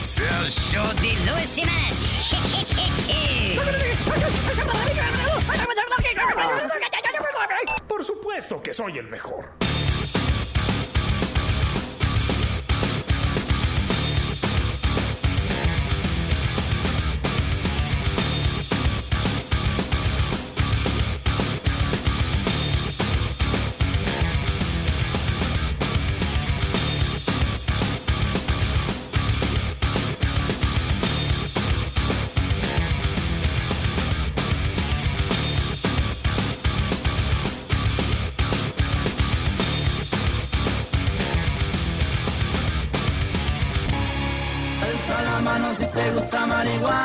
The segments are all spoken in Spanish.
Es el show de Luis Semanas. Por supuesto que soy el mejor.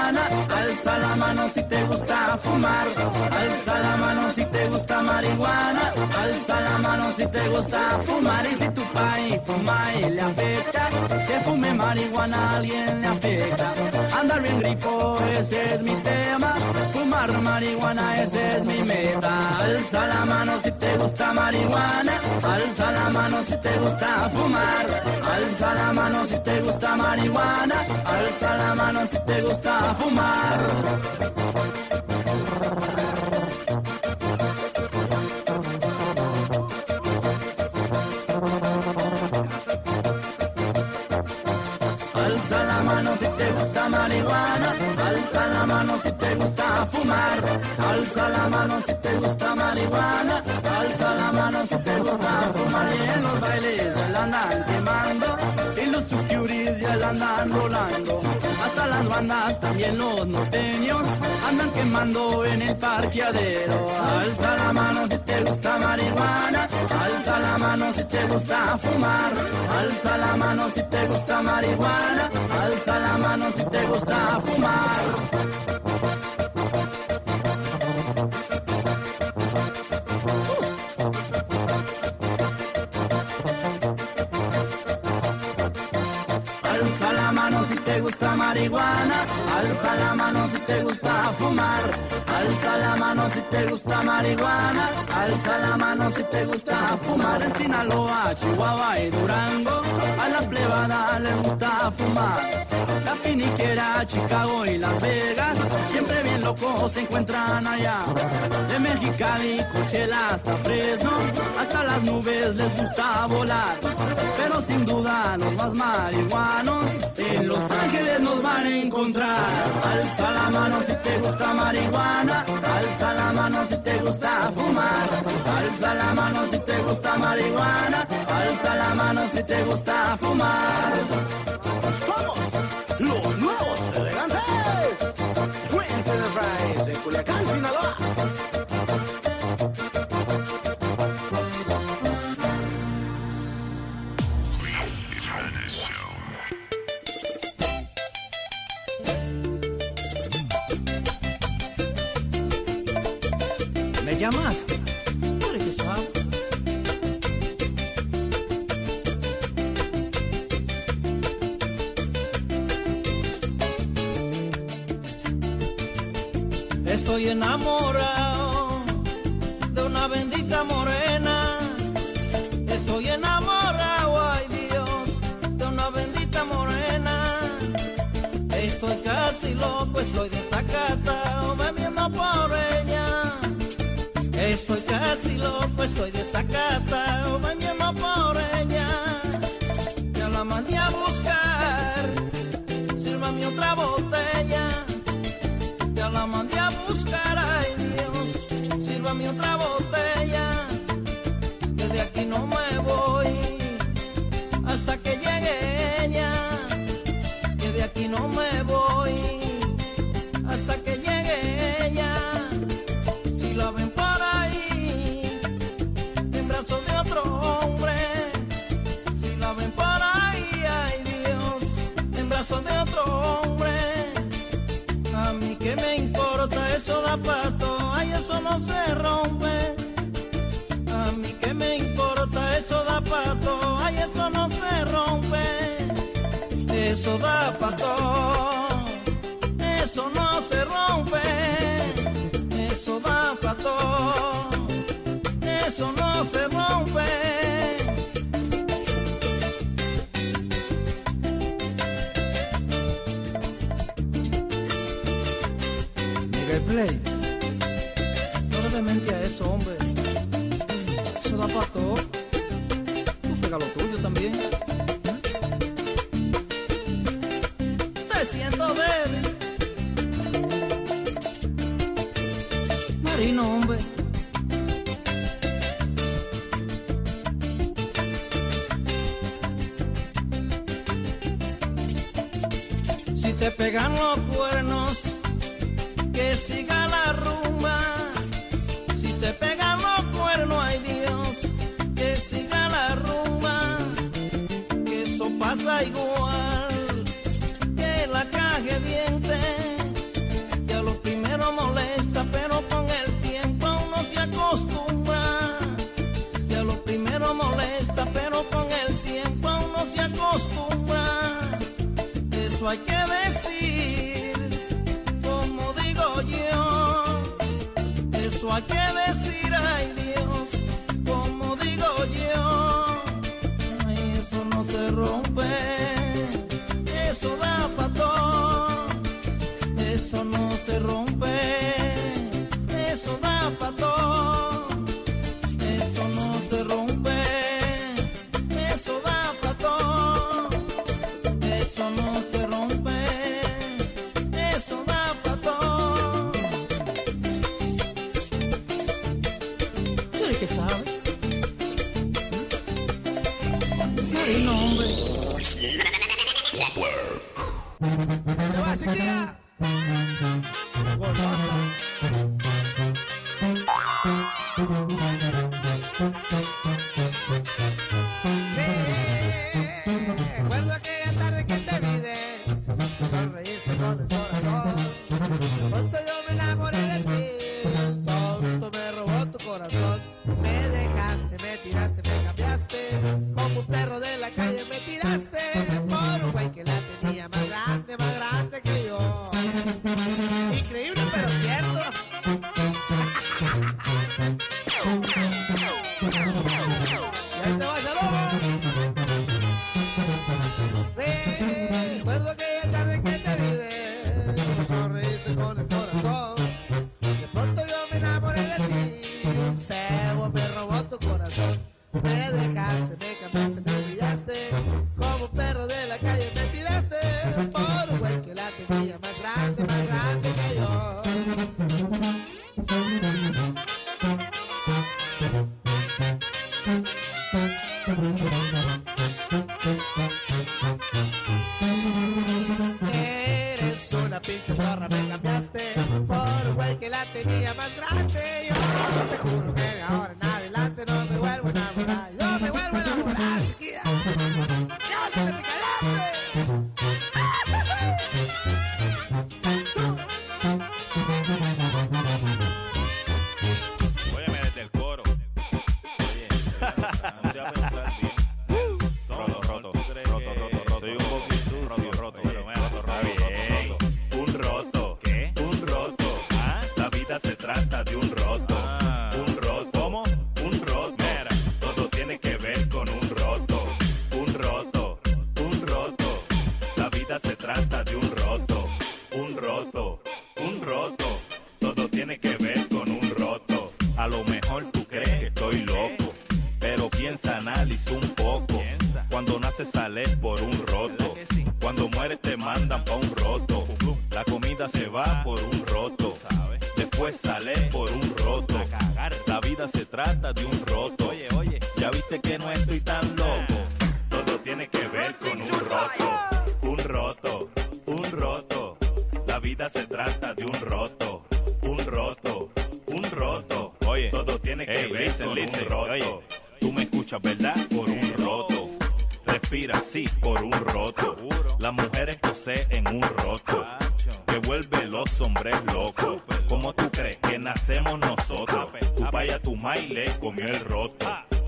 Alza la mano si te gusta fumar, alza la mano si te gusta marihuana, alza la mano si te gusta fumar. Y si tu país fuma y le afecta, que fume marihuana a alguien le afecta. Andar bien grifo, ese es mi tema, fumar marihuana, ese es mi meta. Alza la mano si te gusta marihuana, alza la mano si te gusta fumar, alza la mano si te gusta marihuana, alza la mano si te gusta fumar. Marihuana, alza la mano si te gusta fumar, alza la mano si te gusta marihuana, alza la mano si te gusta fumar. Y en los bailes ya la andan quemando y los sucuris ya la andan rolando, las bandas también los norteños andan quemando en el parqueadero, alza la mano si te gusta marihuana, alza la mano si te gusta fumar, alza la mano si te gusta marihuana, alza la mano si te gusta fumar. Marihuana, alza la mano si te gusta fumar, alza la mano si te gusta marihuana, alza la mano si te gusta fumar en Sinaloa, Chihuahua y Durango, a la plebada les gusta fumar. La finiquera, Chicago y Las Vegas, siempre bien locos se encuentran allá. De Mexicali, Coachella hasta Fresno, hasta las nubes les gusta volar. Pero sin duda los más marihuanos en Los Ángeles nos van a encontrar. Alza la mano si te gusta marihuana, alza la mano si te gusta fumar, alza la mano si te gusta marihuana, alza la mano si te gusta fumar. ¡Somos llamaste? Estoy enamorado Estoy casi loco, estoy desacatado, bebiendo por eso da pato, ay, eso no se rompe. A mí que me importa, eso da pato, ay, eso no se rompe. Eso da pato, eso no se rompe. Eso da pato, eso no se rompe. também.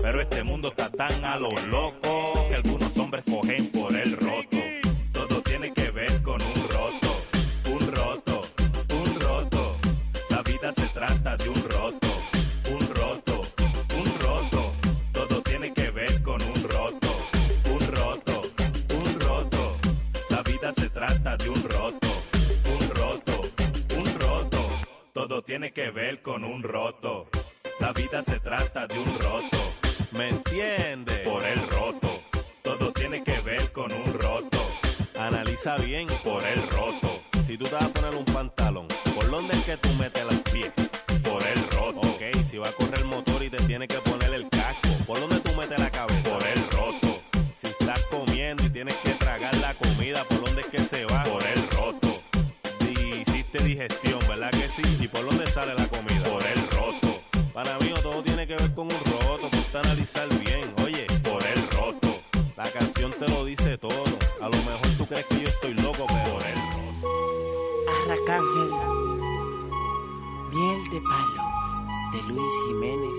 Pero este mundo está tan a lo loco que algunos hombres cogen por el roto. Todo tiene que ver con un roto, un roto, un roto. La vida se trata de un roto, un roto, un roto. Todo tiene que ver con un roto, un roto, un roto. La vida se trata de un roto, un roto, un roto. Todo tiene que ver con un roto. La vida se trata de un roto. ¿Me entiendes? Por el roto. Todo tiene que ver con un roto. Analiza bien por el roto. Si tú te vas a poner un pantalón, ¿por dónde es que tú metes los pies? Por el roto. Ok, si va a correr el motor y te tiene que de palo. De Luis Jiménez.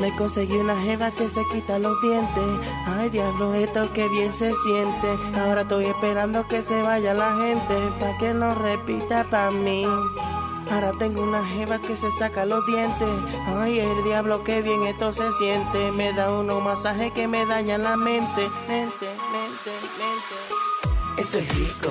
Me conseguí una jeva que se quita los dientes. Ay, diablo, esto que bien se siente. Ahora estoy esperando que se vaya la gente. Pa' que no repita pa' mí. Ahora tengo una jeva que se saca los dientes. Ay, el diablo, que bien esto se siente. Me da uno masaje que me daña la mente. Mente, mente, mente. Eso es rico,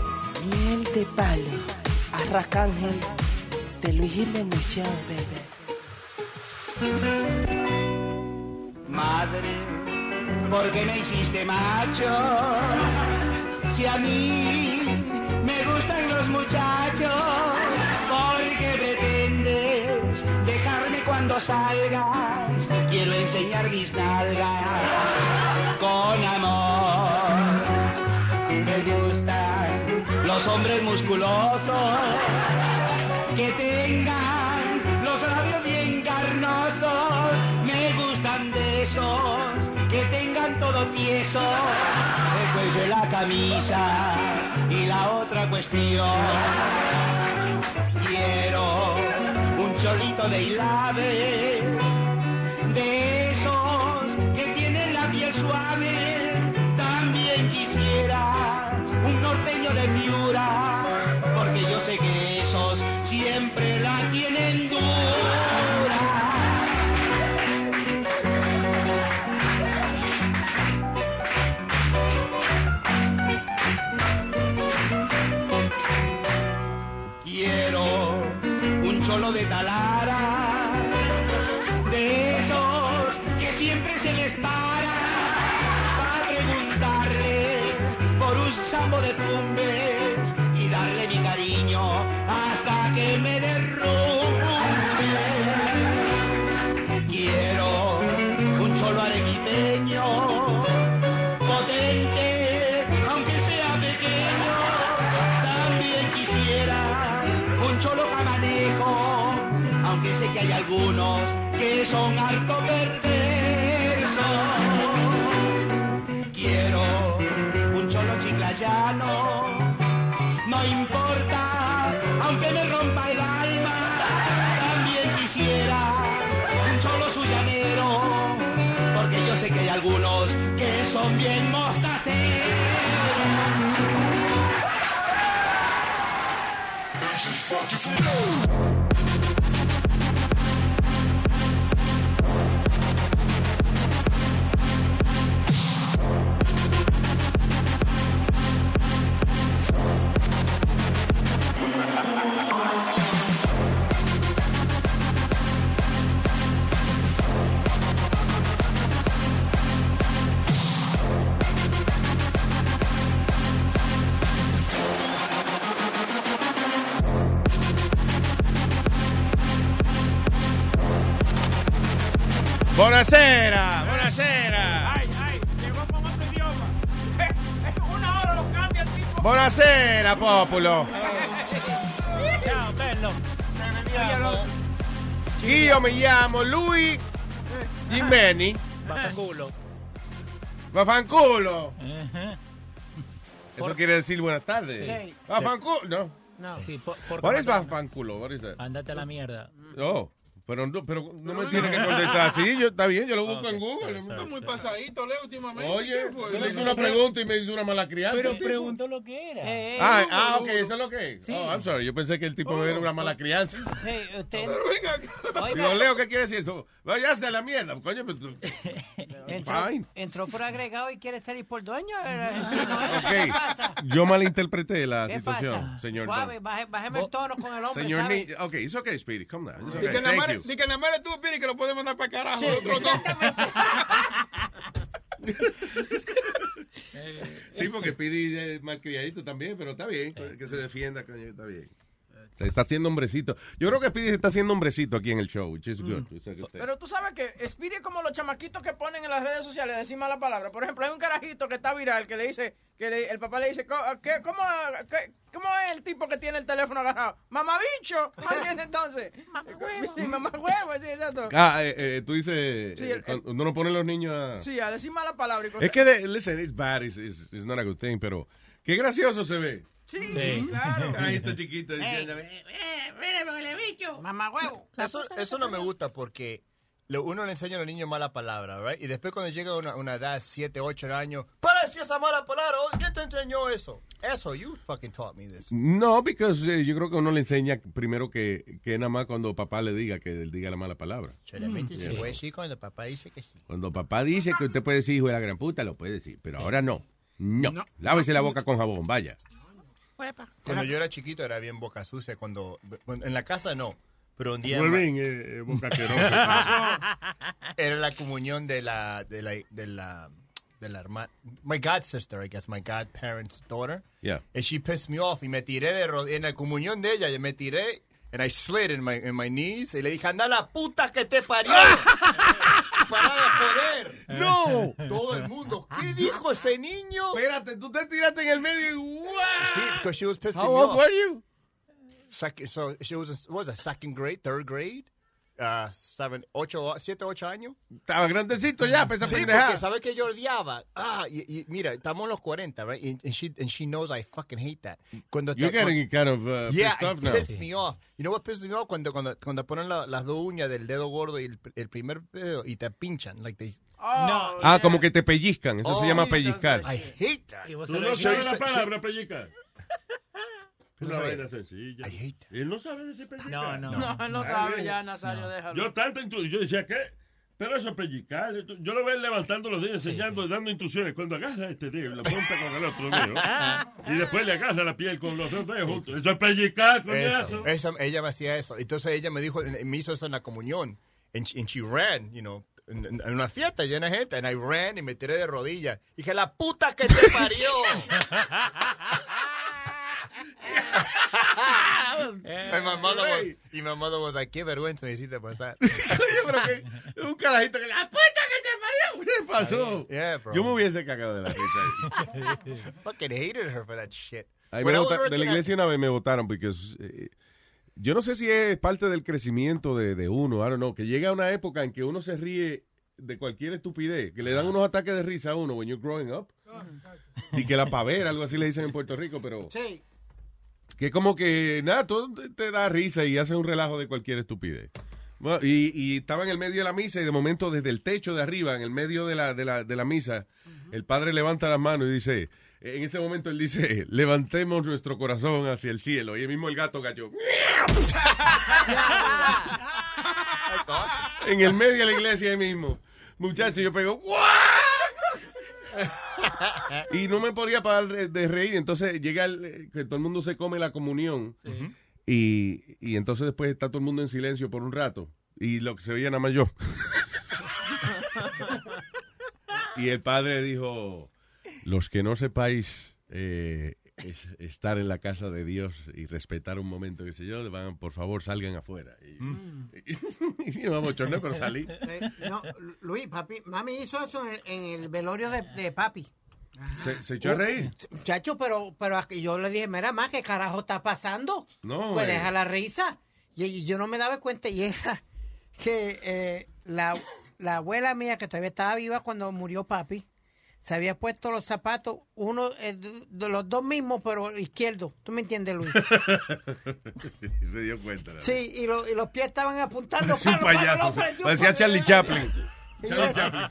De palo, arracángel, de Luis Jiménez Show, baby. Madre, ¿por qué me hiciste macho? Si a mí me gustan los muchachos, ¿por qué pretendes dejarme cuando salgas? Quiero enseñar mis nalgas con amor. Me gustan los hombres musculosos que tengan los labios bien carnosos. Me gustan de esos que tengan todo tieso, el cuello la camisa y la otra cuestión. Quiero un cholito de hilave, son harto perversos. Quiero un cholo chiclayano, no importa, aunque me rompa el alma. También quisiera un cholo suyanero, porque yo sé que hay algunos que son bien mostaceros. Buonasera, buonasera. Ay, ay, llegó con otro idioma. Una hora lo cambia el tipo. Buonasera, popolo. Ciao, bello. Io mi chiamo Lui Jimeni. Vaffanculo. Vafanculo. Eso quiere decir buenas tardes. Sí. Vafanculo, no. No. Sí, por, por What is vafanculo? What is that? Andate a la mierda. Oh, pero no, pero no me tiene que contestar así. Yo, está bien, yo lo busco Ok, en Google. sorry, Muy pasadito, Leo, últimamente. Oye, tú le hice una pregunta y me hizo una mala crianza. Pero preguntó lo que era. Ah, ah, ok, eso es lo que es. Oh, I'm sorry, yo pensé que el tipo me era una mala crianza. Hey, usted, Digo, Leo, ¿qué quiere decir eso? Váyase a la mierda, coño, pero entró, Fine. entró por agregado y quiere salir por dueño. Ok, ¿Qué pasa? yo malinterpreté la ¿Qué situación, pasa? señor. Suave, bájeme el tono con el hombre, Señor ok, it's okay, Speedy, come down. It's okay, thank más- you. di que nada más tú, Piri, que lo puedes mandar para carajo. Sí, Otro no. Sí, porque Speedy es malcriadito también, pero está bien, que se defienda, coño, está bien. Se está haciendo hombrecito. Yo creo que Speedy se está haciendo hombrecito aquí en el show, which is good. Usted- Pero tú sabes que Speedy es como los chamaquitos que ponen en las redes sociales decir mala palabra. Por ejemplo, hay un carajito que está viral que le dice, que le- el papá le dice, "Co- ¿qué, cómo, qué- ¿cómo es el tipo que tiene el teléfono agarrado? Mamabicho. Bien entonces. Mamá huevo. sí, exacto. Ah, eh, eh, tú dices, Sí, eh, el- no pone a los niños a... Sí, a decir mala palabra y cosas. Es que, de, listen, it's bad, it's, it's- it's not a good thing, pero qué gracioso se ve. Sí, Sí. claro. Carajito chiquito diciendo, Mamá huevo. Eso, eso no me gusta porque lo- uno le enseña a los niños mala palabra, right? Y después cuando llega una, una edad, 7, 8 años, para decir esa mala palabra, ¿quién te enseñó eso? Eso, you fucking taught me this. No, porque yo creo que uno le enseña primero que, que nada más cuando papá le diga que él diga la mala palabra. Solamente se Yeah. puede decir cuando papá dice que sí. Cuando papá dice que usted puede decir hijo de la gran puta, lo puede decir, pero ahora no. No. Lávese la boca con jabón, vaya. Cuando yo era chiquito era bien boca sucia, cuando, bueno, en la casa no, pero un día... Muy bien, eh, eh, boca. Era la comunión de la, de la, de la, de la hermana, my god sister, I guess, my godparents' daughter. Yeah. And she pissed me off y me tiré de en la comunión de ella, y me tiré and I slid in my, in my knees y le dije, anda la puta que te parió. Para de joder. No. Todo el mundo, ¿qué dijo ese niño? Espérate, tú te tiraste en el medio y Sí, because she was pissing How me old off. were you? Sec- so she was, a, what was it, second grade, third grade? Uh, seven, ocho, siete, ocho años. Estaba grandecito ya, pesa Sí, pendejada. porque sabe que yo odiaba. Ah, y, y mira, estamos en los 40, right? And, and she and she knows I fucking hate that. Cuando You're te- getting kind of uh, yeah, pissed off it now. pissed me off. You know what pisses me off? Cuando, cuando, cuando ponen la- las dos uñas del dedo gordo y el, el primer dedo y te pinchan. Like they, No. Ah, como que te pellizcan, eso Oh, se llama pellizcar. I hate that. Tú no sabes la palabra Una vaina sencilla. Él no sabe decir pellicar. No, no. No, él no sabe ya, Nazario, déjalo. Yo instru- yo decía, ¿qué? Pero eso es pellicar. Yo lo veo levantando los dedos, enseñando, dando instrucciones. Cuando agarra este dedo, lo junta con el otro dedo. y después le agarra la piel con los dos dedos juntos. Eso es pellicar, coñazo. Eso, ella me hacía eso. Entonces ella me dijo, me hizo eso en la comunión. And she, and she ran, you know, en, en- en una fiesta llena de gente. And I ran y me tiré de rodillas. Y dije, la puta que te parió. and my mother was, y my mother was like, qué vergüenza me hiciste pasar. Yo creo que un carajito que la puta que te parió. ¿Qué pasó? Yeah, bro. Yo me hubiese cagado de la risa. Fucking hated her for that shit. When me de la iglesia una vez me votaron porque eh, yo no sé si es parte del crecimiento de, de uno, I don't know, que llega una época en que uno se ríe de cualquier estupidez, que le dan unos ataques de risa a uno when you're growing up. Y que la pavera, algo así le dicen en Puerto Rico, pero Sí. Que como que nada, todo te- da risa y hace un relajo de cualquier estupidez. Bueno, y, y estaba en el medio de la misa y de momento desde el techo de arriba, en el medio de la, de la, de la misa, el padre levanta las manos y dice, en ese momento él dice, levantemos nuestro corazón hacia el cielo. Y el mismo el gato gallo. En el medio de la iglesia ahí mismo. Muchacho, yo pego. y no me podía parar de, reír. Entonces llega el, eh, que todo el mundo se come la comunión. Y, y entonces después está todo el mundo en silencio por un rato. Y lo que se veía nada más yo. y el padre dijo, los que no sepáis eh, es estar en la casa de Dios y respetar un momento, qué sé yo, van, por favor, salgan afuera. Y, Mm. y, vamos, chorneo, pero salí. Eh, no, Luis, papi, mami hizo eso en el, en el velorio de, de papi. Se, se echó a reír. Muchacho, pero, pero aquí yo le dije, mira, más, ¿qué carajo está pasando? No, Pues eh. deja la risa. Y, y yo no me daba cuenta y era que eh, la, la abuela mía, que todavía estaba viva cuando murió papi, se había puesto los zapatos, uno eh, de, los dos mismos, pero izquierdo. ¿Tú me entiendes, Luis? se dio cuenta. Sí, y, lo- y los pies estaban apuntando. Parecía un payaso. parecía. Charlie Chaplin. Y yo, Charlie Chaplin.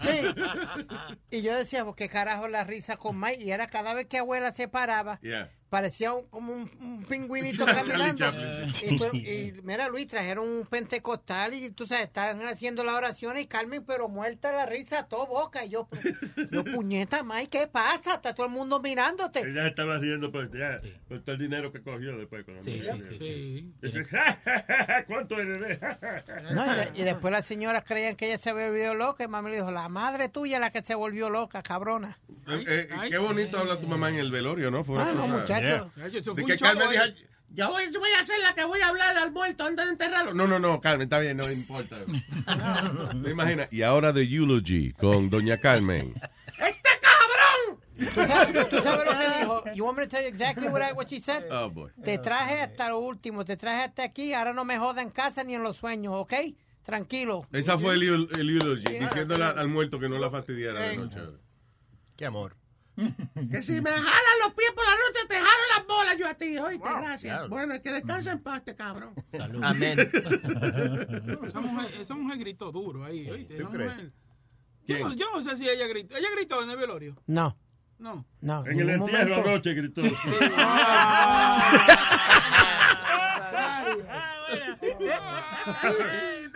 sí. Y yo decía, ¿por qué carajo la risa con Mike? Y era cada vez que abuela se paraba, Yeah. Parecía un- como un, un pingüinito caminando. Sí. y, tú- y mira, Luis, trajeron un pentecostal y tú sabes, están haciendo la oración y Carmen, pero muerta la risa a toda boca. Y yo, yo puñeta, Mike, ¿qué pasa? Está todo el mundo mirándote. Ella estaba riendo por, ya, por todo el dinero que cogió después. Con la Sí, sí, sí. Dice, "Ja, ja, ja, ja, ¿Cuánto eres? No, y, de- y después las señoras creían que ella se había volvido loca y mami le dijo, la madre tuya es la que se volvió loca, cabrona. Eh, eh, qué bonito habla tu mamá en el velorio, ¿no? Fue Ah, no, muchacho. De que Carmen dijo, Yo voy, yo voy a ser la que voy a hablar al muerto antes de enterrarlo. no, no, no, Carmen, está bien, no importa. Me imagina. Y ahora de Eulogy con Doña Carmen. ¡Este cabrón! ¿Tú sabes, tú sabes lo que dijo? You want me to tell you exactly what, I, what she said? Oh, boy. Te traje hasta lo último, te traje hasta aquí, ahora no me joda en casa ni en los sueños, ¿ok? Tranquilo. Esa fue el, el Eulogy, diciéndole al muerto que no la fastidiara de Eh. noche. Qué amor. Que si me jalan los pies por la noche, te jalo las bolas yo a ti. Oíste, gracias. Diablo. Bueno, que descanse en paz este cabrón. Amén. esa, mujer, esa mujer gritó duro ahí. ¿oíste? Esa ¿Tú crees? mujer- Yo, no- yo no sé si ella gritó. ¿Ella gritó en el velorio? No, No. no. En el entierro momento. anoche gritó. Ya. ¡eh!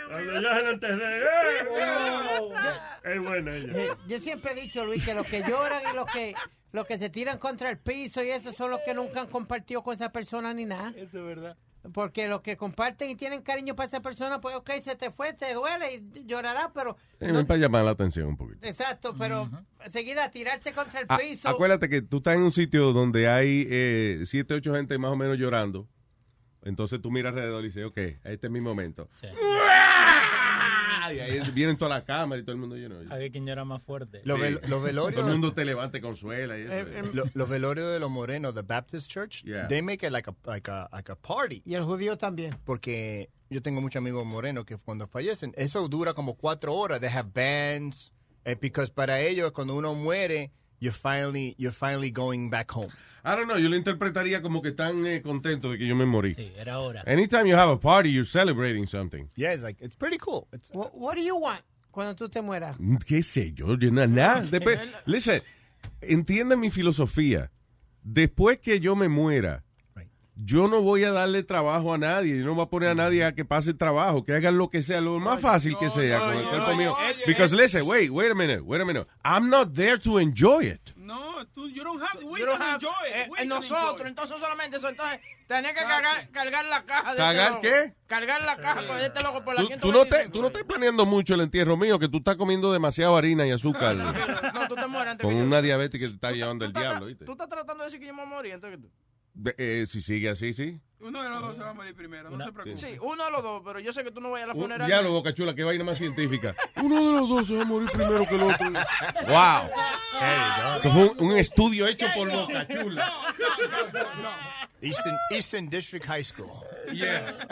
Es buena ella. Eh, Yo siempre he dicho, Luis, que los que lloran y los que los que se tiran contra el piso y eso son los que nunca han compartido con esa persona ni nada. Eso es verdad. Porque los que comparten y tienen cariño para esa persona, pues ok, se te fue, te duele y llorará, pero... Eh, ven para llamar la atención un poquito. Exacto, pero enseguida tirarse contra el Ah, piso... acuérdate que tú estás en un sitio donde hay eh, siete, ocho gente más o menos llorando. Entonces tú miras alrededor y dices, ok, este es mi momento. Y ahí vienen todas las cámaras y todo el mundo lleno. A ver quién llora más fuerte. Los vel- los velorios- Todo el mundo te levanta y consuela. Y eso. Eh, Lo- los velorios de los morenos, the Baptist Church, Yeah. they make it like a, like a, like a party. Y el judío también. Porque yo tengo muchos amigos morenos que cuando fallecen, eso dura como cuatro horas. They have bands. eh, because para ellos, cuando uno muere, you're finally, you're finally going back home. I don't know, yo lo interpretaría como que están eh, contentos de que yo me morí. Sí, era hora. Anytime you have a party, you're celebrating something. Yeah, it's like, it's pretty cool. It's, What, what do you want cuando tú te mueras? ¿Qué sé yo? yo na- nada. Después, listen, entiende mi filosofía. Después que yo me muera, yo no voy a darle trabajo a nadie. Yo no voy a poner a nadie a que pase trabajo, que hagan lo que sea, lo más fácil que sea con el cuerpo mío. Because listen, wait, wait a minute, wait a minute. I'm not there to enjoy it. No, tú, you don't have, we You don't can have- enjoy it. eh, We eh, nosotros, enjoy entonces solamente eso. Entonces, tenés que cargar, cargar la caja de ¿Cargar este loco. qué? Cargar la caja con este loco por la Tú, tú no te, 125. tú no estás planeando mucho el entierro mío, que tú estás comiendo demasiada harina y azúcar. No, tú te mueres antes con que yo. una diabetes que te está llevando el diablo, ¿viste? Tú estás tratando de decir que yo me voy a morir antes que tú. Eh, si sigue así, sí. Uno de los dos se va a morir primero, no se preocupe. Sí, uno de los dos, pero yo sé que tú no vayas a la Un funeraria. diálogo, Boca Chula, que vaina más científica. Uno de los dos se va a morir primero que el otro. ¡Wow! Eso fue un, un estudio hecho por Boca Chula. Eastern, Eastern District High School. Yeah.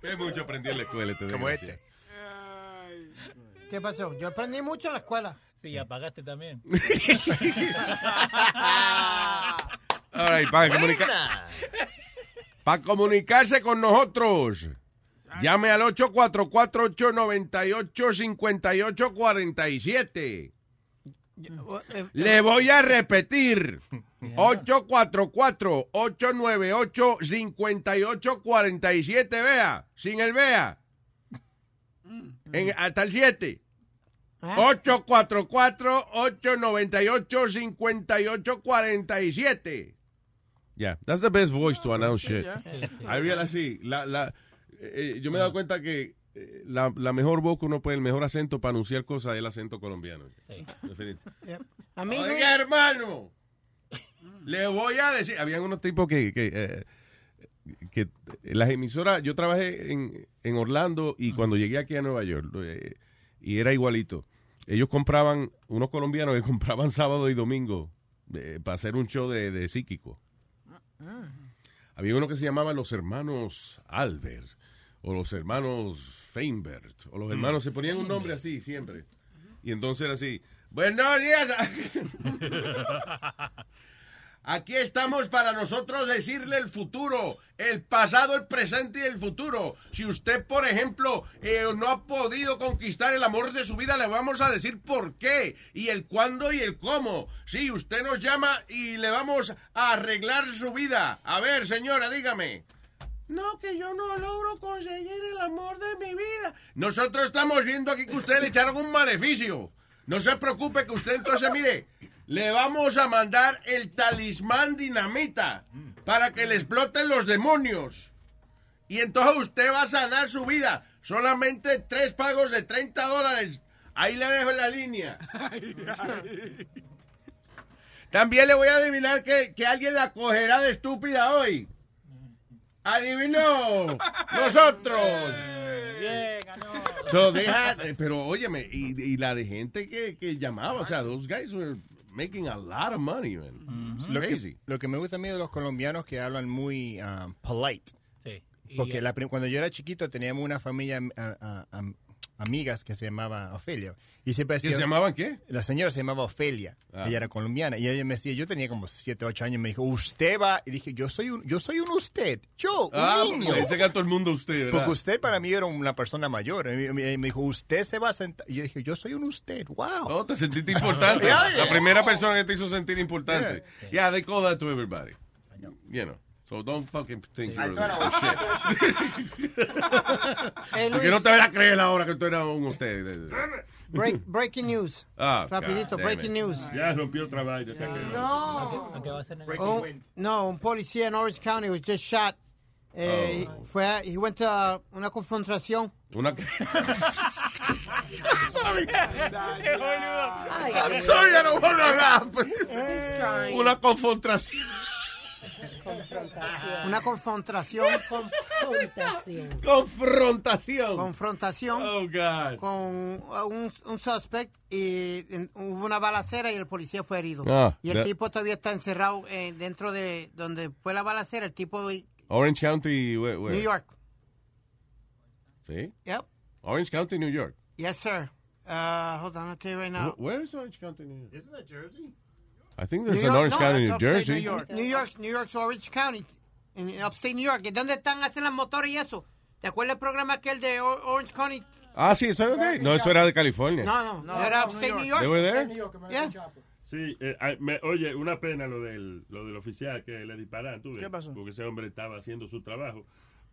Qué mucho aprendí en la escuela. Este Como este. ¿Qué pasó? Yo aprendí mucho en la escuela. Sí, apagaste también. All right, para, comunicar, para comunicarse con nosotros, llame al 844-898-5847. Le voy a repetir. 844-898-5847. Vea, sin el vea. En- hasta el 7. 844-898-5847. Yeah, that's the best voice to announce shit. I realize, sí, la, la, eh, yo me he dado cuenta que eh, la, la mejor voz que uno puede, el mejor acento para anunciar cosas es el acento colombiano. Definit- A mí, Luis, Oiga, hermano, Le voy a decir, habían unos tipos que, que, eh, que las emisoras, yo trabajé en, en Orlando y cuando llegué aquí a Nueva York, eh, y era igualito, ellos compraban, unos colombianos que compraban sábado y domingo eh, para hacer un show de, de psíquico. Había uno que se llamaba Los Hermanos Albert, o los Hermanos Feinbert, o los hermanos, se ponían un nombre así siempre. Y entonces era así, buenos días. Aquí estamos para nosotros decirle el futuro, el pasado, el presente y el futuro. Si usted, por ejemplo, eh, no ha podido conquistar el amor de su vida, le vamos a decir por qué, y el cuándo y el cómo. Sí, usted nos llama y le vamos a arreglar su vida. A ver, señora, dígame. No, que yo no logro conseguir el amor de mi vida. Nosotros estamos viendo aquí que usted le echaron un maleficio. No se preocupe que usted entonces, mire, le vamos a mandar el talismán dinamita para que le exploten los demonios. Y entonces usted va a sanar su vida. Solamente tres pagos de 30 dólares. Ahí le dejo la línea. También le voy a adivinar que, que alguien la cogerá de estúpida hoy. Adivinó. Nosotros. Bien, ganó. So they had- eh, pero óyeme, y, y la de gente que, que llamaba, o sea, those guys were making a lot of money, man. Lo Crazy. que, lo que me gusta a mí de los colombianos que hablan muy um, polite. Sí. Y, Porque la prim- cuando yo era chiquito teníamos una familia am- amigas que se llamaba Ofelia. Y siempre ¿Que decía- se llamaban qué? La señora se llamaba Ofelia. Ah. Ella era colombiana. Y ella me decía, yo tenía como 7, 8 años, y me dijo, usted va. Y dije, yo soy un, yo soy un usted. Yo, un Ah, niño. le dice que a todo el mundo usted, ¿verdad? Porque usted para mí era una persona mayor. Y me, dijo, usted se va a sentar. Y yo dije, yo soy un usted. Wow. Oh, te sentiste importante. Yeah, yeah. La primera persona que te hizo sentir importante. Yeah, they call that to everybody. You know. So don't fucking think you're shit. Hey, Porque no te van a creer ahora que tú eras un usted. Break- breaking news. Ah, Rapidito, God breaking it. news. Ya rompió otra vaina. No. ¿A a Un- no, un policía en Orange County was just shot. Eh, Fue, a- he went to uh, una confrontación. Una... sorry. I'm sorry, I don't want to laugh. Una confrontación. Una confrontación. Confrontación. Confrontación. Confrontación. Oh, God. Con un, un suspect y en- hubo una balacera y el policía fue herido. Ah, y el that- tipo todavía está encerrado eh, dentro de donde fue la balacera. El tipo Orange County, where, where? New York. ¿Sí? Yep. Orange County, New York. Yes, sir. Uh, hold on, I'll tell you right now. Wh- Where is Orange County, New York? Isn't that Jersey? I think there's New an York, Orange no, County, New Jersey. New York. New York, New York's Orange County, en upstate New York. ¿Y dónde están hacen las motores y eso? ¿Te acuerdas el programa aquel de Orange County? Ah, sí, eso era de... No, eso era de California. No, no, era upstate New York. They were there? Yeah. Sí, eh, ay, me- oye, una pena lo del, lo del oficial que le dispararon, tú ves, ¿Qué pasó? porque ese hombre estaba haciendo su trabajo.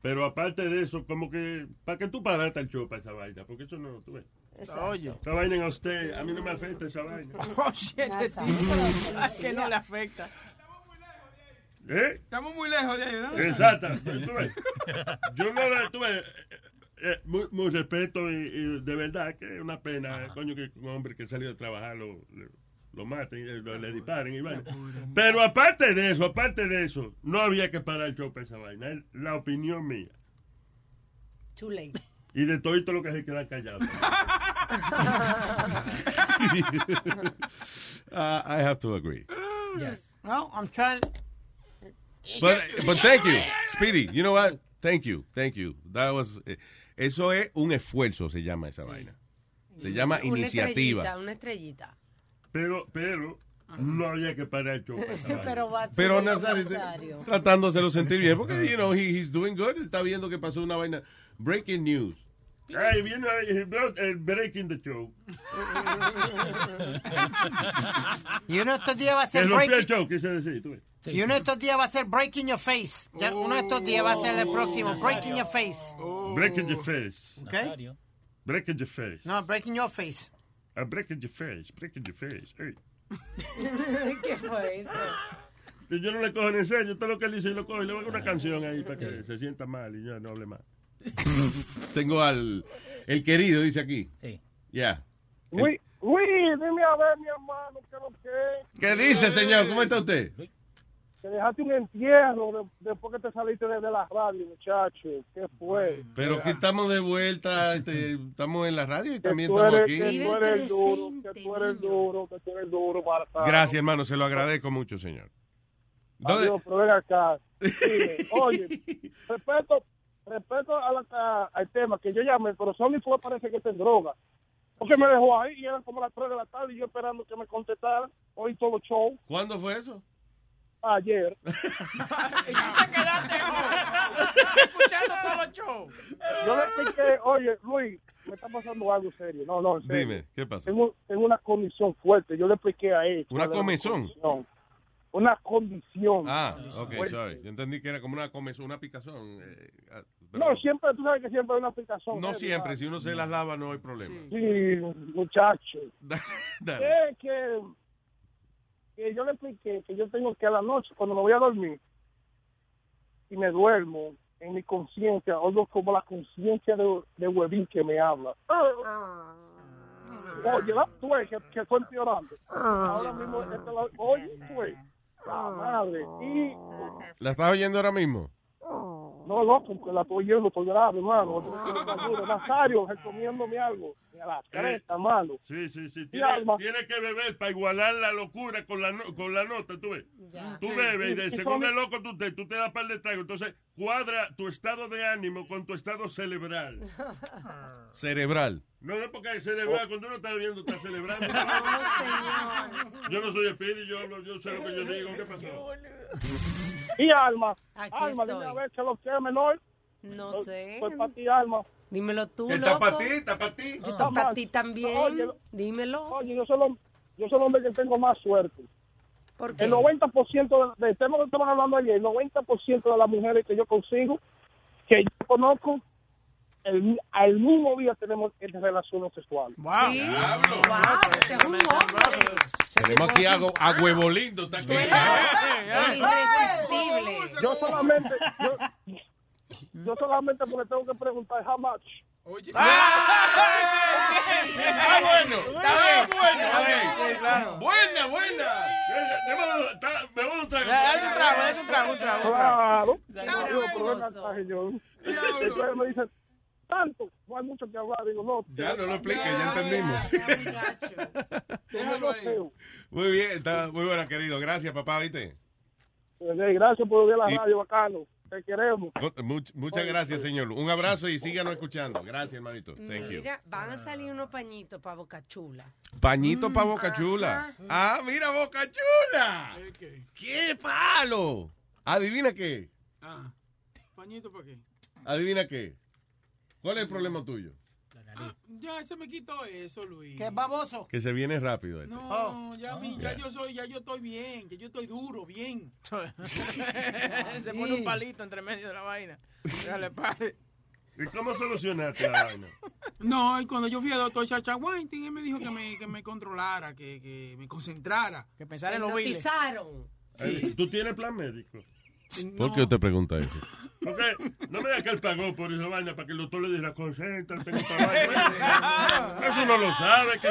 Pero aparte de eso, como que, ¿para qué tú paraste el show para esa vaina? Porque eso no, tú ves. Oye. Esa vaina a usted, a mí no me afecta esa vaina. Shit, tipo, que no le afecta. ¿Eh? Estamos muy lejos de ahí, ¿verdad? Exacto. Tú ves. Yo no la tuve. eh, muy, muy respeto y, y de verdad que es una pena, coño, que un hombre que salió a trabajar lo, lo maten, eh, lo- le disparen y vaina. Pero aparte de eso, aparte de eso, no había que parar el show para esa vaina. Es la opinión mía. Too late. Y de todo lo que se queda callado. Uh, I have to agree. Yes. No, I'm trying. But, but thank you, Speedy. You know what? Thank you, thank you. That was, eh, eso es un esfuerzo, se llama esa vaina. Se llama Una iniciativa. estrellita, una estrellita. Pero, pero, no había que parar el show. Pero va a ser Pero Nazario, hacerlo sentir bien, porque, you know, he, he's doing good. Está viendo que pasó una vaina. Breaking news. Ay, viene el, breaking the show. Y uno de estos días va a ser breaking. show, quise decir, tú. Y uno de estos días va a ser breaking your face. Ya, uno de estos días va a ser el próximo. Breaking your face. Breaking your face. Okay? Breaking your face. No, breaking your face. Ah, breaking your face. Breaking your face. Ey. ¿Qué fue eso? Yo no le cojo en serio. Todo lo que él dice, yo lo cojo y le hago una canción ahí para que se sienta mal y ya no hable más. Tengo al el querido, dice aquí. Sí. Ya. Uy, uy, dime a ver, mi hermano, que lo que. ¿Qué dice, señor? ¿Cómo está usted? te dejaste un entierro de- después que te saliste de, de la radio, muchacho. ¿Qué fue? Pero que estamos de vuelta, este, estamos en la radio y Que también estamos aquí. que tú eres duro, que tú eres duro, que tú eres duro para Gracias, hermano, se lo agradezco mucho, señor. ¿Dónde- Adiós, pero ven acá. Dime, oye, respeto, respeto a la- a- al tema que yo llamé, pero Sony fue parece que está en droga. Porque me dejó ahí y eran como las 3 de la tarde y yo esperando que me contestaran. Hoy todo show. ¿Cuándo fue eso? Ayer. Y tú te quedaste escuchando todos los shows. Yo le expliqué, oye, Luis, me está pasando algo serio. No, no, en serio. Dime, ¿qué pasó? Tengo, tengo una condición fuerte. Yo le expliqué a él. ¿Una comezón? condición. Una condición. Ah, ok, Fuerte. sorry. Yo entendí que era como una comezón, una picazón. eh, ah, No, siempre, tú sabes que siempre hay una aplicación. No siempre, si uno se las lava no hay problema. Sí, muchacho. Dale. Es que, que yo le expliqué que yo tengo que a la noche, cuando me voy a dormir, y me duermo, en mi conciencia, oigo como la conciencia de, de huevín que me habla. Oye, la, tú ves que, que fue empeorando. Ahora mismo, esta la- oye, tú ves, la madre. Y, ¿La estás oyendo ahora mismo? no, loco, que la estoy oyendo, estoy grave, hermano. Nazario, recomiéndome algo. A la cresta, hermano. Sí, sí, sí. Tiene, alma. tiene que beber para igualar la locura con la, no- con la nota, tú ves. Tú Sí. bebes y de según el loco tú te, tú te das par de trago. Entonces cuadra tu estado de ánimo con tu estado cerebral. Cerebral. No, no es porque cerebral, cuando uno está bebiendo está celebrando. Yo no soy espíritu, yo, hablo- yo sé lo que yo digo. ¿Qué pasó? Y Alma. Aquí Alma, estoy. dime a ver que lo que es menor. No Soy- sé. Soy para ti, Alma. Dímelo tú, Está loco. pa' ti, está para ti. Yo estoy para ti también. Oye, Dímelo. Oye, yo soy, el, yo soy el hombre que tengo más suerte. ¿Por El 90% de, de temas que estaban hablando ayer, el 90% de las mujeres que yo consigo, que yo conozco, el, al mismo día tenemos relaciones sexuales. Sí. Este es un hombre. Tenemos aquí a, a Huevo Lindo. Está aquí. Irresistible. Yo solamente, yo, yo solamente porque tengo que preguntar how much. Oye. Ah, bueno. Ah, bueno. ok. claro. Buena, buena. Un trago. Ya, haz un trago, haz un trago, un trago. un trago. Claro. Dale, dale, pero señor. Entonces me dicen, tanto, no hay mucho que hablar. Digo, no. Ya no lo explique, ya entendimos. Déjalo ahí. Muy bien, está muy buena, querido. Gracias, papá, ¿viste? Eh, Gracias por ver la radio, bacano. Te queremos. Much- muchas gracias, señor. Un abrazo y síganos escuchando. Gracias, hermanito. Thank you. Mira, van a salir unos pañitos para Boca Chula. Pañito para Boca Chula. Ah, mira, Boca Chula. ¡Qué palo! ¿Adivina qué? Ah, pañito para qué. ¿Adivina qué? ¿Cuál es el problema tuyo? Ah, ya se me quitó eso, Luis. ¿Qué baboso? Que se viene rápido. este. No, ya, vi, ya Ya. yo soy, ya yo estoy bien, que yo estoy duro, bien. Se pone un palito entre medio de la vaina. Déjale pare. ¿Y cómo solucionaste la vaina? No, y cuando yo fui al doctor Chacha Weinstein, él me dijo que me, que me controlara, que, que me concentrara. Que pensara Te hipnotizaron. Eh, ¿Tú tienes plan médico? ¿Por qué usted pregunta eso? Porque no me diga que él pagó por esa vaina para que el doctor le esta vaina. Eso no lo sabe, que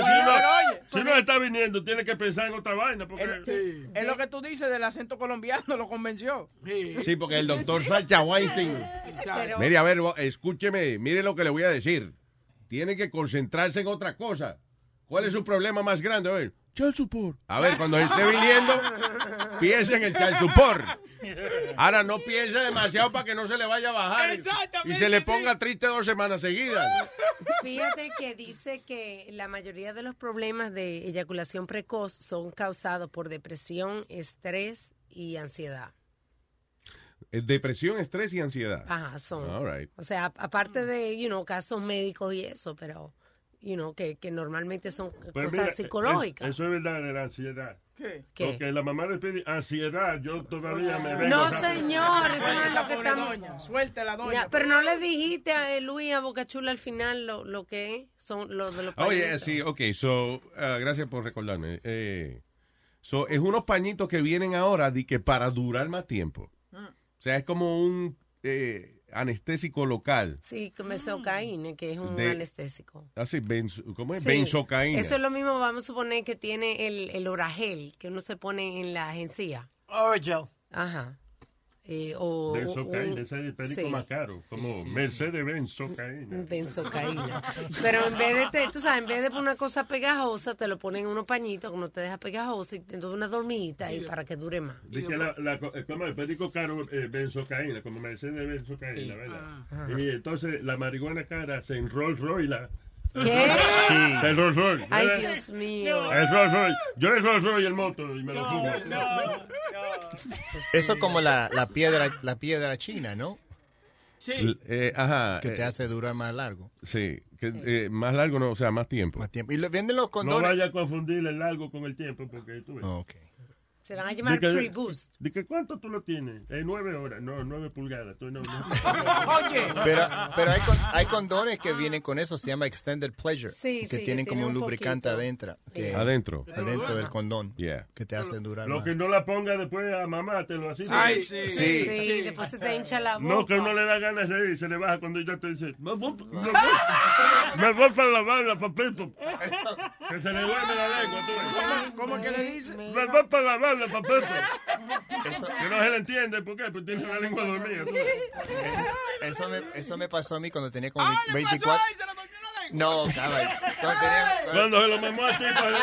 si uno está viniendo, tiene que pensar en otra vaina. Porque El- Es lo que tú dices del acento colombiano, lo convenció. Sí, porque el doctor Sacha Weinstein. Pero- Mire, a ver, escúcheme, mire lo que le voy a decir. Tiene que concentrarse en otra cosa. ¿Cuál es su problema más grande? A ver, child support. A ver, cuando esté viniendo, piense en el child support. Ahora no piense demasiado para que no se le vaya a bajar y- se le ponga triste dos semanas seguidas. Fíjate que dice que la mayoría de los problemas de eyaculación precoz son causados por depresión, estrés y ansiedad. Eh, Depresión, estrés y ansiedad. Ajá, son. All right. O sea, aparte de, you know, casos médicos y eso, pero, you know, que, que normalmente son Pues cosas mira, psicológicas. es- eso es verdad de la ansiedad. ¿Qué? ¿Qué? Porque la mamá le pide ansiedad, yo todavía me vengo. No, a- señor, eso no es lo que estamos... doña, suéltela, doña. Ya, pero no le dijiste a Luis, a Bocachula al final lo, lo que es, son los de los Oye, pañitos. sí, ok, so, ah, gracias por recordarme. Eh, so, es unos pañitos que vienen ahora de que para durar más tiempo. O sea, es como un eh, anestésico local. Sí, que mesocaína, que es un De- anestésico. Así, benzo- ¿cómo es? Sí, Benzocaína. Eso es lo mismo, vamos a suponer que tiene el, el oragel, que uno se pone en la agencia. Oragel. Ajá. Eh, o, De o- socaína, un- ese es el perico sí. más caro, como Mercedes-Benz socaína. benzocaína. Pero en vez de, te- tú sabes, en vez de poner una cosa pegajosa, te lo ponen en unos pañitos que no te deja pegajoso y entonces una dormidita ahí para que dure más. Dice que la, la, como el perico caro eh, benzocaína, como Mercedes benzocaína, ¿verdad? Ajá. Y entonces la marihuana cara se en Rolls Royce la... ¿Qué? Sí. El Rolls Royce. Ay. Dios mío. El Rolls Royce. Yo el Rolls Royce y el moto y me lo fumo. Eso es como la, la piedra la piedra china, ¿no? L- eh, ajá. Que te eh, hace durar más largo. Sí, que, eh, más largo, no, o sea, más tiempo. Más tiempo. Y lo, venden los No condones. vaya a confundir el largo con el tiempo porque tú ves. Se van a llamar que- pre-boost. di que ¿Cuánto tú lo tienes? Eh, nueve horas, no, nueve pulgadas. Tú no, no. Pero, pero hay, con- hay condones que vienen con eso, se llama Extended Pleasure. Sí, que sí, que tienen como tiene un lubricante poquito. adentro. Que, Adentro. Adentro del condón. Yeah. Que te hace durar Lo más. que no la ponga después a mamátelo así. Ay, ¿no? sí. Sí. Sí, después se te hincha la boca. No, que uno le da ganas de ir, se le baja cuando ella te dice, me voy, me voy, me voy para lavarla, papito. Que se le duerme la lengua. ¿Cómo que le dice? Me voy para lavarla, papito. Que no se le entiende, ¿por qué? Porque tiene la lengua dormida. Eso me, eso me pasó a mí cuando tenía como 24. No, cabrón. Cuando tenía, Cuando se lo mamó así, pues,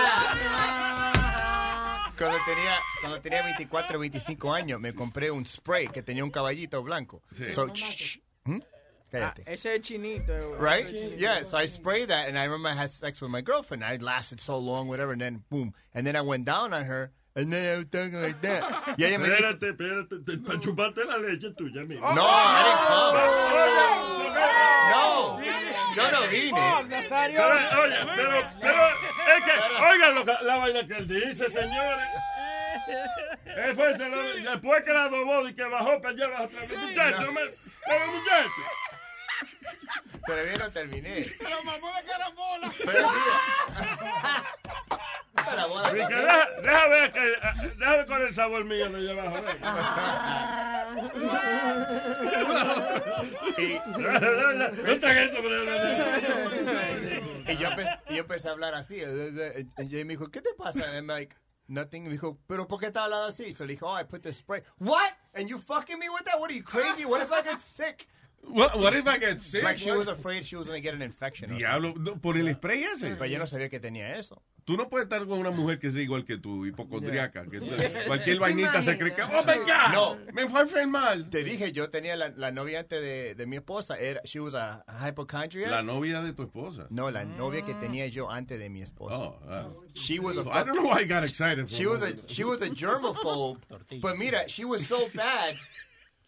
cuando tenía, cuando tenía 24 o 25 años, me compré un spray que tenía un caballito blanco. So, shh, ¿hmm? Cállate. Ah, ese es chinito. eh, Right? es chinito. Yeah, so I sprayed that, and I remember I had sex with my girlfriend. I lasted so long, whatever, and then boom. And then I went down on her, like that. Y ella me dijo, Espérate, espérate, te- para chuparte la leche tuya, amigo. No, come. No, yo no vine. Pero, oye, pero, pero, es que, oigan lo la vaina que él dice, señores. Él fue, se lo- después que la dobó y que bajó para allá abajo otra vez. Muchacho, me, pero muchacho. Pero bien no terminé. Pero mamó de carambola. Pero mira. Y deja, deja ver que, ah, deja ver con el sabor mío te esto, Y yo, empe- y yo empecé a hablar así. Y ella me dijo, ¿qué te pasa? And I'm like, nothing. Me dijo, ¿pero por qué estás hablando así? So le dijo, oh, I put the spray. What? And you fucking me with that? What are you crazy? What if I get sick? What, what if I get sick? Like she was afraid she was going to get an infection. Diablo, no, por el spray ese. Pero yo no sabía que tenía eso. Tú no puedes estar con una mujer que sea igual que tú, hipocondriaca. Que cualquier vainita se cree que, oh my God, No. me fue a enfermar. Te dije, yo tenía la, la novia antes de, de mi esposa. Era, she was a hypochondriac. La novia de tu esposa. No, la novia que tenía yo antes de mi esposa. Oh, ah. She was a I don't know why I got excited. for She was a she was a germaphobe. But mira, she was so bad.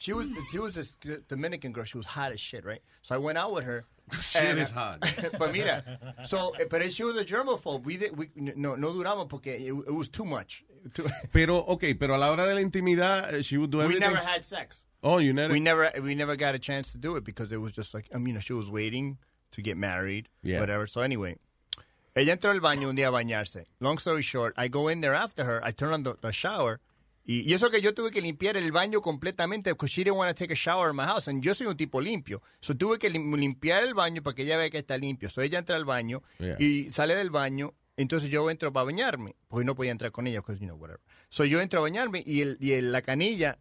She was she was this Dominican girl. She was hot as shit, right? So I went out with her. Shit and- is hot. but mira, so but she was a germaphobe. We did we no no duramos porque it, it was too much. Too- Pero, ok, pero a la hora de la intimidad, eh, she would do we never had sex. Oh, you never. We never we never got a chance to do it because it was just like I mean, she was waiting to get married, Yeah. whatever. So anyway, ella entró al baño un día a bañarse. Long story short, I go in there after her. I turn on the, the shower. Y, y eso que yo tuve que limpiar el baño completamente because she didn't want to take a shower in my house. And yo soy un tipo limpio. So tuve que lim- limpiar el baño para que ella vea que está limpio. So ella entra al baño Yeah. y sale del baño. Entonces yo entro para bañarme. Porque no podía entrar con ella because, you know, whatever. So yo entro a bañarme y, el, y el- la canilla,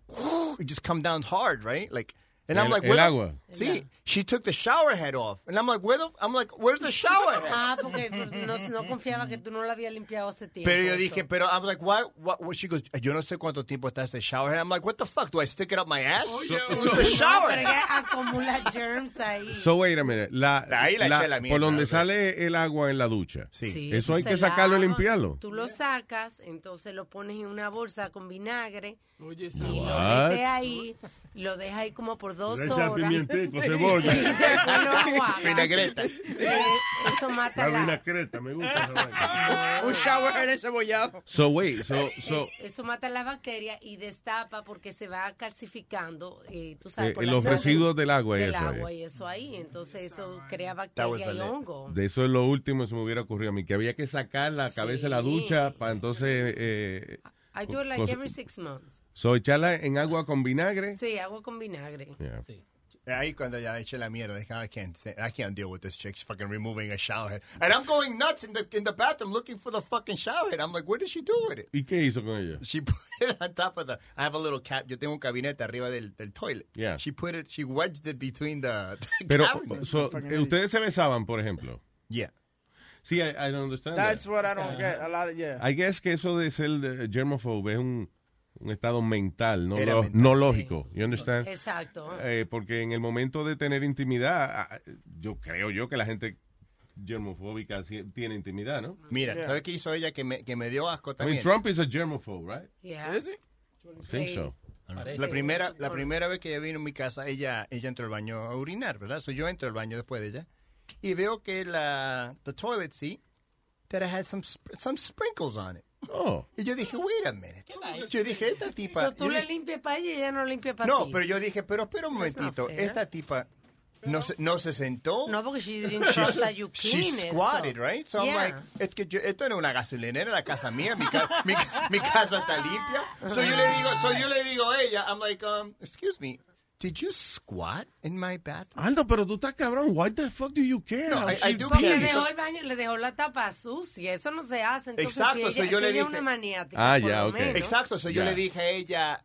it just come down hard, right? Like, and I'm El- like, el where the- agua. Sí, she took the shower head off. And I'm like, where the, I'm like, where's the shower head? Ah, porque no, no confiaba que tú no la habías limpiado hace tiempo. Pero yo dije, pero I'm like, why, what, what? She goes, yo no sé cuánto tiempo está ese shower head. I'm like, what the fuck? Do I stick it up my ass? it's a shower pero head. acumula germs ahí. So, wait a minute. La, Ahí la eché la mierda, por donde sale el agua en la ducha. Sí, Eso hay que sacarlo y limpiarlo. Tú lo sacas, entonces lo pones en una bolsa con vinagre Oye, y lo metes ahí, lo dejas ahí como por dos Le echa horas. pimientico, Y cebolla. después lo. Vinagreta. Eh, Eso mata La la, vinagreta, me gusta esa vaina. Un shower head encebollado. So, wait, so, so, es- eso mata las bacterias y destapa porque se va calcificando, eh, tú sabes, Eh, por los la sangre residuos del agua y del eso ahí. agua y eso ahí. Entonces eso crea bacterias y hongo. de eso es lo último que se me hubiera ocurrido a mí, que había que sacar la cabeza de la ducha para entonces... Eh, I do it like every six months. So, echarla en agua con vinagre. Sí, agua con vinagre. Yeah. Ahí cuando ya eché la mierda, dije, I can't, I can't deal with this chick. She's fucking removing a shower head. And I'm going nuts in the, in the bathroom looking for the fucking shower head. I'm like, what did she do with it? ¿Y qué hizo con ella? She put it on top of the, I have a little cap, yo tengo un gabinete arriba del, del toilet. Yeah. She put it, she wedged it between the, the Pero, cabinets. so, eh, ustedes se besaban, por ejemplo. Yeah. Sí, I, I don't understand That's that. what I don't get. A lot of, yeah. I guess que eso de ser eh, germophobe es un, un estado mental, no, lo- mental, no sí. lógico. You understand? Exacto. Eh, porque en el momento de tener intimidad, ah, yo creo yo que la gente germofóbica sí tiene intimidad, ¿no? Mira, ¿sabes qué hizo ella que me, que me dio asco I también? mean, Trump is a germophobe, right? Yeah. Is he? I think so. La primera, la primera vez que ella vino a mi casa, ella, ella entró al baño a orinar, ¿verdad? So yo entro al baño después de ella y veo que la the toilet seat that it had some some sprinkles on it. Oh. Y yo dije, wait a minute. Yo dije, esta tipa. Pero tú yo le dije- limpias para ella y ella no limpia para no, ti. pero yo dije, pero espera un momentito. Esta tipa no se, no se sentó. No, porque she didn't trust that you she clean it, squatted, so- right? So I'm Yeah. like, es que yo- esto no es una gasolinera, la casa mía, mi, ca- mi, mi casa está limpia. So yo le digo, so yo le digo a ella, I'm like, um, excuse me, did you squat in my bathroom? Aldo, pero tú estás cabrón. Why the fuck do you care? No, I- she I do care. le dejó el baño, le dejó la tapa sucia. Eso no se hace. Entonces, Exacto, si so ella, yo si le dije- una maniática, Ah, ya, lo ok. menos. Exacto, so yo Ya. le dije a ella,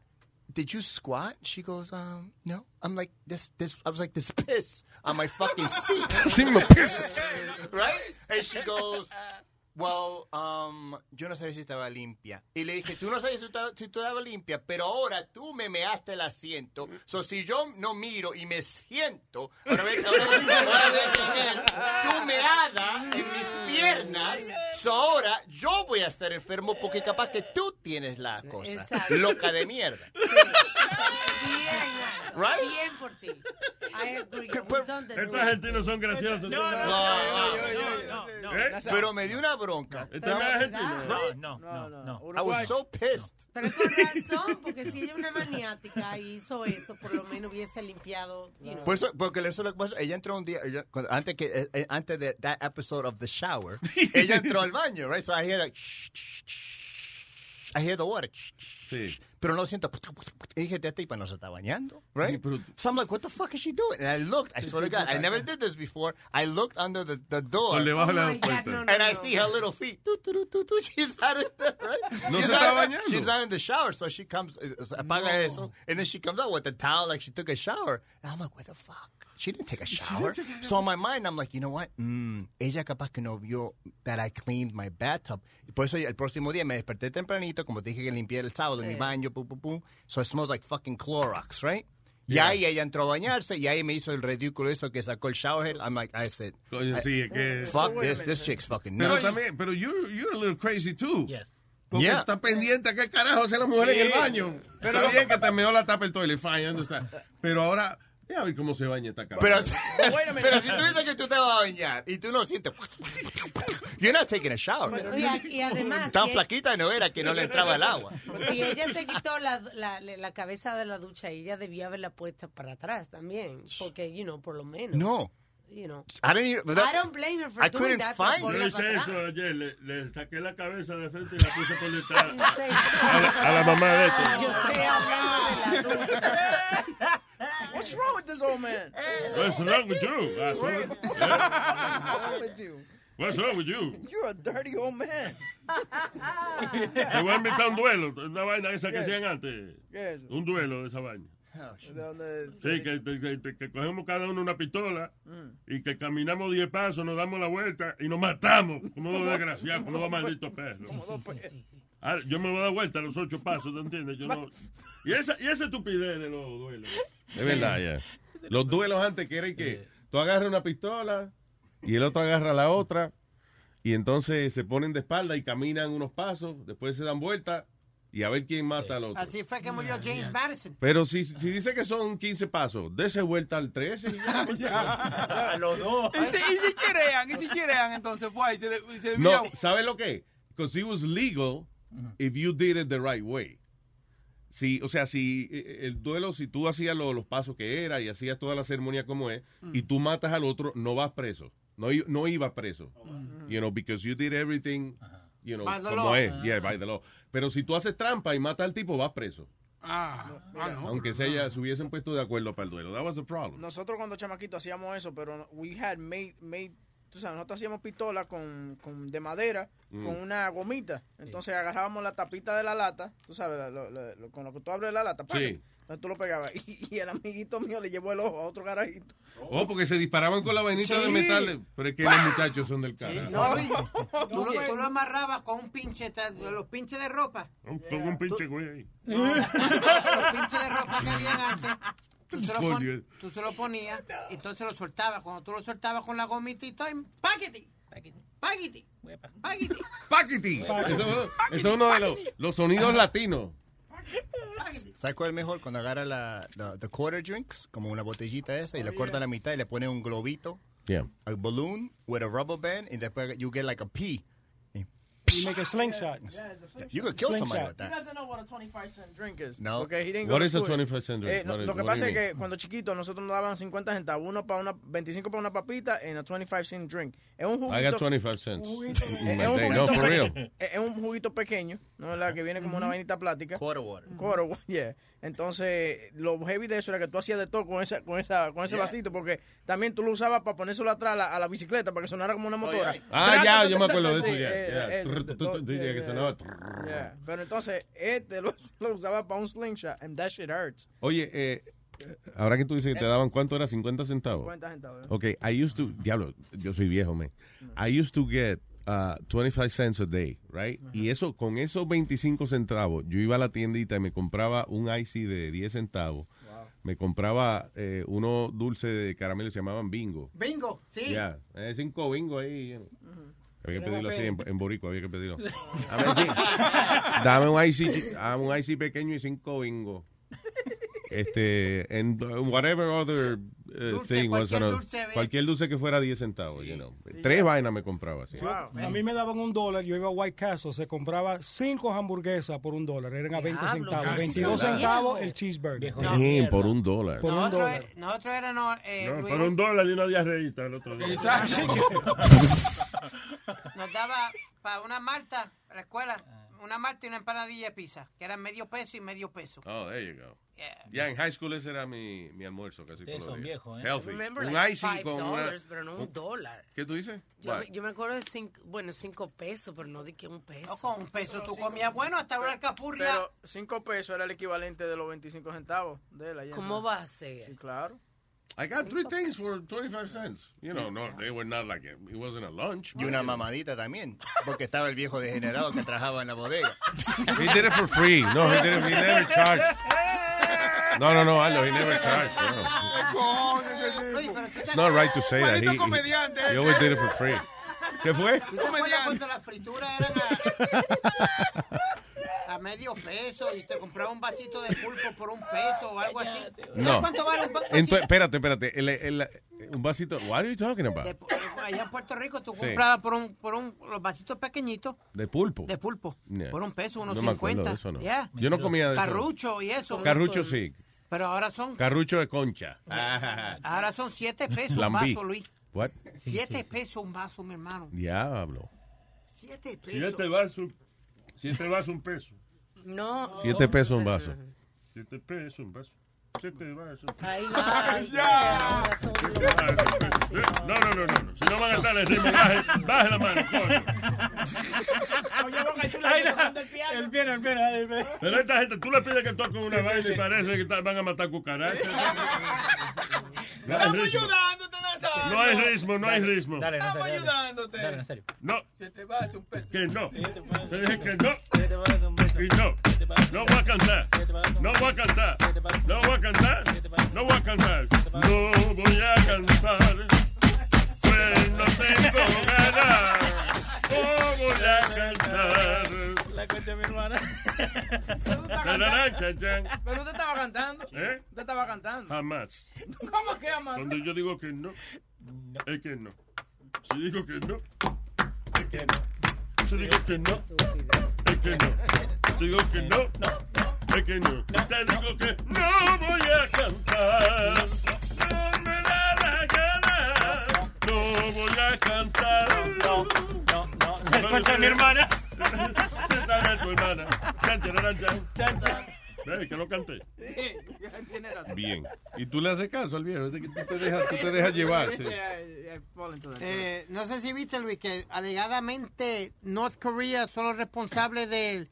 did you squat? She goes, um, no. I'm like, this, this, I was like, this piss on my fucking seat. Sí, me piss. right? And she goes, well, um, yo no sabía si estaba limpia. Y le dije, tú no sabes si estaba, si estaba limpia, pero ahora tú me measte el asiento. So, si yo no miro y me siento, ahora ve, ahora ve- ahora ve quién es, tú meada en mis piernas, so ahora yo voy a estar enfermo porque capaz que tú tienes la cosa. Exacto. Loca de mierda. Bien, Right? bien por ti. I agree. The Estos argentinos son graciosos. No, no, No. Pero me dio una bronca. Este es argentino. No, no, no. I was so pissed. Pero con razón, porque si ella es una maniática y hizo eso, por lo menos hubiese limpiado. Pues, porque eso es lo que pasa. Ella entró un día, ella- cuando- antes que eh, eh, antes de that episode of The Shower, ella entró al baño, right? So I hear like, shh, shh, shh, I hear the water. shh, shh, Sí. Pero no siento. Y dije, esta tipa no se está bañando, right? So I'm like, what the fuck is she doing? And I looked, I swear to God, I never did this before. I looked under the, the door. Por debajo de la Oh God, puerta. no, no, And I see her little feet. Tu, tu, tu, tu, tu. She's not in there, right? No she's se not- está bañando. She's not in the shower, so she comes, eh, apaga eso, and then she comes out with the towel like she took a shower. And I'm like, what the fuck? She didn't take a shower. So in my mind, I'm like, you know what? Mm, ella capaz que no vio that I cleaned my bathtub. Y por eso el próximo día me desperté tempranito, como te dije que limpié el sábado en mi Sí. baño, pum, pum, pum. So it smells like fucking Clorox, right? Y Yeah. ahí ella entró a bañarse y ahí me hizo el ridículo eso que sacó el shower head. I'm like, I said, Coño, sí, es que... fuck this, this chick's fucking Pero nuts. también, pero you're, you're a little crazy too. Yes. Porque Yeah. está pendiente a qué carajo hace la mujer Sí. en el baño. está bien que te meó la tapa el toilet, fine, ¿dónde está? Pero ahora, ya ver cómo se baña esta cara. Pero, a pero si tú dices que tú te vas a bañar y tú no sientes. You're not taking a shower. Y, a- y además, Tan si, flaquita no era que no le entraba el agua. si ella te quitó la, la, la cabeza de la ducha, ella debía haberla puesta para atrás también. Porque, you know, por lo menos. No. You know. I don't even. I don't blame her for I doing couldn't that, pero find Yo hice eso ayer, le, le saqué la cabeza de frente y la puse por detrás a la, a la mamá de esto. Yo estoy hablando de la ducha. What's wrong with this old man? What's wrong with you? What's wrong, What's wrong with you? What's wrong with you? You're a dirty old man. Te voy a invitar a un duelo, una vaina esa que ¿Qué? hacían antes. ¿Qué es eso? Un duelo de esa vaina. ¿De dónde? Sí, que, que- que- que cogemos cada uno una pistola y que caminamos 10 pasos, nos damos la vuelta y nos matamos como dos desgraciados, como dos malditos perros. Ah, yo me voy a dar vuelta a los ocho pasos, ¿te entiendes? Yo no... y, esa, y esa estupidez de los duelos. Es verdad, ya. Los duelos antes que eran que tú agarras una pistola y el otro agarra la otra y entonces se ponen de espalda y caminan unos pasos, después se dan vuelta y a ver quién mata al otro. Así fue que murió James Madison. Pero si, si dice que son 15 pasos, dése vuelta al 13. y ya. A los dos. Y si, y si chirean, y si chirean, entonces fue ahí. Se, se No. ¿sabes lo que? Because it was legal if you did it the right way. Si, o sea, si eh, el duelo, si tú hacías lo- los pasos que era y hacías toda la ceremonia como es, y tú matas al otro, no vas preso. No, no ibas preso. You know, because you did everything, you know, By the como law. es. Yeah, by the law. Pero si tú haces trampa y matas al tipo, vas preso. Ah, ah, no. Aunque se, haya- se hubiesen puesto de acuerdo para el duelo. That was the problem. Nosotros cuando chamaquitos hacíamos eso, pero we had made, made tú sabes, nosotros hacíamos pistola con, con de madera, Mm. con una gomita. Entonces agarrábamos la tapita de la lata, tú sabes, la- lo- lo- lo- con lo que tú abres la lata, ¡pam! Sí. entonces tú lo pegabas. Y, y el amiguito mío le llevó el ojo a otro garajito. Oh, porque se disparaban con la vainita de metal. Pero es que los muchachos son del cara. No, Luis, tú, lo, tú lo amarrabas con un pinche, de los pinches de ropa. Con un pinche güey ahí. los pinches de ropa que habían antes. Tú se, lo pon- tú se lo ponías y entonces lo soltabas. Cuando tú lo soltabas con la gomita y todo, ¡paquete! ¡Paquete! ¡Paquete! Paquiti. Eso, eso es uno de los, los sonidos latinos. ¿Sabes cuál es mejor? Cuando agarra la, la- the quarter drinks, como una botellita esa, y la corta a la mitad y le pone un globito, Yeah. a balloon with a rubber band, y después you get like a pea. You make a slingshot. You could kill somebody Slingshot. with He that. doesn't know what a 25 cent drink is. No. Porque he didn't What go to is a school. 25 cent drink? Eh, no, What- lo que what pasa es que cuando chiquitos nosotros nos daban 50 centavos, uno para una, 25 para una papita en a 25 cent drink. Es un juguito. I got 25 cents. Es un juguito No, for real. Es es un juguito pequeño, ¿no? La que viene como una vainita plástica. Quarter water. Quarter water, yeah. Entonces, lo heavy de eso era que tú hacías de todo con esa con esa con ese Yeah. vasito porque también tú lo usabas para ponérselo atrás a la, a la bicicleta para que sonara como una motora. Ah, ya, yo me acuerdo de eso. ya, eh, eh. Pero entonces, este lo, lo usaba para un slingshot and that shit hurts. Oye, eh, ahora que tú dices que te daban, ¿cuánto era? ¿50 centavos? 50 centavos. Ok, I used to, diablo, yo soy viejo, man. I used to get uh, 25 cents a day, right? Y eso, con esos 25 centavos, yo iba a la tiendita y me compraba un icy de 10 centavos. Me compraba eh, unos dulces de caramelo que se llamaban bingo. Bingo, sí. Ya, eh, cinco bingo ahí. Había que pedirlo así en, en boricua, había que pedirlo. A ver, sí. Dame un chi- dame un icy pequeño y cinco bingo. Este, and uh, whatever other uh, Dulce, thing was cualquier a- dulce, ve. cualquier dulce que fuera 10 centavos, you know. Tres vainas me compraba así. Yo- a mí me daban un dólar, yo iba a White Castle, se compraba cinco hamburguesas por un dólar, eran a 20 Diablo, centavos, casi 22 son centavos el cheeseburger. Damn, por un dólar. Por un Nosotros, dólar. eh, nosotros éramos, eh, No, por un dólar y una diarreíta el otro día. nos daba para una Marta, a la escuela, una Marta y una empanadilla de pizza, que eran medio peso y medio peso. Oh, there you go. Ya en high school ese era mi, mi almuerzo casi Ustedes todos los días. viejos, ¿eh? Healthy. Remember, un like icy five con una... dollars, pero no un dólar. ¿Qué tú dices? Yo, me- yo me acuerdo de cinco, bueno, cinco pesos, pero no di que un peso. No, con un peso tú comías bueno hasta una alcapurria. Pero 5 pesos era el equivalente de los 25 centavos de allá. ¿Cómo va a ser? Sí, claro. I got three things for 25 cents. You know, no, they were not like, a, it wasn't a lunch. Y una mamadita también, porque estaba el viejo degenerado que trabajaba en la bodega. He did it for free. No, he did it, he never charged. No, no, no, Aldo, he never charged. No. It's not right to say that. He, he, he always did it for free. ¿Qué fue? ¿Tú te acuerdas cuando las frituras eran a, medio peso y te compraba un vasito de pulpo por un peso o algo así? ¿Sabes No. cuánto vale un espérate, espérate. El, el- un vasito. What are you talking about? de- allá en Puerto Rico tú Sí. comprabas por un, por un, los vasitos pequeñitos De pulpo. de pulpo. Yeah. Por un peso, unos No me acuerdo 50. de eso, no. Yeah. Yo no comía de eso. Carrucho y eso. Carrucho sí. Pero ahora son, Carrucho de concha. Ahora son siete pesos un vaso, Luis. What? Siete pesos un vaso, mi hermano. Diablo. Siete pesos. Siete vasos, siete vasos un peso. No. Siete pesos un vaso. Siete pesos un vaso. Siete vasos. Ahí va. Ya. No, no, no, no. Si no van a estar en el ritmo, baje, baje la mano, coño. Oye, Boca Chula, Ahí ¿tú está. tocando el piano? El piano. Pero esta gente, tú le pides que toquen una vaina y parece que van a matar cucarachas. No hay Estamos ritmo. ayudándote, Nazario. No hay ritmo, no hay ritmo. Dale, Estamos ayudándote. Dale, Nazario. No, Se te va a hacer un peso. que no. Te dije que no. Y no. No voy a cantar. No voy a cantar. No voy a cantar. No voy a cantar. No voy a cantar. Pues no tengo ganas. No voy a cantar. La concha de mi hermana. Pero usted estaba cantando. ¿Eh? Usted estaba cantando. Jamás. ¿Cómo que amado? Cuando yo digo que no, es que no. Si digo que no, es que no. Si digo que no, es que no. Si digo que no, es que no. Te digo que no voy a cantar. No me da la gana. No voy a cantar. No, no, no. Concha de mi hermana. Razón. Bien. Y tú le haces caso al viejo. Tú te dejas, tú te dejas llevar. Eh, no sé si viste, Luis, que alegadamente North Korea son los responsables de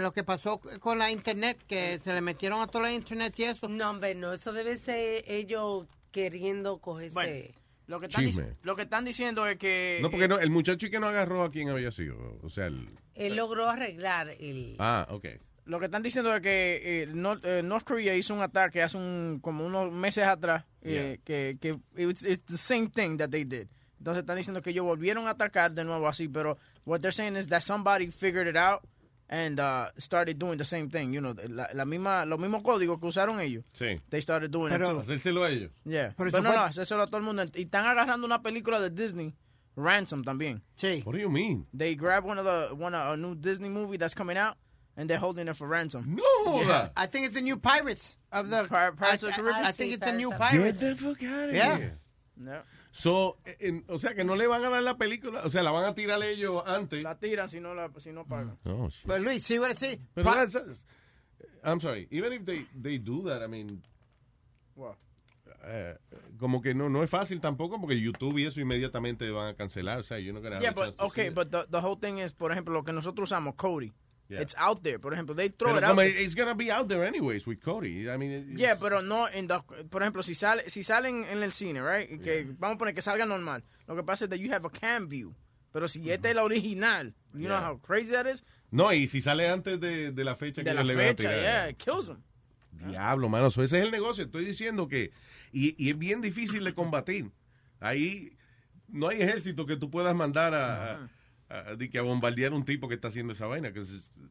lo que pasó con la internet, que se le metieron a toda la internet y eso. No, hombre, no, eso debe ser ellos queriendo cogerse. Lo que, están Chisme. dic- lo que están diciendo es que... No, porque no, el muchacho que no agarró a quién había sido. O sea, el. Él logró arreglar el... Ah, ok. Lo que están diciendo es que eh, North, eh, North Korea hizo un ataque hace un, como unos meses atrás, eh, que, que it's, it's the same thing that they did. Entonces están diciendo que ellos volvieron a atacar de nuevo así, pero what they're saying is that somebody figured it out and uh, started doing the same thing. You know, la, la misma, los mismos códigos que usaron ellos. Sí. They started doing it too. Hacérselo a ellos. Yeah. Pero Pero, eso no, fue- no, hacérselo a todo el mundo. Y están agarrando una película de Disney, Ransom también. Sí. What do you mean? They grab one of the one of a new Disney movie that's coming out, and they're holding it for ransom. No, Yeah. I think it's the new Pirates of the Pirates I, of the I- Caribbean? I think it's the new Get Pirates. the fuck out of Yeah. here. Yeah. So, en- o sea, que no le van a dar la película. O sea, la van a tirar ellos antes. La tiran si no la si no pagan. Oh, shit. But Luis, see what I? Pero I'm sorry. Even if they, they do that, I mean, What? eh, como que no, no es fácil tampoco porque YouTube y eso inmediatamente van a cancelar. O sea, not gonna have Yeah, but okay, but the, the whole thing is, por ejemplo, lo que nosotros usamos, Cody. Yeah. It's out there. Por ejemplo, they throw Pero it out. there. it's gonna be out there anyways with Cody. I mean, Yeah, pero no en the- por ejemplo, si sale si salen en el cine, right? Que vamos a poner que salga normal. Lo que pasa es que you have a cam view. Pero si esta es la original, you know Yeah. how crazy that is? No, y si sale antes de, de la fecha que De la ellos le fecha, yeah, it kills them. Diablo, mano, so ese es el negocio. Estoy diciendo que. Y, y es bien difícil de combatir. Ahí no hay ejército que tú puedas mandar a, a, de que a bombardear un tipo que está haciendo esa vaina, que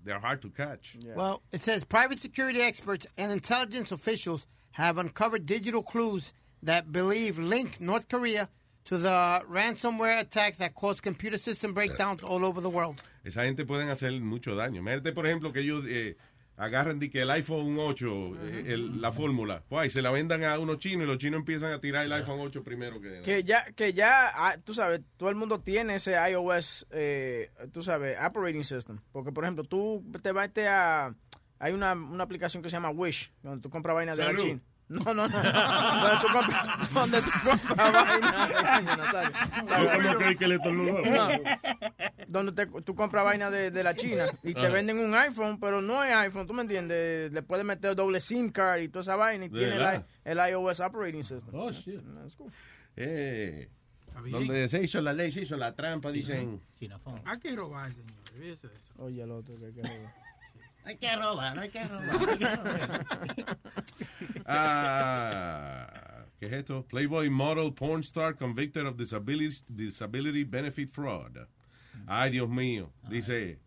they're hard to catch. Well, it says private security experts and intelligence officials have uncovered digital clues that believe link North Korea to the ransomware attack that caused computer system breakdowns all over the world. Esa gente pueden hacer mucho daño. Imagínate, por ejemplo, que ellos eh, agarran de que el iPhone 8, eh, el- la fórmula, pues, y se la vendan a unos chinos y los chinos empiezan a tirar el iPhone 8 primero que... Que ya, que ya, ah, tú sabes, todo el mundo tiene ese iOS, eh, tú sabes, operating system. Porque, por ejemplo, tú te vas a... Hay una, una aplicación que se llama Wish, donde tú compras vainas de la. China. No, no, no. donde tú compras, donde tú compras vainas. No, sabes. Yo creí que le estornudó. No. Donde te- tú compras vaina de, de la China y te venden un iPhone, pero no es iPhone, ¿tú me entiendes? Le puedes meter doble SIM card y toda esa vaina y ¿De tiene i- el iOS operating system. Oh, shit. That's cool. Eh, donde se hizo la ley, se hizo la trampa, dicen... Hay que robar, señor. Olvídese de eso. Oye, el otro que hay que robar. Hay que robar, hay que robar. Ah, ¿Qué es esto? Playboy model porn star convicted of disability, disability benefit fraud. Ay, Dios mío. Dice,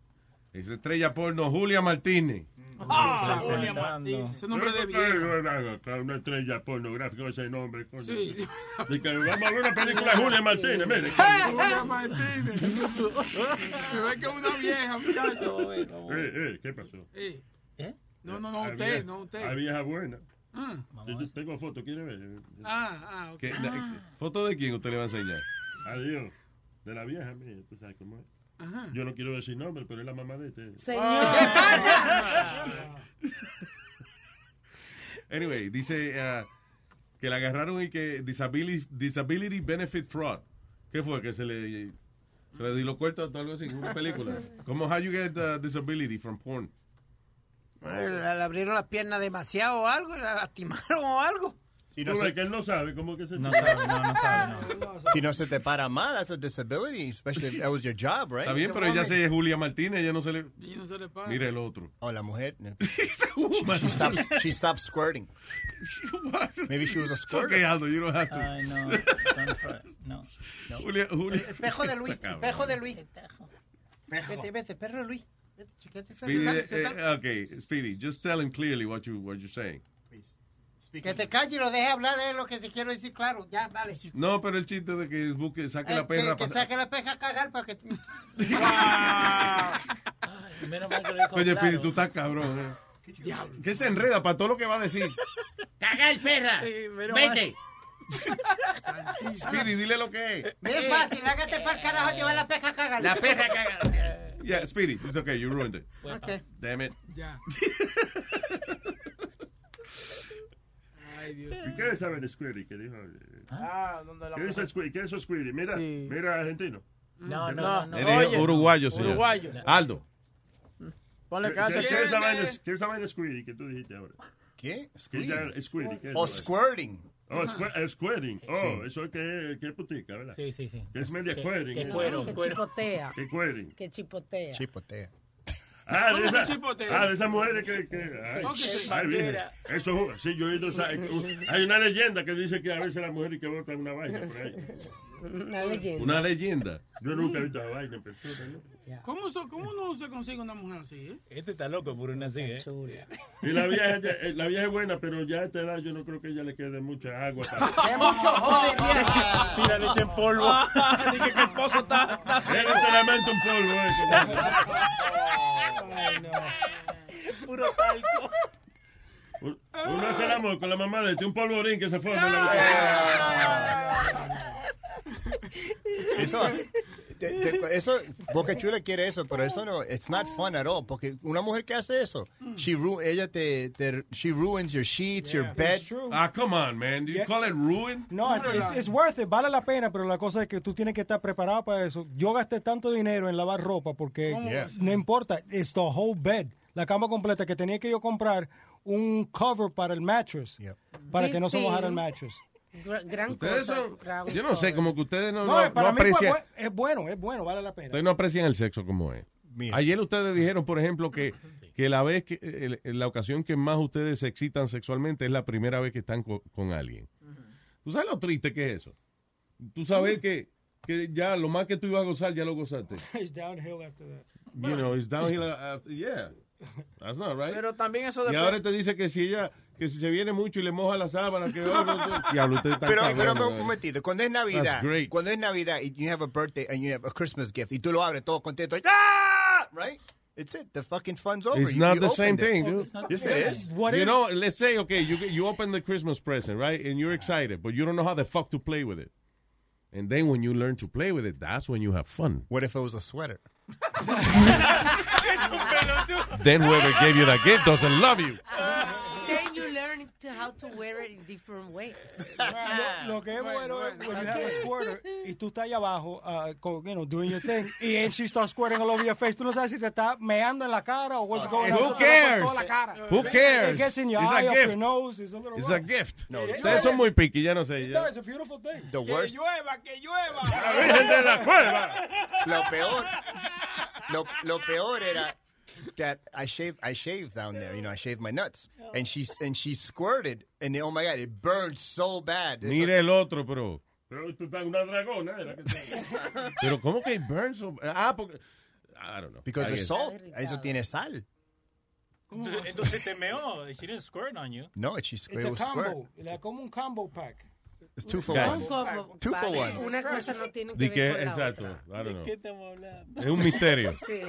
es estrella porno Julia Martínez. Ah, Julia Martín. Ese nombre de viejo. Una estrella pornográfica, ese nombre. coño. Sí. De que vamos a ver una película de Julia Martínez, mire. Julia Martínez. Me ve que es una vieja, muchacho. Eh, eh, ¿Qué pasó? Eh. No, no, no, Hay usted, vieja- no usted. Hay vieja buena. Ah. Tengo foto, ¿quiere ver? Ah, ah, ok. ¿Qué- la- ¿Foto de quién usted le va a enseñar? Adiós. De la vieja mía, tú sabes cómo es. Ajá. Yo no quiero decir nombre, pero es la mamá de este. Señor. Anyway, dice ah, que la agarraron y que disability, disability benefit fraud. ¿Qué fue? Que se le se le cuarto o algo así en una película. ¿Cómo how you get uh, disability from porn? Le, le abrieron las piernas demasiado o algo, y la lastimaron o algo. Si Tú ves que él no sabe cómo que se No sabe, no, no sabe, Si no se te para mal, that's a disability, especially if that was your job, right? Está bien, pero ella se Julia Martínez, ella no se le... Y no se le para. Mira el otro. Oh, la mujer. no. she, stopped, she stopped squirting. Maybe she was a squirter. Okay, Aldo, you don't have to. Ay, no. No. no. Julia, Julia. El espejo de Luis, el espejo de Luis. Vete, vete, perro de Luis. Speedy, perro. eh, okay, Speedy, just tell him clearly what you what you're saying. Que te calle y lo deje hablar, es lo que te quiero decir claro. Ya, vale. No, pero el chiste de que busque, saque Eh, la perra que, que saque la peja a cagar para que... Menos mal que lo Oye, claro. Tú estás cabrón. eh. ¿Qué se enreda para todo lo que va a decir? ¡Cagar, perra! menos ¡Vete! Speedy, dile lo que es. Bien fácil, hágate para el carajo llevar la peja a cagar. La perra cagar. Yeah, Speedy, it's okay, you ruined it. Okay. Damn it. Ya. Ay, Dios. ¿Y qué sabe dijo? Ah, donde la ¿Qué Squirty? Mira, Sí. mira argentino. No, no, no. Uruguayo, señor. Uruguayo. Aldo. Ponle ¿Qué, caso. qué, qué es esa vaina, qué es esa vaina Squirty que tú dijiste ahora? ¿Qué? ¿Qué es es O vaina? squirting. Oh, squ- squirting. Oh, Sí. eso es que, que es putica, ¿verdad? Sí, sí, sí. Que es media Que- squirting. que cuero, que cuero. chipotea. Que squirting. Que chipotea. Chipotea. Ah, de ¿Cómo esa, ah, de esas mujeres que... que ay, ay. Eso, sí, yo he oído Hay una leyenda que dice que a veces las mujeres que botan una vaina por ahí. Una leyenda. Una leyenda. Yo nunca he visto la vaina en persona, ¿no? ¿Cómo, so- ¿Cómo no se consigue una mujer así, eh? Este está loco por una así, ¿eh? Y la vieja, eh, la vieja es buena, pero ya a esta edad yo no creo que ella le quede mucha agua. Es mucho joder, vieja. Tira leche en polvo. Dije que el pozo está... está Es literalmente un polvo, eh. Puro talco. Uno hace el amor con la mamá de un polvorín que se forma en la Eso, de- de- eso, Boca Chula quiere eso, pero eso no, it's not fun at all, porque una mujer que hace eso, she ru ella te, te- she ruins your sheets, your bed. Ah, come on, man. Do you call it ruin? No, it's, it's worth it, vale la pena, pero la cosa es que tú tienes que estar preparado para eso. Yo gasté tanto dinero en lavar ropa porque Yeah. no importa, it's the whole bed, la cama completa, que tenía que yo comprar un cover para el mattress, para que no se Big mojara el mattress. Gra- Gran Ustedes cosa. son, yo no sé, como que ustedes no, No, no, no para mí fue aprecian, es bueno, es bueno, vale la pena. ustedes no aprecian el sexo como es. Mira. Ayer ustedes dijeron, por ejemplo, que, que la vez que el- la ocasión que más ustedes se excitan sexualmente es la primera vez que están co- con alguien. ¿Tú sabes lo triste que es eso? Tú sabes que, que ya lo más que tú ibas a gozar ya lo gozaste. It's downhill after that. You know, it's downhill after, yeah. That's not right. Pero también eso y depende... ahora te dice que si ella, que si se viene mucho y le moja la sábana, que oh, no, no. Diablo, usted está Pero, cabrón, pero un momentito, cuando es Navidad, cuando es Navidad y you have a birthday and you have a Christmas gift y tú lo abres todo contento, ¡ah! right? It's it. The fucking fun's over. It's You- not you the same it. thing, dude. Yes, it is. you know, let's say, okay, you you open the Christmas present, right, and you're excited, but you don't know how the fuck to play with it. And then when you learn to play with it, that's when you have fun. What if it was a sweater? Then whoever gave you that gift doesn't love you. Learn to how to wear it in different ways. Lo, lo que es bueno es when you have a squirter y tú estás ahí abajo, uh, co- you know, doing your thing, y and she starts squirting all over your face. Tú no sabes si te está meando en la cara o what's going on. Who cares? Who cares? It gets in your It's a eye, up gift. your nose. It's a little It's a rough. gift. No, Ustedes son muy piqui, ya no sé. No, it's a beautiful thing. The Que worst. llueva, que llueva. La Virgen de la Cueva. Lo peor, lo, lo peor era that I shaved, I shaved down there. You know, I shaved my nuts, and she and she squirted, and oh my god, it burned so bad. Mire el otro, pero. Pero tú estás una dragona, Pero ¿cómo que it burns so Ah, porque. I don't know. Because guess. salt. Eso tiene sal. Entonces, te meó. She didn't squirt on you. No, she It's it a squirt. combo. Like, como un combo pack. It's two for Guys. one. Un combo. Two for one. Una cosa no tiene que ver con la exacto. otra. I don't know. ¿Qué estamos hablando? Es un misterio. Sí.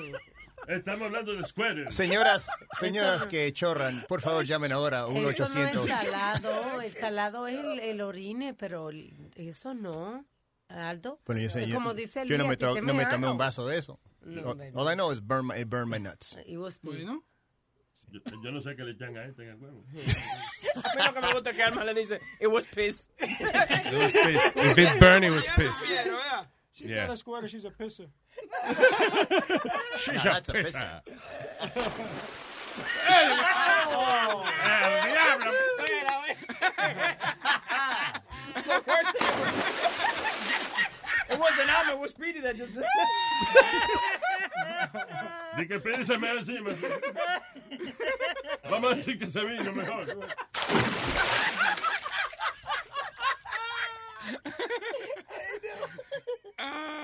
Estamos hablando de squares. Señoras, señoras que chorran, por favor llamen ahora a Eso no es 1-800. salado. El salado es el, el orine, pero el- eso no. Aldo. Bueno, yo sé, yo, como dice yo no Lía, me, te no me tomé un vaso de eso. No, all, all I know is burn my, it burned my nuts. It was big. Bueno, Yo, yo no sé qué le echan a este en el huevo. A mí lo que me gusta es que Alma le dice, it was piss. It was pissed. If it burned, it was pissed. pero vea. She's Yeah. not a squirter, she's a pisser. She's Nah, a that's a pisser. Oh. ¡El diablo! The worst thing it was- It wasn't Alma, it was Speedy that just did De que Pérez se me encima. Vamos a decir que se vino mejor.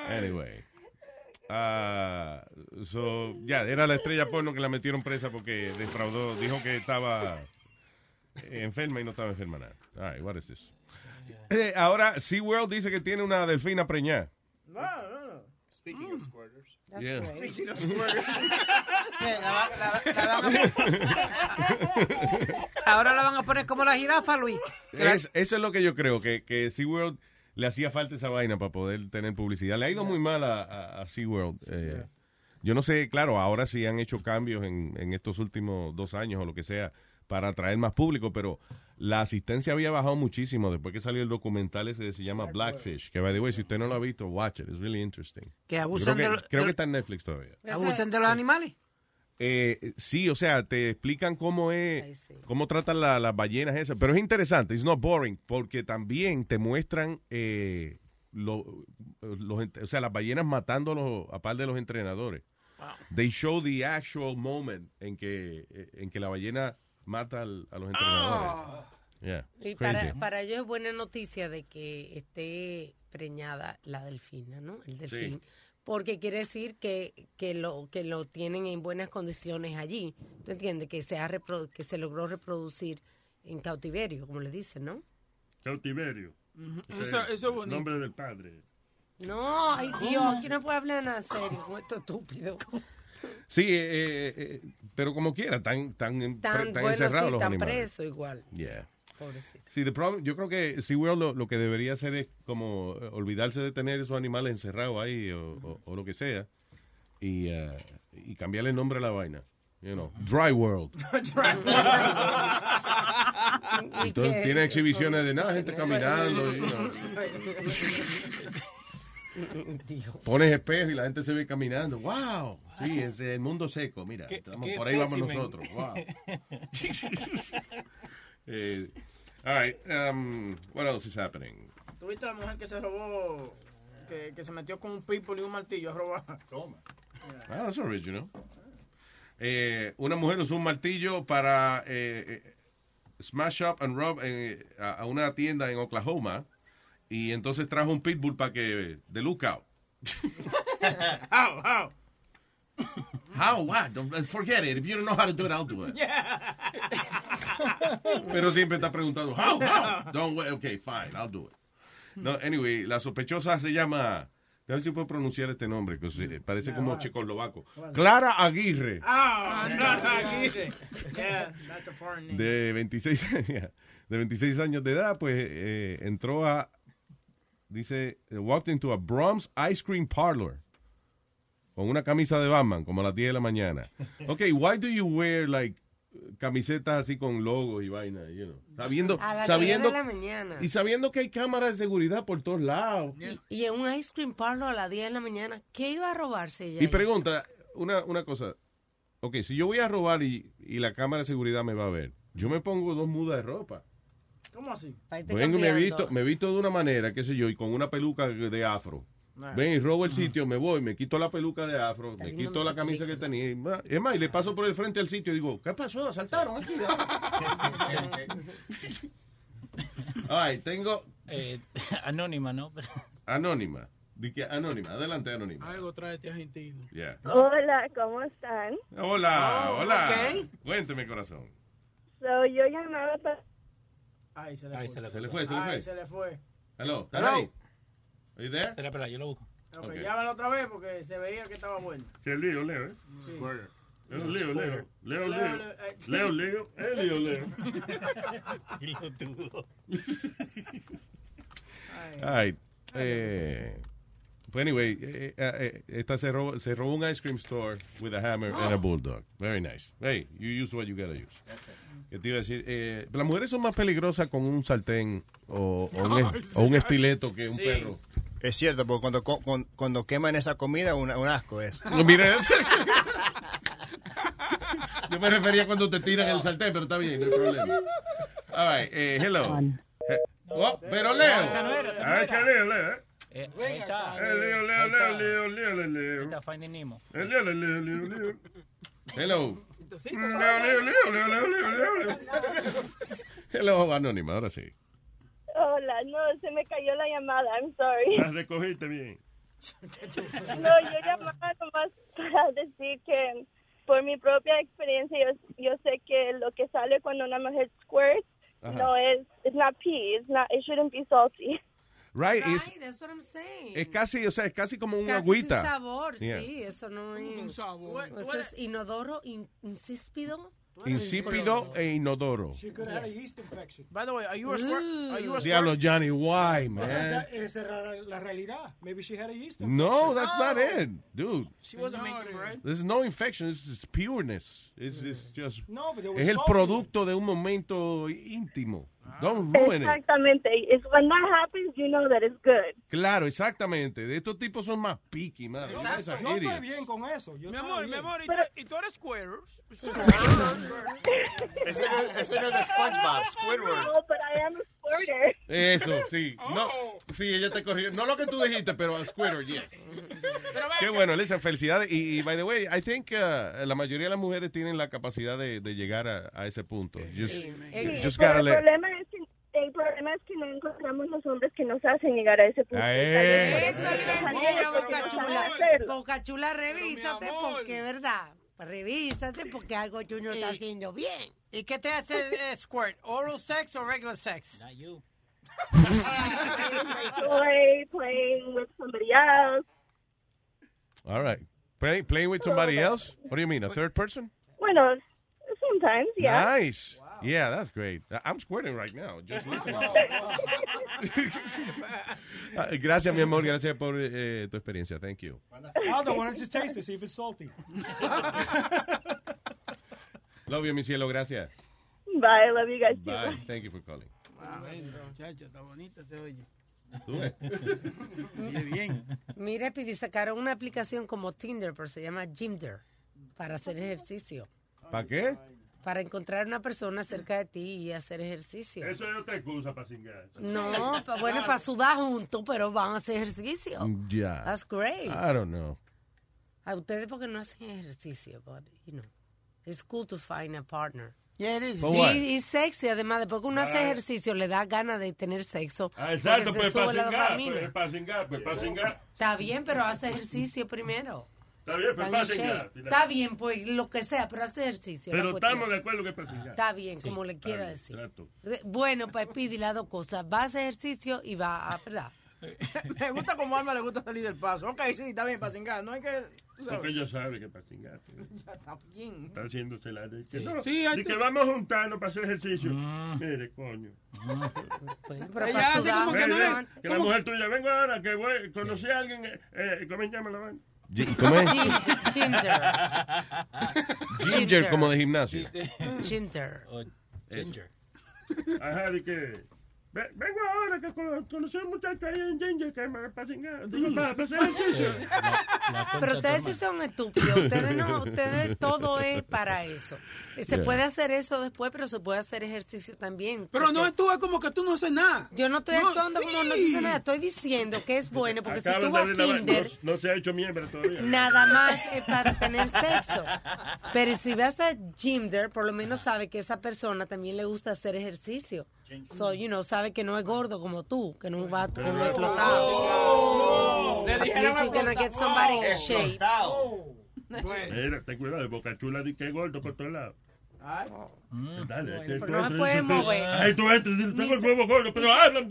Anyway. Ah, so, ya, era la estrella porno que la metieron presa porque defraudó, dijo que estaba enferma y no estaba enferma nada. All right, what is this? Eh, ahora, SeaWorld dice que tiene una delfina preñada. No, no, no. Speaking of squirters. That's Yeah. great. Speaking of squirters. Yeah, la va- la- la van a- Ahora la van a poner como la jirafa, Luis. Es- eso es lo que yo creo, que, que SeaWorld le hacía falta esa vaina para poder tener publicidad. Le ha ido muy mal a, a, a SeaWorld. eh. Yo no sé, claro, ahora sí han hecho cambios en, en estos últimos dos años o lo que sea para atraer más público, pero la asistencia había bajado muchísimo después que salió el documental ese que se llama Blackfish, que by the way, si usted no lo ha visto, watch it, it's really interesting. Que abusan creo de que, lo- creo de- que está en Netflix todavía. ¿Abusan de los animales? Eh, sí, o sea, te explican cómo es, cómo tratan la- las ballenas esas, pero es interesante, it's not boring, porque también te muestran eh, lo- los, o sea, las ballenas matando a, los, a par de los entrenadores. They show the actual moment en que, eh, en que la ballena mata al- a los entrenadores. Yeah, it's Y para, para ellos es buena noticia de que esté preñada la delfina, ¿no? El delfín. Porque quiere decir que, que, lo, que lo tienen en buenas condiciones allí. ¿Tú entiendes? Que se, ha reprodu- que se logró reproducir en cautiverio, como le dicen, ¿no? Cautiverio. Ese Eso- es eso es bonito. Nombre del padre. No, ay Dios, aquí no puede hablar nada serio con esto estúpido. Sí, eh, eh, eh, pero como quiera, tan, Tan, tan bueno, encerrados sí, los tan animales. preso igual. Yeah. Pobrecito. Sí, the problem- yo creo que SeaWorld lo, lo que debería hacer es como eh, olvidarse de tener esos animales encerrados ahí o, o- o lo que sea y, eh, y cambiarle el nombre a la vaina. You know, Dry World. Entonces tiene exhibiciones de nada, gente caminando. you know. Pones espejo y la gente se ve caminando. ¡Wow! Sí, es el mundo seco. Mira, Qué- estamos- qué por ahí vamos nosotros. ¡Wow! eh, all right. Um, what else is happening? ¿Tuviste la mujer que se robó, que, que se metió con un people y un martillo a robar? Toma. Ah, that's original. Eh, una mujer usó un martillo para eh, eh, smash up and rob eh, a, a una tienda en Oklahoma y entonces trajo un pitbull para que de lookout. How, how? How? What? Don't- forget it. If you don't know how to do it, I'll do it. Pero siempre está preguntando, how, how? Don't wait. Okay, fine, I'll do it. No, anyway, la sospechosa se llama, a ver si puedo pronunciar este nombre, que se- parece como checoslovaco. Clara Aguirre. Ah, no, Aguirre. Yeah, that's a foreign name. de 26, de 26 años de edad, pues eh, entró a, dice, eh, walked into a Brahms Ice Cream Parlor con una camisa de Batman, como a las 10 de la mañana. Ok, why do you wear, like, camisetas así con logos y vaina, you know? Sabiendo, A las sabiendo, 10 de la mañana. y sabiendo que hay cámaras de seguridad por todos lados. Y en un ice cream parlor a las 10 de la mañana, ¿qué iba a robarse ella? Y pregunta, una, una cosa, ok, si yo voy a robar y, y la cámara de seguridad me va a ver, yo me pongo dos mudas de ropa. ¿Cómo así? Vengo y me visto, me visto de una manera, qué sé yo, y con una peluca de afro. Ven y robo el sitio, me voy, me quito la peluca de afro, me quito la camisa que tenía. Es más, y le paso por el frente al sitio y digo, ¿qué pasó? ¿Asaltaron aquí? Ay, tengo Eh, anónima, ¿no? anónima. Di que anónima, adelante anónima. Algo tráete argentino. Yeah. Hola, ¿cómo están? Hola, Oh, hola. ok. Cuénteme, corazón. So, yo llamaba para... Ay, se le Ay, fue. se le Se le fue, se le fue. se le fue. Hello, Hello. Are you there? Espera, espera, yo lo busco. Ok, Ok. llámalo otra vez porque se veía que estaba bueno. Qué lío, Leo, ¿eh? Sí. Lío, Leo. Leo, Leo, Leo. Leo, eh, Leo, Leo. Es lío, Leo. Ay, eh, pues anyway, eh, eh, eh, esta se robó, se robó un ice cream store with a hammer and a bulldog. Very nice. Hey, you use what you gotta use. ¿Qué te iba a decir? Eh, las mujeres son más peligrosas con un sartén o, o un, o un estileto que un Sí. perro. Es cierto, porque cuando, co- cuando, cuando queman esa comida, un, un asco es. Mira, yo me refería cuando te tiran el sartén, pero está bien, no hay problema. All right, eh, hello. Eh, oh, pero Leo. Ay, qué lío, Leo, ¿eh? Eh, ahí está. Eh, Leo, Leo, Leo. Leo, Leo, Leo, Ahí Leo. está Finding Nemo. Eh, Leo, Leo, Leo, Leo, Leo. Hello. Leo, Leo, Leo, Leo, Leo, Leo, Leo. Hello, anónima, ahora sí. Hola, no, se me cayó la llamada, I'm sorry. La recogiste bien. No, yo llamaba nomás para decir que por mi propia experiencia yo, yo sé que lo que sale cuando una mujer squirts Ajá. no es, it's not pee, it's not, it shouldn't be salty. Right, Right, that's what I'm saying. es casi, o sea, es casi como un Casi agüita. sin sabor, Yeah. sí, eso no es. Un sabor. Eso es inodoro, in- insíspido. Insípido e inodoro. She could have had a yeast infection. By the way, are you a squirt? Are you a Diablo, squirt? Johnny, why, man? Esa es la, la realidad. Maybe she had a yeast infection. No, that's not it, dude. She wasn't making bread. There's no infection. It's, it's pureness. It's, it's just. No, but there was es el producto de un momento íntimo. Don't ruin it. Exactamente. When that happens, you know that it's good. Claro, exactamente. De estos tipos son más picky, man. Yo estoy idiots. bien con eso. Yo Mi amor, mi amor, ¿y tú, y tú eres square? Ese no, ese no es de SpongeBob, Squidward. No, but I am a squirter. Eso, sí. No, sí, ella te corrigió. No lo que tú dijiste, pero Squidward, yes. Qué bueno, Lisa, felicidades. Y, y, by the way, I think uh, la mayoría de las mujeres tienen la capacidad de, de llegar a, a ese punto. Just, Sí, just gotta el let- problema es que el problema es que no encontramos los hombres que nos hacen llegar a ese punto. A eso. Eso le iba a yo, Boca Chula. Boca Chula, revísate porque, ¿verdad? Revísate porque algo tú no estás haciendo bien. ¿Y qué te hace eh, squirt? ¿Oral sex o regular sex? Toy, playing with somebody else. All right. Play, playing with somebody else? What do you mean, a third person? Bueno, sometimes, yeah. Nice. Yeah, that's great. I- I'm squirting right now. Just listening. Ah, Gracias, mi amor. Gracias por eh, tu experiencia. Thank you. Aldo, why don't you taste it, see if it's salty? Love you, mi cielo. Gracias. Bye, love you guys too. Bye. Thank you for calling. Muchacha, está bonita se oye. Bien. Mira, Pidi, sacaron una aplicación como Tinder, pero se llama Gymder, para hacer ejercicio. ¿Para qué? Para encontrar una persona cerca de ti y hacer ejercicio. Eso es otra excusa para cingar. No, pa- bueno, para sudar juntos, pero van a hacer ejercicio. Ya. That's great. I don't know. A ustedes porque no hacen ejercicio, but, you know, it's cool to find a partner. Yeah, it is. Y, y sexy, además, después que uno hace ejercicio, le da ganas de tener sexo. Ah, exacto, pues se para dopamina. pues para cingar, pues para cingar. Está bien, pero hace ejercicio primero. Está bien, pues Está para en cingar. shape. Está bien, pues lo que sea, pero hace ejercicio. Pero estamos de acuerdo que es para cingar. Está bien, como le quiera bien, decir. trato. Bueno, pues pide las dos cosas. Va a hacer ejercicio y va a, ¿verdad? Me gusta como Alma le gusta salir del paso. Ok, sí, está bien, para cingar. No hay que... Porque ella sabe que es para cingar. Ya está bien. Está haciéndose la de que Sí. no, Sí, hay y que- vamos a juntarnos para hacer ejercicio. Mire, coño. pero Ella para hace como que no que la mujer tuya, vengo ahora, que voy, conocí a alguien, eh, eh, ¿cómo se llama la? ¿Cómo es? Ginger. Ginger, como de gimnasio. Ginger. Ginger. Ajá, de que... ve- Vengo ahora que cono- conocí a un muchacho ahí en Ginger que me cingar. Digo, para, para hacer ejercicio. Pero ustedes sí son estúpidos. Ustedes no, ustedes todo es para eso. Se Yeah. puede hacer eso después, pero se puede hacer ejercicio también. Pero no actúa como que tú no haces nada. Yo no estoy No, actuando como no sí. dice nada. Estoy diciendo que es bueno porque si tú vas a. Tinder, No, no se ha hecho miembro todavía. nada más es para tener sexo. Pero si vas a Ginder, por lo menos sabe que esa persona también le gusta hacer ejercicio. So, you know, sabe que no es gordo como tú, que no va a como explotado. Le At dijeron least you're gonna get somebody in shape. Mira, ten cuidado, Boca Chula di que es gordo por todos lados. Ay. Dale, Bueno, que pero tú no entras, puede mover. Ay, tú entras, tengo el huevo gordo, pero habla. ¿Y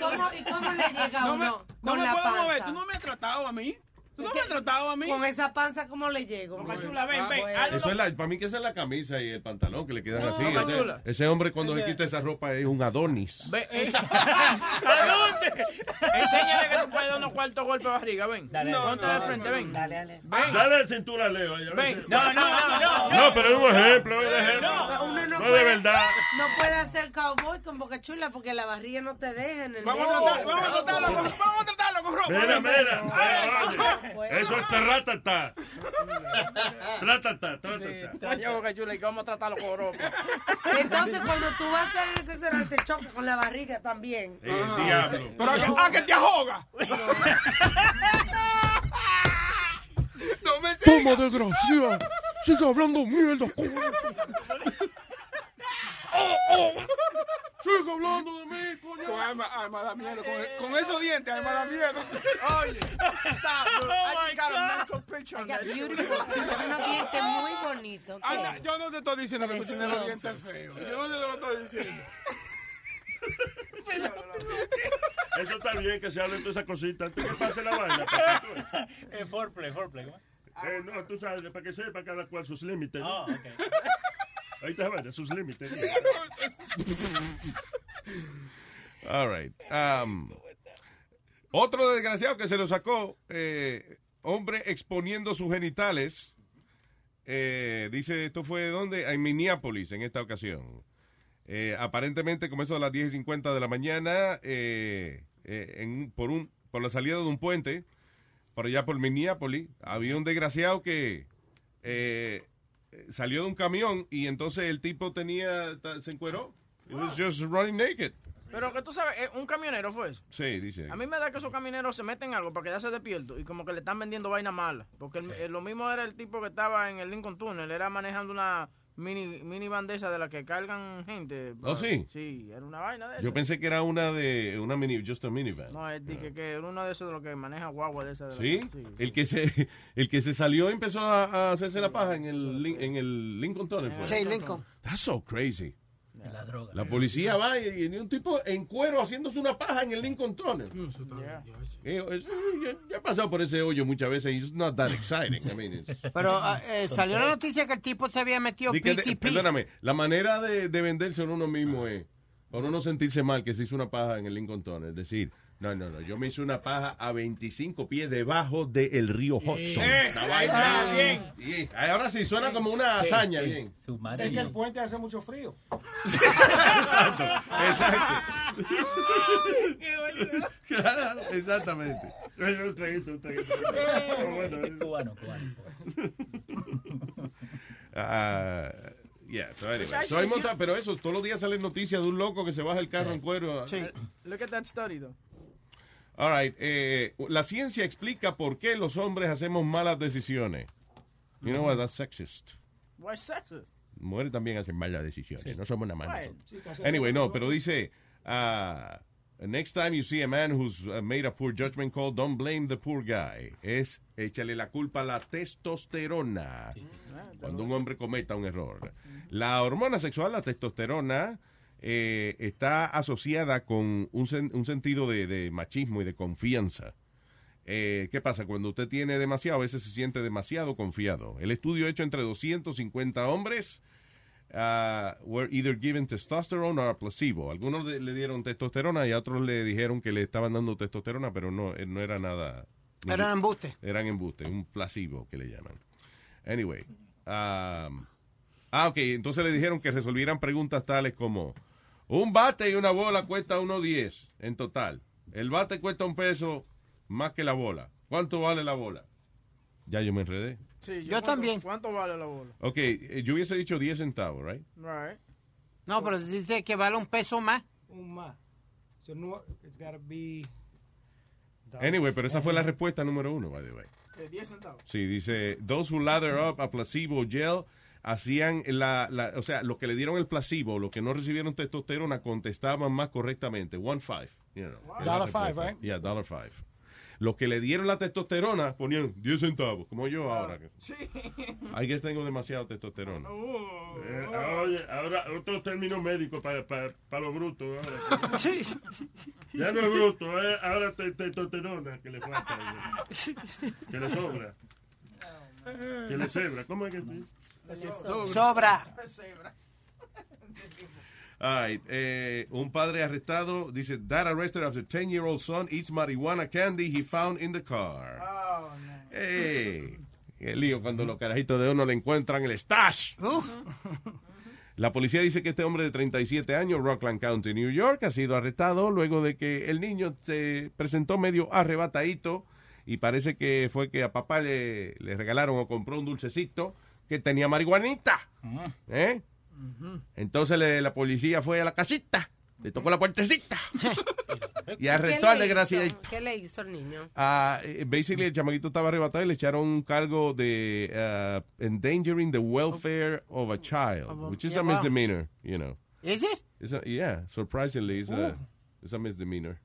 cómo, ¿Y cómo le llega a No me, uno no con me la puedo panza? mover. Tú no me has tratado a mí. Tú no me has tratado a mí. Con esa panza, ¿cómo le llego? Boca Chula, ven, Ah, ven. bueno. Eso es la, para mí que esa es la camisa y el pantalón que le quedan No, así. Boca Ese, Chula. ese hombre cuando se quita esa ropa es un Adonis. Ve, esa. ¿A dónde? Enséñale que tú puedes dar unos cuartos golpes de barriga, ven. Dale, Ponte no, de no, frente, no, ven. dale, dale. Ven. Dale la cintura Leo. Ven. No, no, no, no. No, pero es un ejemplo, es de ejemplo. No, uno no, No, puede, de verdad. no puede hacer cowboy con boca chula porque la barriga no te deja en el Vamos a tratar- vamos a tratarlo con- vamos a tratarlo con ropa. Mira, mira. Eso es terratata. Tratata, tratata. Oye, Boca Chula, y que vamos a tratarlo con ropa. Entonces, cuando tú vas a hacer el sexo oral, te choca con la barriga también. El diablo. Pero a que, te ahoga. No me Toma, desgracia. Sigue hablando mierda. Sigue hablando de mí, coño. Con alma, alma da miedo. Con, con esos dientes, alma da miedo. Oye, stop, bro. I just got a mental picture on that. Beautiful. Tiene unos dientes muy bonitos. Anda, yo no te estoy diciendo que tú tienes los dientes feos. Yo no te lo estoy diciendo. Eso está bien que se hablen todas esas cositas antes que pase la vaina. Eh, foreplay, foreplay. Eh, no, tú sabes, para que sepa cada cual sus límites. ¿no? Ah, ok. Ahí está, vaya, sus límites. All right. Um, otro desgraciado que se lo sacó, eh, hombre exponiendo sus genitales. eh, dice, esto fue donde? En Minneapolis, en esta ocasión. Eh, aparentemente, eso a las 10 y 50 de la mañana, eh, en- por, un, por la salida de un puente, por allá por Minneapolis, había un desgraciado que salió de un camión y entonces el tipo tenía, se encueró. Was just running naked. Pero que tú sabes, eh, un camionero fue eso. Sí, dice. A mí me da que esos camioneros se meten algo para quedarse despierto y como que le están vendiendo vaina mala. Porque el- eh, lo mismo era el tipo que estaba en el Lincoln Tunnel, era manejando una mini minivan de esa de la que cargan gente. ¿Oh, sí? Sí, era una vaina de Yo esa. pensé que era una de una mini, just a minivan. No, es de que, que era uno de esos de los que maneja guagua de esa. de la- ¿Sí? El que se el que se salió y empezó a, a hacerse la paja en el en el Lincoln Tunnel. fue. Sí, Lincoln. That's so crazy. La droga. La policía va y, y un tipo en cuero haciéndose una paja en el Lincoln Tunnel. Eh, es- yo, yo he pasado por ese hoyo muchas veces y it's not that exciting. I mean, it's- Pero ah, eh, salió la noticia que el tipo se había metido de- PCP. perdóname, la manera de, de venderse a uno mismo es para uno sentirse mal que se hizo una paja en el Lincoln Tunnel. Es decir, no, no, no, yo me hice una paja a 25 pies debajo del río Hudson. Eh, bien. Sí, ahora sí, suena como una Sí, hazaña, sí. bien. Es que el puente hace mucho frío. Exacto, exacto. Claro, exactamente. Un traguito, un traguito. Bueno, eh. Cubano, cubano. Ah, yeah, so anyway. So monta- pero eso, todos los días salen noticias de un loco que se baja el carro en cuero. Look at that study, though. All right, eh, la ciencia explica por qué los hombres hacemos malas decisiones. You know what, that's sexist. Why sexist? Mujeres también hacen malas decisiones, no somos nada más Right. Anyway, no, pero dice, ah, next time you see a man who's uh, made a poor judgment call, don't blame the poor guy. Es échale la culpa a la testosterona cuando un hombre cometa un error. La hormona sexual, la testosterona, eh, está asociada con un, sen- un sentido de, de machismo y de confianza. Eh, ¿Qué pasa? Cuando usted tiene demasiado, a veces se siente demasiado confiado. El estudio hecho entre 250 hombres ah, were either given testosterone or a placebo. Algunos le, le dieron testosterona y a otros le dijeron que le estaban dando testosterona, pero no, eh, no era nada. Eran embuste. Eran embuste, un placebo que le llaman. Anyway. um, ah, ok. Entonces le dijeron que resolvieran preguntas tales como: un bate y una bola cuesta 1.10 en total. El bate cuesta un peso más que la bola. ¿Cuánto vale la bola? Ya yo me enredé. Sí, Yo ¿cuánto- también. ¿Cuánto vale la bola? Ok, eh, yo hubiese dicho 10 centavos, right? Right. No, pero dice que vale un peso más. Un más. So, no, it's gotta be... Anyway, pero esa fue la respuesta número uno, by the way. De 10 centavos. Sí, dice, those who lather up a placebo gel hacían la, la, o sea, los que le dieron el placebo, los que no recibieron testosterona, contestaban más correctamente. One five. you know, Dollar five, right? Yeah, dollar five. Los que le dieron la testosterona ponían 10 centavos, como yo ahora. Sí. Hay que tengo demasiado testosterona. Eh, oye, ahora otro término médico para, para, para los brutos. ahora. Ya no es bruto, eh, ahora te, testosterona que le falta. eh, Que le sobra. Que le cebra. ¿Cómo es que se dice? Sobra. All right, eh, un padre arrestado dice, dad arrested after 10-year-old son eats marijuana candy he found in the car. Hey, qué lío cuando los carajitos de uno le encuentran el stash. La policía dice que este hombre de 37 años, Rockland County, New York, ha sido arrestado luego de que el niño se presentó medio arrebatadito y parece que fue que a papá le, le regalaron o compró un dulcecito que tenía marihuanita. ¿Eh? Entonces le- la policía fue a la casita, le tocó la puertecita y arrestó ¿Qué al desgraciado. ¿Qué le hizo el niño? Ah, eh, basically, el chamaquito estaba arrebatado y le echaron un cargo de ah, endangering the welfare of a child, which is yeah, a wow. misdemeanor, you know. Is it? It's a- yeah, surprisingly, it's, a, it's a misdemeanor.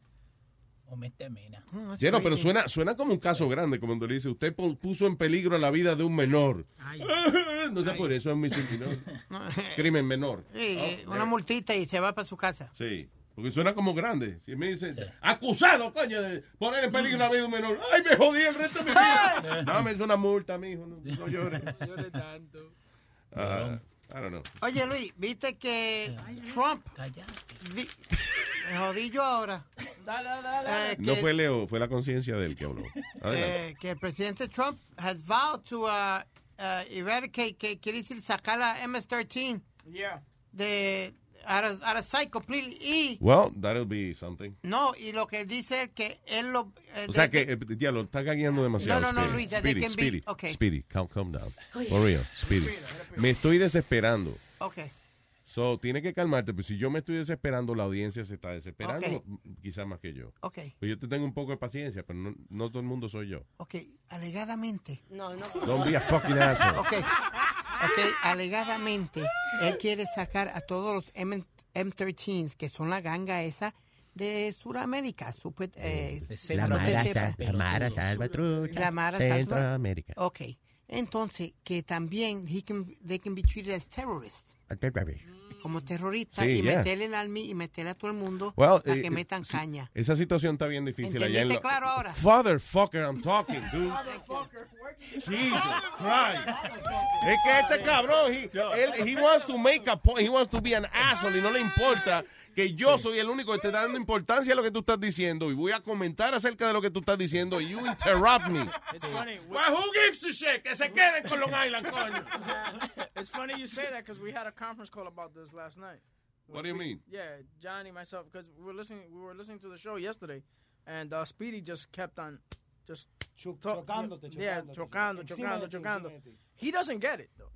No, pero suena, suena como un caso grande, como cuando le dice, usted pu- puso en peligro la vida de un menor. no sé por eso es misdemeanor. Crimen menor. Sí, Oh, una multita y se va para su casa. Sí, porque suena como grande. Si me dicen, acusado, coño, de poner en peligro la vida de un menor. ¡Ay, me jodí el resto de mi vida! Dame una multa, mijo, no, no llores. Llore tanto. Ah, I don't know. Oye, Luis, ¿viste que Trump... vi- me jodí yo ahora. Dale, dale, dale. Eh, No fue Leo, fue la conciencia de él que habló. Eh, que el presidente Trump has vowed to uh, uh, eradicate, que quiere decir sacar la MS-13 Yeah. de out of, out of sight completely. Y well, that'll be something. no, y lo que dice es que él lo. eh, O sea de- que, eh, diablo, está gagueando demasiado. No, no, no, Speedy. Luis, Speedy, can be- Speedy, okay. Speedy, calm, calm down. For real, Speedy. Me estoy desesperando. Ok. So, tiene que calmarte, pues si yo me estoy desesperando, la audiencia se está desesperando, Ok. m- quizás más que yo. Ok. Pues yo te tengo un poco de paciencia, pero no, no todo el mundo soy yo. Ok, alegadamente. No, no. Don't be a fucking asshole. Ok, ok, alegadamente, él quiere sacar a todos los M- M13s, que son la ganga esa de Sudamérica. Supe, eh, La Mara, la Mara Salvatrucha, La Mara Centroamérica. Ok, entonces, que también he can, they can be treated as terrorists, como terroristas, Sí, y yeah. meterle el army y meterle a todo el mundo Well, para eh, que metan sí, caña. Esa situación está bien difícil allá en ¿Entendiste lo- claro ahora? Fatherfucker, I'm talking, dude. Jesus Christ. Es que este cabrón, he, él- he wants to make a point, he wants to be an asshole y no le importa que yo soy el único que te está dando importancia a lo que tú estás diciendo y voy a comentar acerca de lo que tú estás diciendo y you interrupt me. It's funny. Well, who gives a shit? Que se queden con Long Island, coño. it's funny you say that because we had a conference call about this last night. What do you mean? Yeah, Johnny, myself, because we were listening. We were listening to the show yesterday, and uh, Speedy just kept on just talk- chocándote, yeah, chocándote, chocando, chocando, chocando. He doesn't get it though.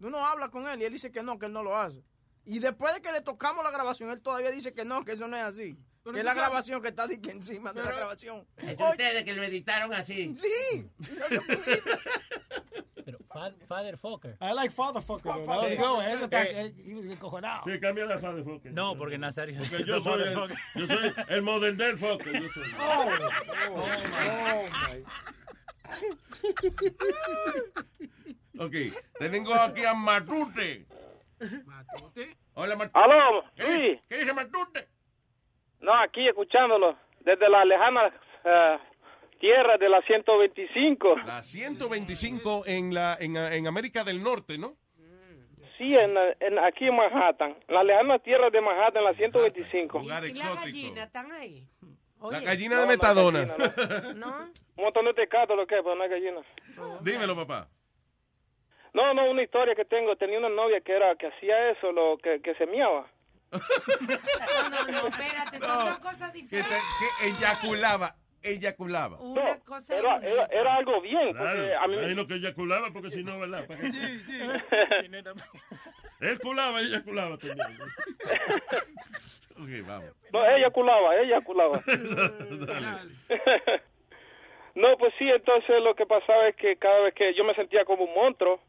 Uno habla con él y él dice que no, que él no lo hace. Y después de que le tocamos la grabación, él todavía dice que no, que eso no es así. Pero que es la grabación que está di que encima de la Pero- grabación. Es ustedes que lo editaron así. Sí. Pero fa- Father Fucker. I like fatherfucker. though. That was good. Él está- he was encojonado. Sí, cambia la fa de Fokker. No, porque Nazario Porque yo soy el, yo soy el model del Fokker. Yo soy. Oh, oh, my. Ok, tengo aquí a Matute. Hola, Matute. Aló, ¿Qué, Luis. ¿Qué dice Matute? No, aquí escuchándolo, desde la lejana eh, tierra de la 125. La 125 en, la, en, en América del Norte, ¿no? Sí, en, en- aquí en Manhattan, la lejana tierra de Manhattan, la 125. Lugar ¿Y las exótico. gallinas están ahí? La Oye, gallina No, de no Metadona. gallina, ¿no? Un montón de tecato lo que es, pero no hay gallina. Dímelo, papá. No, no, una historia que tengo. Tenía una novia que era que hacía eso, lo que, que se miaba. No, no, no, espérate, son dos cosas Que, diferentes. te- que eyaculaba, eyaculaba. Una cosa es Era, era, otra. era algo bien, porque Claro, a mí ahí lo que eyaculaba, porque si no, ¿verdad? ¿Para qué? Sí, sí. Él culaba, ella culaba también. Ok, vamos. No, ella culaba, ella culaba. Dale. no, pues sí, entonces lo que pasaba es que cada vez que yo me sentía como un monstruo,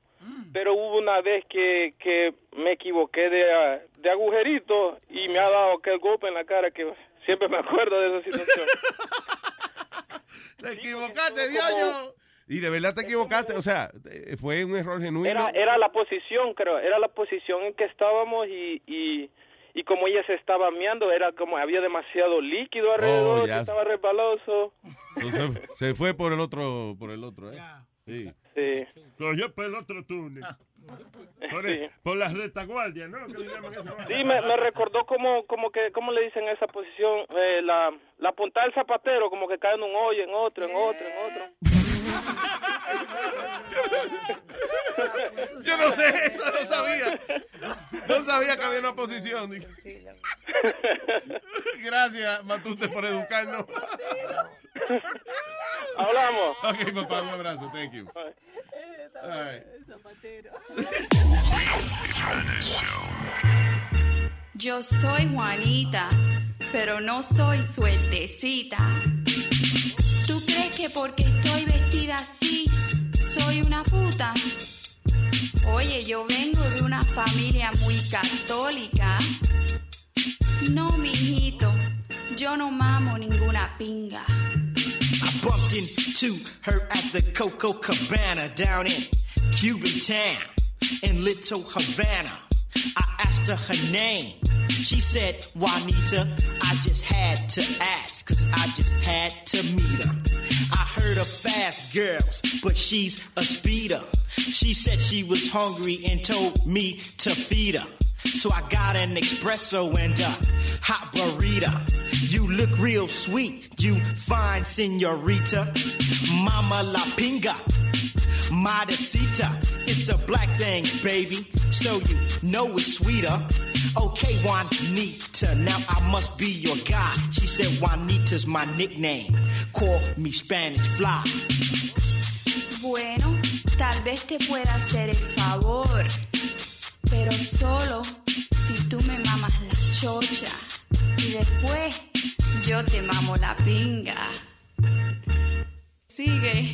pero hubo una vez que, que me equivoqué de, ah, de agujerito y me ha dado aquel golpe en la cara que siempre me acuerdo de esa situación. Te equivocaste, como- diario. Y de verdad te equivocaste. O sea, fue un error genuino. Era, era la posición, creo, era la posición en que estábamos y, y, y como ella se estaba meando, era como había demasiado líquido alrededor, Oh, ya. estaba resbaloso. Entonces, se fue por el otro, por el otro, ¿eh? Sí. Sí. Cogió por el otro túnel. Por, el- Sí. por la retaguardia, ¿no? Que le llaman. Sí, me, me recordó como, como que, ¿cómo le dicen esa posición? Eh, la, la punta del zapatero, como que cae en un hoyo, en otro, en otro, en otro. Yo no sé, eso no sabía. No sabía que había una posición. Gracias, Matute, por educarnos. Hablamos. Ok, papá, un abrazo. Thank you. All right. Yo soy Juanita, pero no soy suertecita. ¿Tú crees que porque vestida así soy una puta? Oye, yo vengo de una familia muy católica. No, mijito, yo no mamo ninguna pinga. I bumped into her at the Coco Cabana down in Cuban town in Little Havana. I asked her her name. She said, Juanita, I just had to ask, cause I just had to meet her. I heard the fast girls, but she's a speeder. She said she was hungry and told me to feed her. So I got an espresso and a hot burrito. You look real sweet, you fine senorita. Mama la pinga, modesita. It's a black thing, baby, so you know it's sweeter. Okay, Juanita, now I must be your guy. She said Juanita's my nickname. Call me Spanish Fly. Bueno, tal vez te pueda hacer el favor, pero solo si tú me mamas la chocha y después yo te mamo la pinga. Sigue.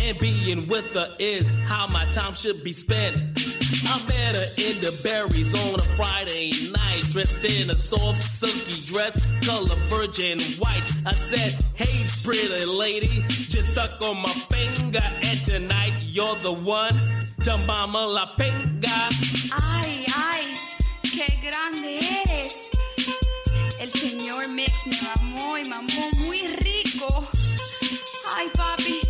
And being with her is how my time should be spent. I met her in the berries on a Friday night, dressed in a soft, silky dress, color virgin white. I said, Hey, pretty lady, just suck on my finger, and tonight you're the one to mama la pinga. Ay, ay, qué grande eres. El señor Mix me mamó y mamó muy rico. Ay, papi.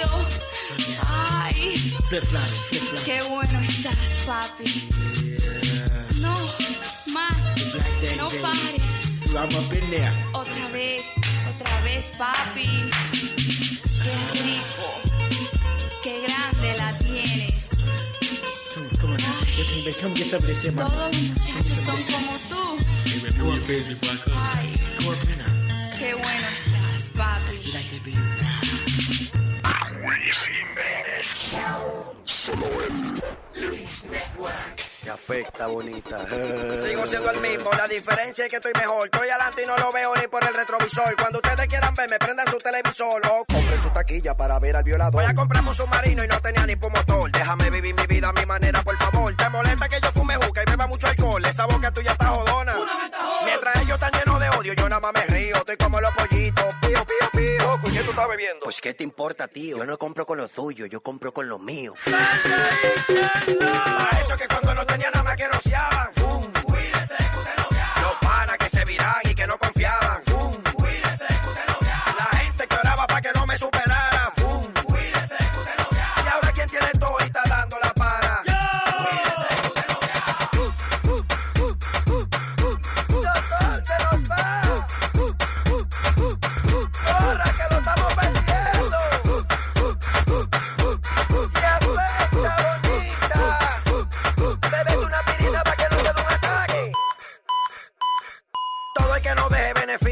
Rápido. Ay, Flip flop, flip flop. qué bueno estás, papi. No, más. No pares. Otra vez, otra vez, papi. Qué rico. Qué grande la tienes. Man. Todos los muchachos son como tú. Ay, qué bueno estás, papi. Solo en Luis Network. Te afecta, bonita. Sigo siendo el mismo, la diferencia es que estoy mejor. Estoy adelante y no lo veo ni por el retrovisor. Cuando ustedes quieran verme, prendan su televisor o compren su taquilla para ver al violador. Voy a comprar un submarino y no tenía ni por motor. Déjame vivir mi vida a mi manera, por favor. Te molesta que yo fume juca y beba mucho alcohol. Esa boca tuya está jodona. Mientras ellos están llenos odio, yo nada más me río. Estoy como los pollitos. Pío, pío, pío. ¿Con quién tú estás bebiendo? Pues, ¿qué te importa, tío? Yo no compro con lo tuyo, yo compro con lo mío. Para eso que cuando no tenía nada más que rociaban. Fum. Cuídese que usted no viaja. Los panas que se viran y que no confiaban. Fum. Cuídese que usted no viaja. La gente que oraba para que no me superaran.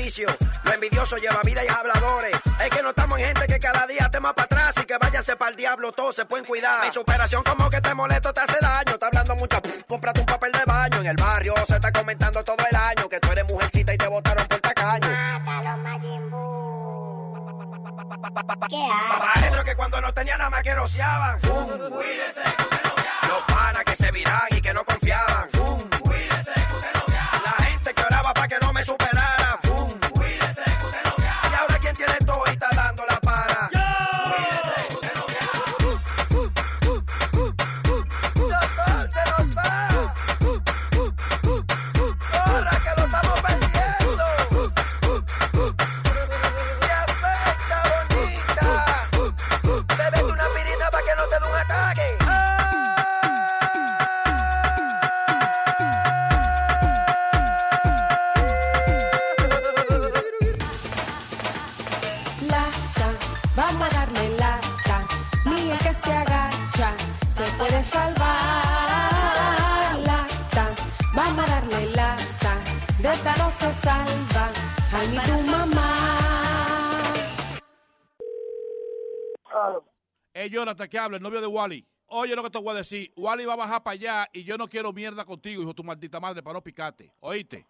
Beneficio. Lo envidioso lleva vida y habladores. Es que no estamos en gente que cada día te más para atrás y que váyanse para el diablo. Todos se pueden cuidar. Mi superación como que te molesto, te hace daño. Está hablando mucho. pff, Cómprate un papel de baño. En el barrio se está comentando todo el año que tú eres mujercita y te botaron por tacaño. Para eso que cuando no tenía nada más que rociaban. Fum. Viaja. Los panas que se viran y que no confiaban. Eh, Jonathan, que habla, el novio de Wally. Oye lo que te voy a decir. Wally va a bajar para allá y yo no quiero mierda contigo, hijo de tu maldita madre, para no picarte. ¿Oíste?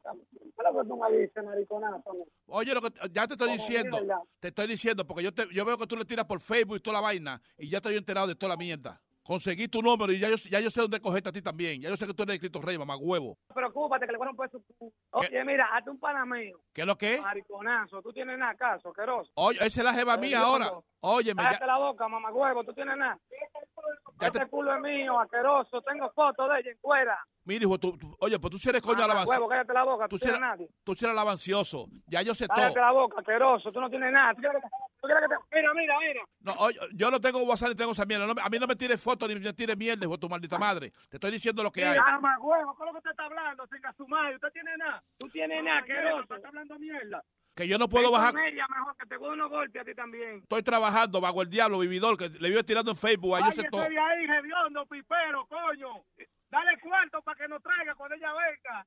es mariconazo? Oye, lo que, ya te estoy diciendo, te estoy diciendo, porque yo, te, yo veo que tú le tiras por Facebook y toda la vaina, y ya estoy enterado de toda la mierda. Conseguí tu número y ya yo, ya yo sé dónde cogerte a ti también. Ya yo sé que tú eres escrito rey, mamá huevo. Preocúpate que le van a su... Oye, mira, hazte un pana mío. ¿Qué es lo que es? Mariconazo, tú tienes nada, caso, asqueroso. Oye, esa es la jeva mía ahora. Óyeme, Cállate ya, la boca, mamá huevo, tú tienes nada. Este culo es mío, asqueroso. Tengo fotos de ella en cuera. Mira, hijo, tú, tú- oye, pues tú sí eres coño alabancioso. huevo, cállate la boca, tú, Tú eres, nadie. tú sí eres alabancioso. Ya yo sé Cállate todo. la boca, asqueroso, tú no tienes nada. ¿Tú quieres que te- tú quieres que te- Mira, mira, mira. No, oye, yo no tengo WhatsApp ni tengo esa mierda. No a mí no me tires fotos ni me tires mierda, hijo tu maldita madre. Te estoy diciendo lo que hay. Mira, mamá huevo, ¿qué es lo que usted está hablando? Sin su madre, usted tiene nada. Tú tienes nada, asqueroso. Está hablando mierda. Que yo no puedo Ven bajar. ella mejor que te unos golpes a ti también. Estoy trabajando bajo el diablo, vividor, que le vivo tirando en Facebook. Ahí yo sé todo. ahí, hediondo, pipero, coño. Dale cuarto para que nos traiga cuando ella venga.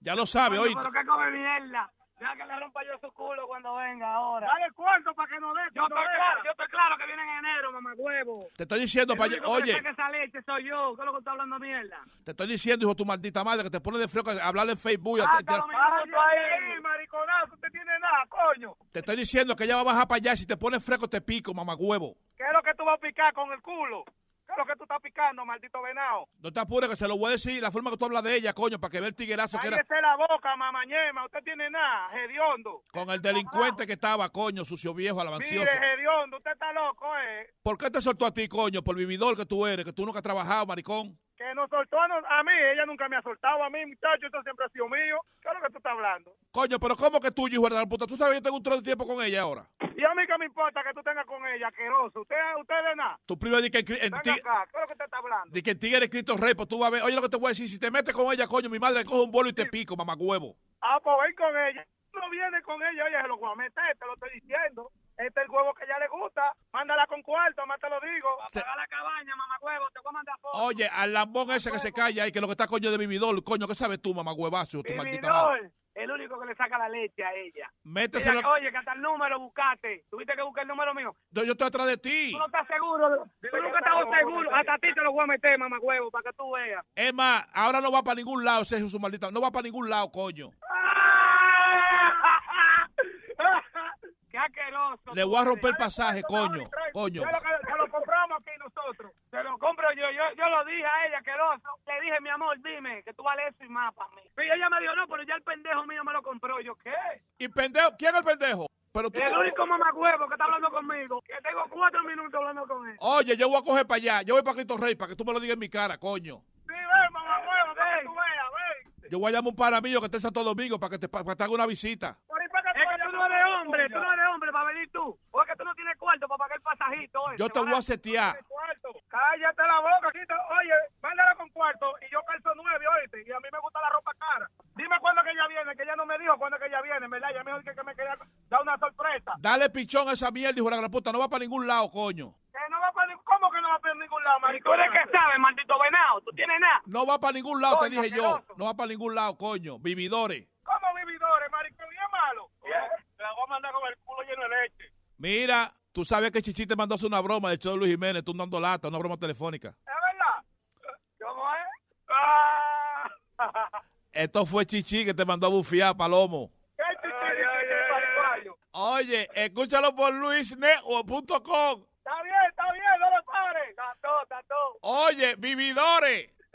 Ya lo sabe, oíste. Pero que come mierda. Deja que le rompa yo su culo cuando venga ahora. Dale cuarto para que nos dé. Yo estoy claro, yo estoy claro que viene en enero, mamá huevo. Te estoy diciendo, El pa- único que le oye, saca esa leche soy yo. ¿Qué es lo que está hablando mierda? te estoy diciendo, hijo de tu maldita madre, que te pone de fresco a hablarle en Facebook. y Ah, te, tú ahí, mariconazo. Usted tiene nada, coño. te estoy diciendo que ella va a bajar para allá. Si te pones fresco, te pico, mamá huevo. ¿Qué es lo que tú vas a picar con el culo? ¿Qué es lo que tú estás picando, maldito venado? No te apures, que se lo voy a decir la forma que tú hablas de ella, coño, para que vea el tiguerazo que era la boca, mamañema. Usted tiene nada, hediondo. con el delincuente que estaba, coño, sucio viejo, alabancioso. Mire, hediondo, usted está loco, eh. ¿Por qué te soltó a ti, coño? Por vividor que tú eres, que tú nunca has trabajado, maricón. Que nos soltó a, nos- a mí, ella nunca me ha soltado a mí, muchacho, esto siempre ha sido mío. ¿Qué es lo que tú estás hablando? Coño, pero ¿cómo que tuyo, hijo de la puta? ¿Tú sabes que yo tengo un trono de tiempo con ella ahora? Y me importa que tú tengas con ella, asqueroso. Usted, usted de nada. Tu primo dice que, ti- acá, ¿qué es lo que está hablando? tigre escrito rey, pues tú vas a ver. Oye, lo que te voy a decir, si te metes con ella, coño, mi madre coge un bolo y te pico, mamá huevo. Ah, pues ven con ella. No viene con ella, oye, se lo voy a meter, te lo estoy diciendo. Este es el huevo que a ella le gusta. Mándala con cuarto, más te lo digo. Apaga la cabaña, mamá huevo, te voy a mandar fotos. Oye, al lambón ese que se calla ahí, que lo que está coño de vividor, coño, ¿qué sabes tú, madre? Vividor, el único que le saca la leche a ella. Méteselo. Ella, oye, que hasta el número buscaste. Tuviste que buscar el número mío. Yo, yo estoy atrás de ti. Tú no estás seguro. Tú nunca estabas seguro. Hasta a ti te lo voy a meter, mamá huevo, para que tú veas. Es más, ahora no va para ningún lado, Sergio, su maldita. No va para ningún lado, coño. Qué asqueroso. Le voy a romper el pasaje, coño. Coño. Ya lo, que- ya lo compramos aquí nosotros. Se lo compro yo. yo. Yo lo dije a ella, asqueroso. Le dije, mi amor, dime que tú vales eso y más para mí. Y ella me dijo, no, pero ya el pendejo mío me lo compró. Yo, ¿qué? ¿Y pendejo? ¿Quién es el pendejo? Pero tú El único mamagüevo que está hablando conmigo. Que tengo cuatro minutos hablando con él. Oye, yo voy a coger para allá. Yo voy para Cristo Rey para que tú me lo digas en mi cara, coño. Sí, ven, mamagüevo, para que tú veas, ven. Yo voy a llamar un pana mío que esté en Santo Domingo para que te, para que te haga una visita. Es que tú no eres hombre, tú no eres hombre para venir tú. O es que tú no tienes cuarto para pagar el pasajito. ese, Yo te voy a setear. Cuarto. Cállate la boca, aquí te- oye, mándala con cuarto y yo calzo nueve, oíste, y a mí me gusta la ropa cara. Dime cuándo que ella viene, que ella no me dijo cuándo que ella viene, ¿verdad? Ella me dijo que, que me quería dar una sorpresa. Dale pichón a esa mierda, hijo de la gran puta. No va para ningún lado, coño. Que no va para ¿Cómo que no va para ningún lado, maricón? ¿Tú eres que sabes, maldito venado? ¿Tú tienes nada? No va para ningún lado, te dije yo. No va para ningún lado, coño. Vividores. ¿Cómo vividores, maricón? ¿Y es malo? Te la voy a mandar con el culo lleno de leche. Mira, tú sabes que Chichi te mandó hacer una broma del show de Luis Jiménez, tú dando lata, una broma telefónica. ¿Es verdad? ¿Cómo es? Ah. Esto fue Chichi que te mandó a bufiar, Palomo. ¿Qué chichi, chichi, pariguayo? Oye, escúchalo por luisnetwork.com. Está bien, está bien, no lo pares. Está todo, está todo. Oye, vividores.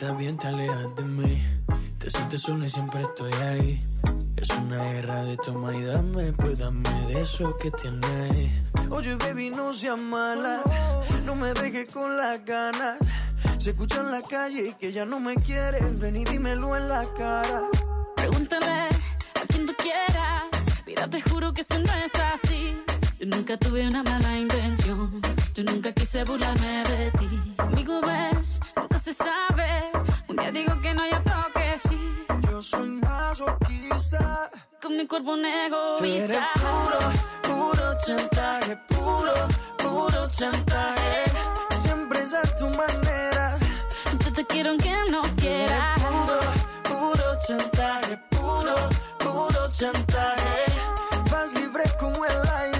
estás bien te alejas de mí Te sientes sola y siempre estoy ahí Es una guerra de toma y dame Pues dame de eso que tienes Oye, baby, no seas mala. No me dejes con las ganas. Se escucha en la calle que ya no me quieres. Ven y dímelo en la cara. Pregúntale a quien tú quieras. Mira, te juro que eso no es así. Yo nunca tuve una mala intención. Yo nunca quise burlarme de ti. Conmigo ves, nunca se sabe. Un día digo que no, y otro que sí. Yo soy masoquista. Con mi cuerpo un Tú eres egoísta. puro, puro chantaje, puro, puro chantaje. Siempre es a tu manera. Yo te quiero aunque no quiera. Puro, puro chantaje, puro, puro chantaje. Vas libre como el aire.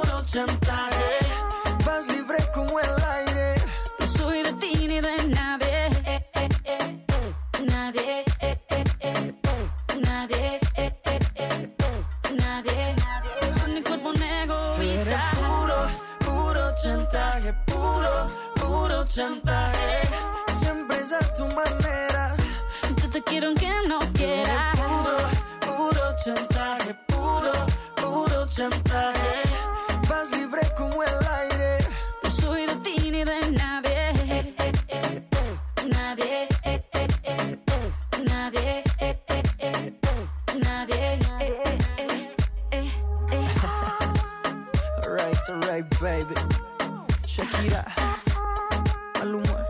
puro chantaje. Vas libre como el aire. No soy de ti ni de nadie. Eh, eh, eh. Nadie. Nadie. Nadie. Con mi cuerpo un egoísta. puro, puro chantaje, puro, puro chantaje. Siempre es a tu manera. Yo te quiero aunque no quiera. Puro, puro chantaje, puro, puro chantaje. Alright, alright, baby. Shakira. Maluma.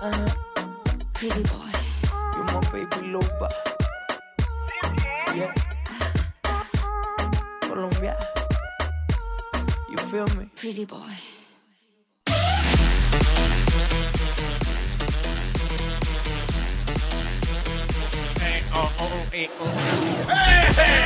Uh-huh. Pretty boy. You're my baby loba. Yeah. Colombia. You feel me? Pretty boy. ¡Esa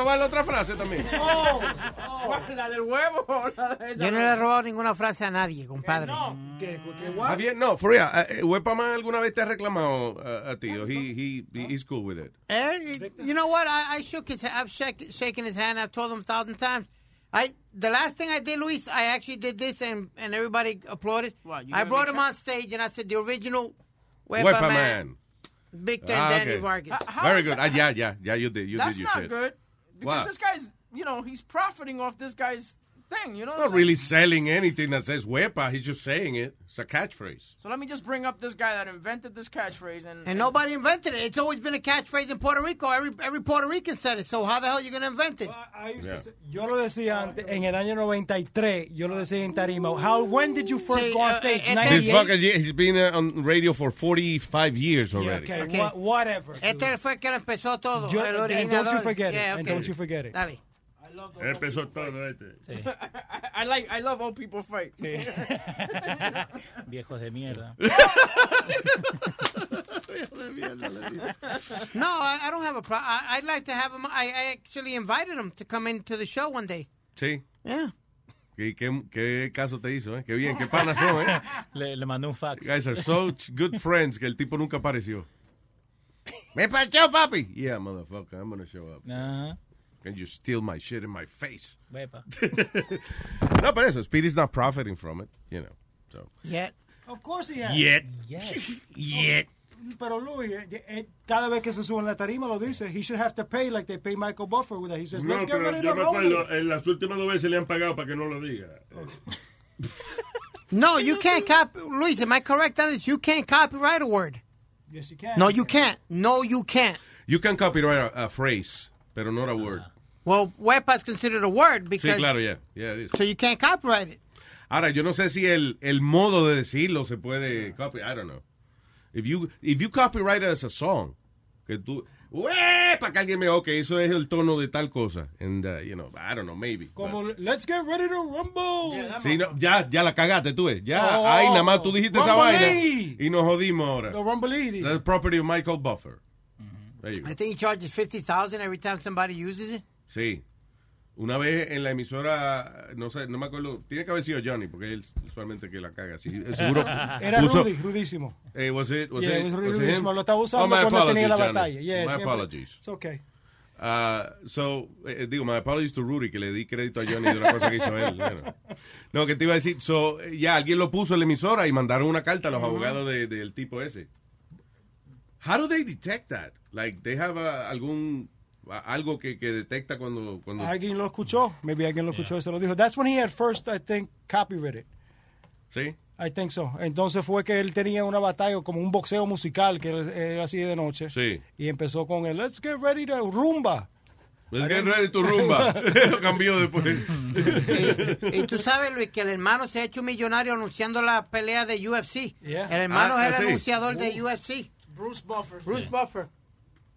robar la otra frase también. Oh, La del huevo. La de esa Yo no le he robado ninguna frase a nadie, compadre. Ah, bien, no, for real. Uh, Wepaman alguna vez te ha reclamado uh, a ti. o He, he, he's cool with it. Eh, you know what? I, I shook his. I've shak, shaken his hand. I've told him a thousand times. I the last thing I did, Luis, I actually did this, and and everybody applauded. What, I brought him on stage, and I said the original Wepa Wepa Man. Man, Victor Ah, and Danny okay. Vargas. Very good. Ah, yeah, yeah, yeah, you did. You That's did your not shit. good. Because this guy's, you know, he's profiting off this guy's thing. You know He's not really selling anything that says Wepa. He's just saying it. It's a catchphrase. So let me just bring up this guy that invented this catchphrase and, And nobody invented it. It's always been a catchphrase in Puerto Rico. Every every Puerto Rican said it. So how the hell you gonna invent it? I used to say, Yo lo decía antes, en el año 93, yo lo decía en Tarima. How, when did you first Sí, go on uh, stage? This fucker, he's been uh, on radio for 45 years Yeah, already. okay, Okay. wha- whatever. Este fue el que empezó todo. Yo- el and don't you forget it, Yeah, and don't you forget it. Dale. Empezó todo este. I, I like I love old people fight. Viejos de mierda. No, I, I don't have a problem. I'd like to have him. I, I actually invited him to come into the show one day. Sí. Yeah. ¿Qué, qué, qué caso te hizo, eh? Qué bien, qué panas son, eh? Le, le mandó un fax. Guys are such good friends que el tipo nunca apareció. ¿Me parchó, papi? Yeah, motherfucker, I'm gonna show up. Ajá. Can you steal my shit in my face? Wepa. no, pero eso, Speedy's not profiting from it, you know. So. Yet. Of course he has. Yet. Yet. yet. Pero Luis, eh, eh, cada vez que se sube en la tarima lo dice. He should have to pay like they pay Michael Buffer with that. He says, No, let's get pero ready yo to me en las últimas dos veces le han pagado para que no lo diga. No, you can't copy. Luis, am I correct on this? You can't copyright a word. Yes, you can. No, you can't. No, you can't. You can copyright a, a phrase, pero not a word. Well, wepa is considered a word Sí, because claro, yeah. Yeah, it is. so you can't copyright it. Ahora, yo no sé si el, el modo de decirlo se puede copy. I don't know. If you, if you copyright it as a song, que tú, "Ué", para que alguien me, ok, eso es el tono de tal cosa. And, uh, you know, I don't know, maybe. Como, let's get ready to rumble. Sí, no, ya, ya la cagaste tú, eh. Ya, Oh, ay, nada más tú dijiste esa Rumblee. vaina y nos jodimos ahora. The Rumbleidi. That's property of Michael Buffer. There you go. I think he charges 50000 every time somebody uses it. Sí. Una vez en la emisora, no sé, no me acuerdo, tiene que haber sido Johnny, porque él usualmente que la caga. Sí, seguro Era puso- Rudy, rudísimo. Eh, was it, was Yeah, it, was was rudísimo. him? Lo estaba usando Oh, my cuando tenía la apologies, batalla. Yeah, my siempre- apologies. It's okay. Uh, so, eh, digo, my apologies to Rudy, que le di crédito a Johnny de una cosa que hizo él. Bueno. No, que te iba a decir, so, eh, ya alguien lo puso en la emisora y mandaron una carta a los abogados de- del tipo ese. How do they detect that? Like, they have uh, algún, a- algo que, que detecta cuando, cuando Alguien lo escuchó. Maybe alguien lo escuchó y se lo dijo. That's when he at first, I think, copyrighted. ¿Sí? I think so. Entonces fue que él tenía una batalla como un boxeo musical que él- era así de noche. Sí. Y empezó con el Let's get ready to rumba. Let's get ready to rumba. lo cambió después. Y tú sabes, Luis, que el hermano se ha hecho millonario anunciando la pelea de UFC. Yeah. El hermano Ah, es el sí. anunciador de UFC. Bruce Buffer. Bruce Buffer.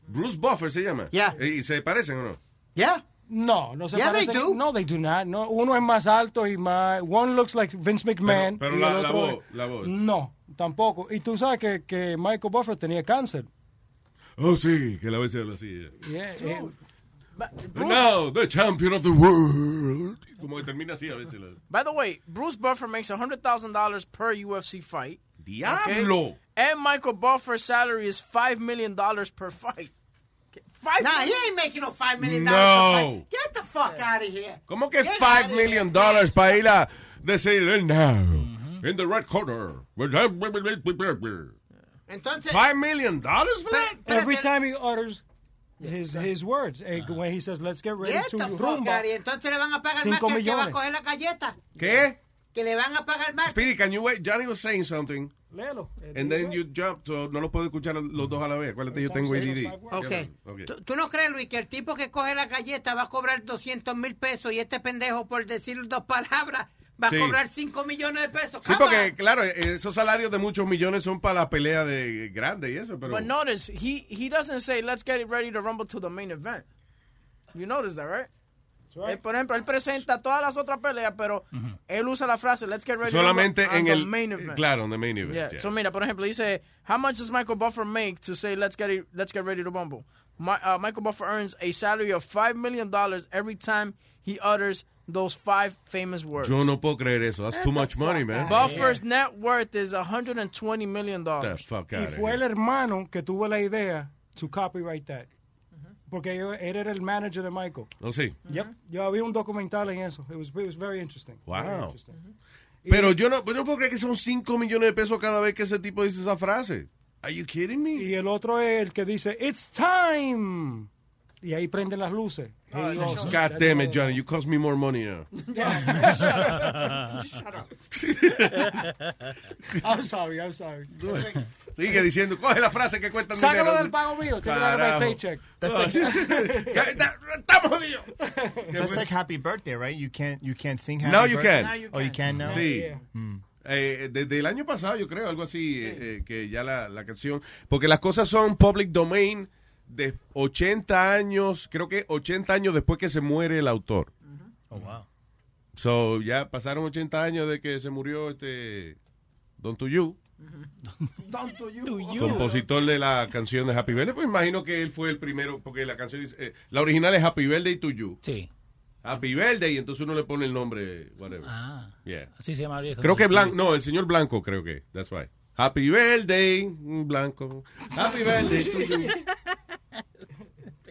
Bruce Buffer se llama. Yeah. ¿Y se parecen o no? Yeah. No, no se Yeah, they parecen. do. No, they do not. No, uno es más alto y más. One looks like Vince McMahon. Pero- pero y la- el la otro voz, es- la voz. No, tampoco. Y tú sabes que, que Michael Buffer tenía cáncer. Oh, sí, que la vez se habla así. Yeah, eh, Now, the champion of the world. Como que termina así a veces. By the way, Bruce Buffer makes $100,000 per UFC fight. ¡Diablo! Okay? And Michael Buffer's salary is $5 million per fight. Five Nah, he ain't making no $5 million. No. Get the fuck out of here. ¿Cómo que Get 5 out of million here. dollars para ir a decirle now? In the red corner. Entonces, 5 million dollars for that? every time he utters his his words, eh, when he says, let's get ready get to the fuck rumba. out of here. Entonces le van a pagar más Cinco que el que va a coger la galleta. ¿Qué? Que le van a pagar más. Speedy, can you wait? Johnny was saying something. Léelo. And then you jump, so no lo puedo escuchar los dos a la vez. Acuérdate, yo tengo ADD. Ok. Ok. ¿Tú, tú no crees, Luis, que el tipo que coge la galleta va a cobrar 200 mil pesos y este pendejo, por decir dos palabras, va Sí. a cobrar 5 millones de pesos? Sí, porque, on. claro, esos salarios de muchos millones son para la pelea de grande y eso, pero... But notice, he, he doesn't say, let's get it ready to rumble to the main event. You notice that, right? Eh, por ejemplo, él presenta todas las otras peleas, pero él usa la frase, let's get ready Solamente en el... main event. Claro, en the main event. Yeah. yeah. So mira, por ejemplo, dice, how much does Michael Buffer make to say let's get it, let's get ready to rumble? My, uh, Michael Buffer earns a salary of five million dollars every time he utters those five famous words. Yo no puedo creer eso. That's too much money, man. Buffer's net worth is 120 million dollars. Y fue el hermano que tuvo la idea to copyright that. Porque yo- él era el manager de Michael. ¿Oh, sí? Yep. Yo había un documental en eso. It was, it was very interesting. Very Wow. Pero yo no, yo no puedo creer que son 5 millones de pesos cada vez que ese tipo dice esa frase. Are you kidding me? Y el otro es el que dice, It's time. Y ahí prenden las luces. He goes, God "That's damn it, all." Johnny. You cost me more money now. Shut up. I'm sorry, I'm sorry. Sigue diciendo, coge la frase que cuesta Sácalo dinero. del pago mío. my Carajo. paycheck. That's like, Estamos jodidos. that's like happy birthday, right? You can't you can't sing happy Now you birthday. can. Now you Oh, you can now. Sí. Hmm. Eh, desde el año pasado, yo creo, algo así, eh, eh, que ya la, la canción. Porque las cosas son public domain de 80 años, creo que 80 años después que se muere el autor. Oh wow. So, ya pasaron 80 años de que se murió este Don Tuyu, Don't do you. compositor de la canción de Happy Birthday. Pues imagino que él fue el primero, porque la canción dice, eh, la original es Happy Birthday to You. Sí. Happy Birthday, y entonces uno le pone el nombre, whatever. Ah. Yeah. Así se llama el viejo. Creo que Blanco, no, el señor Blanco creo que, that's right. Happy Birthday, Blanco. Happy Birthday to you.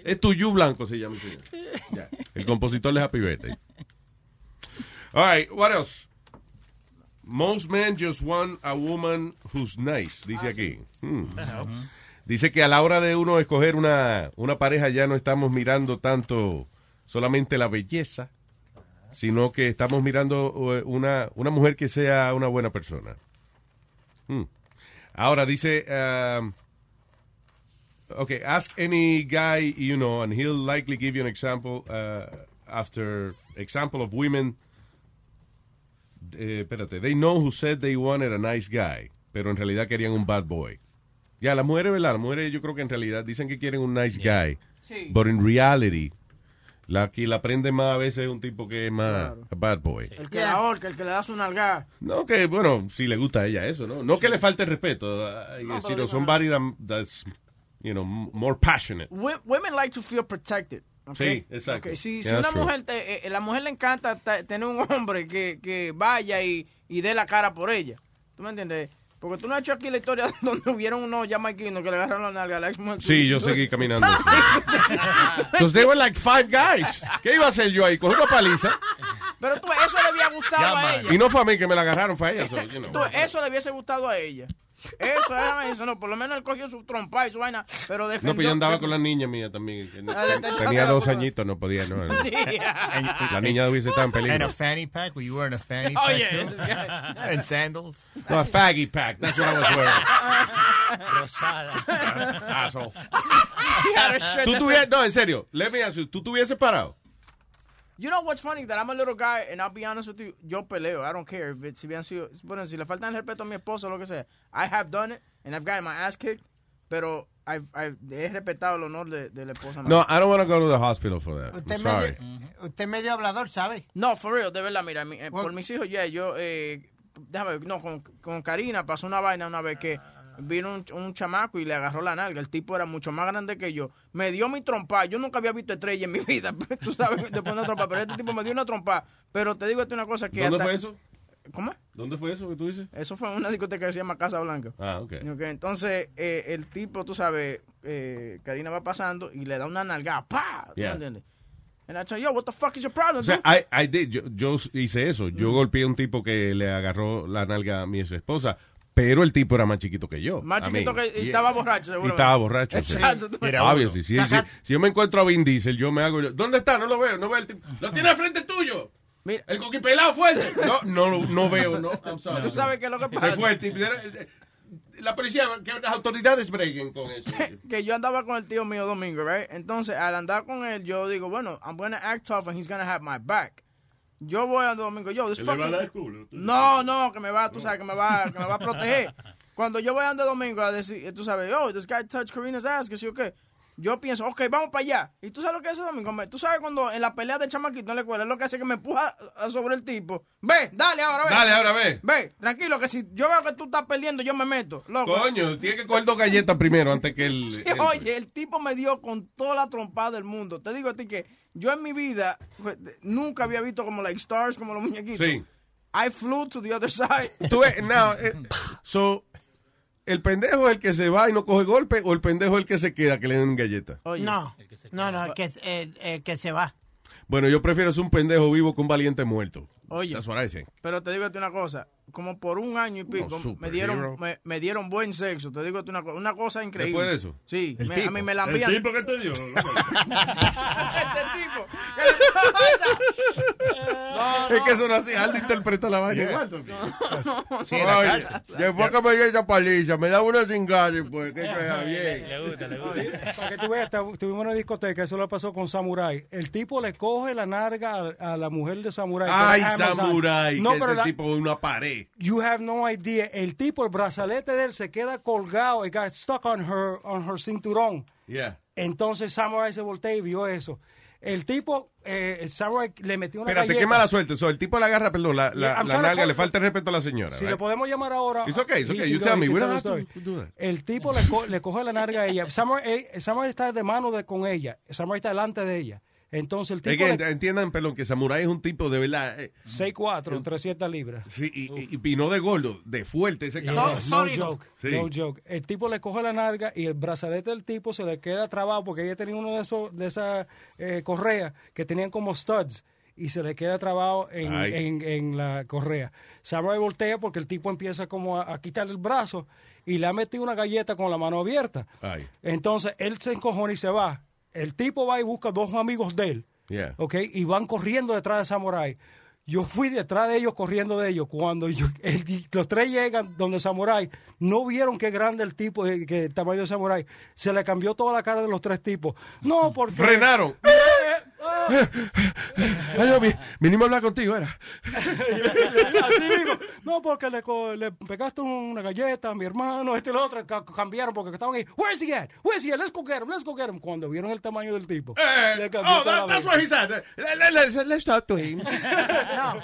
Es Tuyu Blanco se llama señor. El compositor de Happy Birthday. All right, what else? Most men just want a woman who's nice, dice aquí. Hmm. Dice que a la hora de uno escoger una, una pareja ya no estamos mirando tanto solamente la belleza, sino que estamos mirando eh, una, una mujer que sea una buena persona. Hmm. Ahora dice, um, okay, ask any guy you know, and he'll likely give you an example uh, after example of women. Eh, espérate, they know who said they wanted a nice guy, pero en realidad querían un bad boy. Ya, las mujeres, ¿verdad? Las mujeres yo creo que en realidad dicen que quieren un nice guy. Sí. But in reality, la que la prende más a veces es un tipo que es más a bad boy. El que la ahorca, el que le da su nalgada. No, que bueno, si le gusta a ella eso, ¿no? No que le falte el respeto, uh, No, somebody that- that's, you know, more passionate. Wo- Women like to feel protected. okay? Sí, exacto. Okay, Si, si Yeah, una that's true. mujer, te- eh, la mujer le encanta ta- tener un hombre que, que vaya y, y dé la cara por ella. ¿Tú me entiendes? Porque tú no has hecho aquí la historia donde hubieron unos jamaiquinos que le agarraron la nalga a la ex mujer. Sí, yo seguí caminando. Entonces, they were like five guys. ¿Qué iba a hacer yo ahí? Coger una paliza. Pero tú, eso le había gustado a ella. Y no fue a mí que me la agarraron, fue a ella. so, you know. Tú, eso le hubiese gustado a ella. Eso era eso, no, por lo menos él cogió su trompa y su vaina, pero defendió. No, pero yo andaba con la niña mía también. que Ah, Tenía te- dos añitos, no podía, no. Sí. La niña hubiese estado en And a peligro. fanny pack? Were you wearing a fanny Oh, pack yeah, too? and sandals? No, a faggy pack. That's what I was wearing. Rosada. Asshole. He had a shirt Tú that tuvies- said- no, en serio. Let me ask you, ¿Tú tuviese parado? You know what's funny? That I'm a little guy, and I'll be honest with you, yo peleo. I don't care. if it- Si, bien sido, bueno, si le faltan el respeto a mi esposo lo que sea. I have done it, and I've gotten my ass kicked, pero I've, I've, he respetado el honor de, de la esposa. No, I don't want to go to the hospital for that. Usted I'm medio, sorry. usted medio hablador, ¿sabe? No, for real, de verdad, mira, mi- eh, por mis hijos, ya, yo, eh, déjame no, con, con Karina pasó una vaina una vez que vino un, un chamaco y le agarró la nalga. El tipo era mucho más grande que yo. Me dio mi trompa. Yo nunca había visto estrella en mi vida, tú sabes, después de una trompa. Pero este tipo me dio una trompa. Pero te digo una cosa que... ¿Dónde hasta- fue eso? ¿Cómo? ¿Dónde fue eso que tú dices? Eso fue en una discoteca que se llama Casa Blanca. Ah, ok. Ok, Entonces, eh, el tipo, tú sabes, eh, Karina va pasando y le da una nalgada. ¡Pah! ¿Tú me Yeah. entiendes? And I tell yo, what the fuck is your problem, O sea? I, I did, yo, yo hice eso. Yo Mm. golpeé a un tipo que le agarró la nalga a mi esposa, pero el tipo era más chiquito que yo. Más chiquito que... Y yeah. estaba borracho, Y seguro. estaba borracho. sí. Exacto. tú- Obviously, si, si, si yo me encuentro a Vin Diesel, yo me hago. ¿Dónde está? No lo veo, no veo el tipo. Lo tiene al frente tuyo. Mira. El coquipelado fuerte. No, no, lo- no veo, no. I'm sorry. Tú sabes qué es lo que pasa. Se fue el tipo. La policía, que las autoridades breguen con eso. que yo andaba con el tío mío domingo, right? Entonces, al andar con él, yo digo, bueno, I'm gonna act tough and he's gonna have my back. Yo voy al domingo, yo, this ¿Que le va a fucking- culo? No, no, que me va, tú sabes, que me va, que me va a proteger. Cuando yo voy andar domingo a decir, tú sabes, oh, this guy touched Karina's ass, que sí o qué. Yo pienso, ok, vamos para allá. ¿Y tú sabes lo que hace domingo? Tú sabes cuando en la pelea de chamaquito en la escuela es lo que hace que me empuja sobre el tipo. Ve, dale ahora, ve. Dale, ahora, ve. Ve, tranquilo, que si yo veo que tú estás perdiendo, yo me meto. Loco. Coño, tiene que coger dos galletas primero antes que el. Sí, el- oye, el tipo me dio con toda la trompada del mundo. Te digo a ti que yo en mi vida pues, nunca había visto como like stars, como los muñequitos. Sí. I flew to the other side. Tú ves, now, eh, so, ¿el pendejo es el que se va y no coge golpe o el pendejo es el que se queda que le den galleta? No, no, no, el que, el, el que se va. Bueno, yo prefiero ser un pendejo vivo que un valiente muerto. Oye. That's what I think. Pero te digo una cosa, como por un año y pico me dieron me, me dieron buen sexo. Te digo una, una cosa increíble. ¿Después de eso? Sí, El me- a mí me la ¿El envían. tipo que te dio? este tipo. ¿Qué le pasa? Es que eso no así, Aldo interpreta la vaina igual. también. Sí, después que me dio esa paliza, me da una chingada y pues, que sea bien. Le gusta, le gusta. Para que tú veas, tuvimos una discoteca, eso lo pasó con Samurai. El tipo le coge la narga a, a la mujer de Samurai. Ay, es. Samurai, No, que pero ese la- tipo de una pared. You have no idea. El tipo, el brazalete de él se queda colgado. It got stuck on her, on her cinturón. Yeah. Entonces Samurai se voltea y vio eso. El tipo, eh, el Samurai le metió una Espérate, galleta. qué mala suerte. So, el tipo le agarra, perdón, la, la, Yeah, la nalga, le falta el respeto a la señora. Si right? le podemos llamar ahora. It's okay, it's okay. You tell me. We don't have to do that. El tipo le, co- le coge la narga a ella. Samurai, eh, Samurai está de mano de, con ella. Samurai está delante de ella. Entonces el Es tipo que le- ent- entiendan, perdón, que Samurai es un tipo de verdad. eh, 6'4", 300 libras. sí, y, y- y no de gordo, de fuerte ese Yeah, cabrón. no joke, Sí. no joke. El tipo le coge la narga y el brazalete del tipo se le queda trabado porque ella tenía uno de esos de esas eh, correas que tenían como studs y se le queda trabado en, en- en la correa. Samurai voltea porque el tipo empieza como a, a quitarle el brazo y le ha metido una galleta con la mano abierta. Ay, Entonces él se encojona y se va. El tipo va y busca dos amigos de él. Y van corriendo detrás de Samurai. Yo fui detrás de ellos, corriendo de ellos. Cuando yo- el- los tres llegan donde Samurai, no vieron qué grande el tipo, eh, que el tamaño de Samurai. Se le cambió toda la cara de los tres tipos. No, porque... Frenaron. Eh, Ay, yo, vi- vinimos a hablar contigo, era. Así mismo. No, porque le, le pegaste una galleta a mi hermano, este y lo otro, ca- cambiaron porque estaban ahí. Where's he at? Where's he at? Let's go get him, let's go get him. Cuando vieron el tamaño del tipo. le cambió oh, that- that's what he said. Let- let- let's- let's talk to him. No,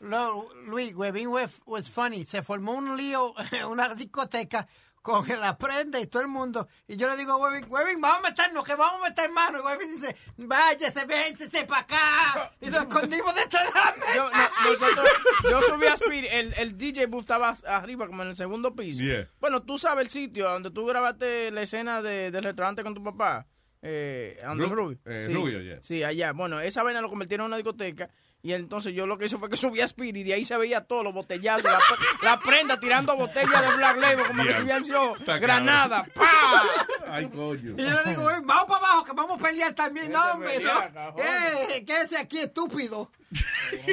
no, Luis, Webin was, was funny. Se formó un lío, una discoteca con la prenda y todo el mundo. Y yo le digo a Webin, Webin, vamos a meternos, que vamos a meter mano. Y Webin dice, váyase, véntese para acá. Y nos escondimos detrás de la mesa. Yo, no, nosotros, yo subí a Speedy, el, el DJ booth estaba arriba, como en el segundo piso. Yeah. Bueno, tú sabes el sitio donde tú grabaste la escena de- del restaurante con tu papá. Eh, Rubio. eh, sí, Rubio, yeah. Sí, allá. Bueno, esa vaina lo convirtieron en una discoteca. Y entonces yo lo que hice fue que subí a Speedy y de ahí se veía todo, los botellazos, la, la prenda tirando botellas de Black Label como que Yeah. sido Está granada. ¡Pah! Ay, coño. Y yo le digo, "Webin, vamos para abajo, que vamos a pelear también. No, hombre, no. Eh, quédese aquí, estúpido.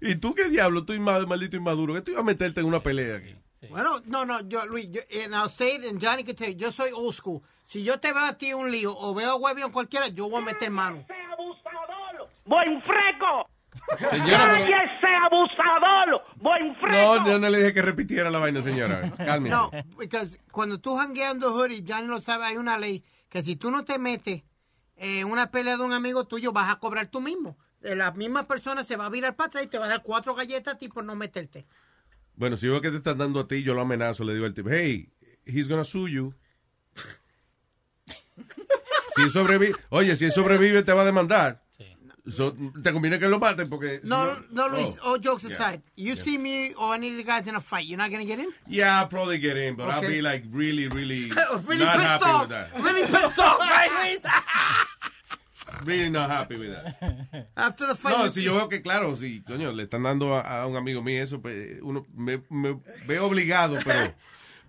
¿Y tú qué diablo? Tú maldito inmaduro. ¿Qué tú ibas a meterte en una pelea aquí? Bueno, no, no, yo, Luis, yo, and I'll say it, and Johnny can tell you, yo soy old school. Si yo te veo a ti un lío o veo a Webby o cualquiera, yo voy a meter mano. ¡Buen freco! Señora, ¡Cállese, abusador! ¡Buen freco! No, yo no le dije que repitiera la vaina, señora. Cálmese. No, porque cuando tú jangueando hoodie, Johnny lo sabe, hay una ley que si tú no te metes en una pelea de un amigo tuyo, vas a cobrar tú mismo. La misma persona se va a virar para atrás y te va a dar cuatro galletas a ti por no meterte. Bueno, si veo que te están dando a ti, yo lo amenazo. Le digo al tipo, hey, he's gonna sue you. si sobrevive, oye, si él sobrevive, te va a demandar. So, te conviene que lo maten porque. No, si no, Luis, Oh. all jokes Yeah. aside. You Yeah. see me or any of the guys in a fight, you're not going to get in? Yeah, I'll probably get in, but I'll be like really, really, really not pissed happy off. with that. Really pissed off, right, Luis? Really not happy with that. After the fight. No, si yo veo que, claro, si, coño, le están dando a, a un amigo mío eso, pues uno me, me veo obligado, pero,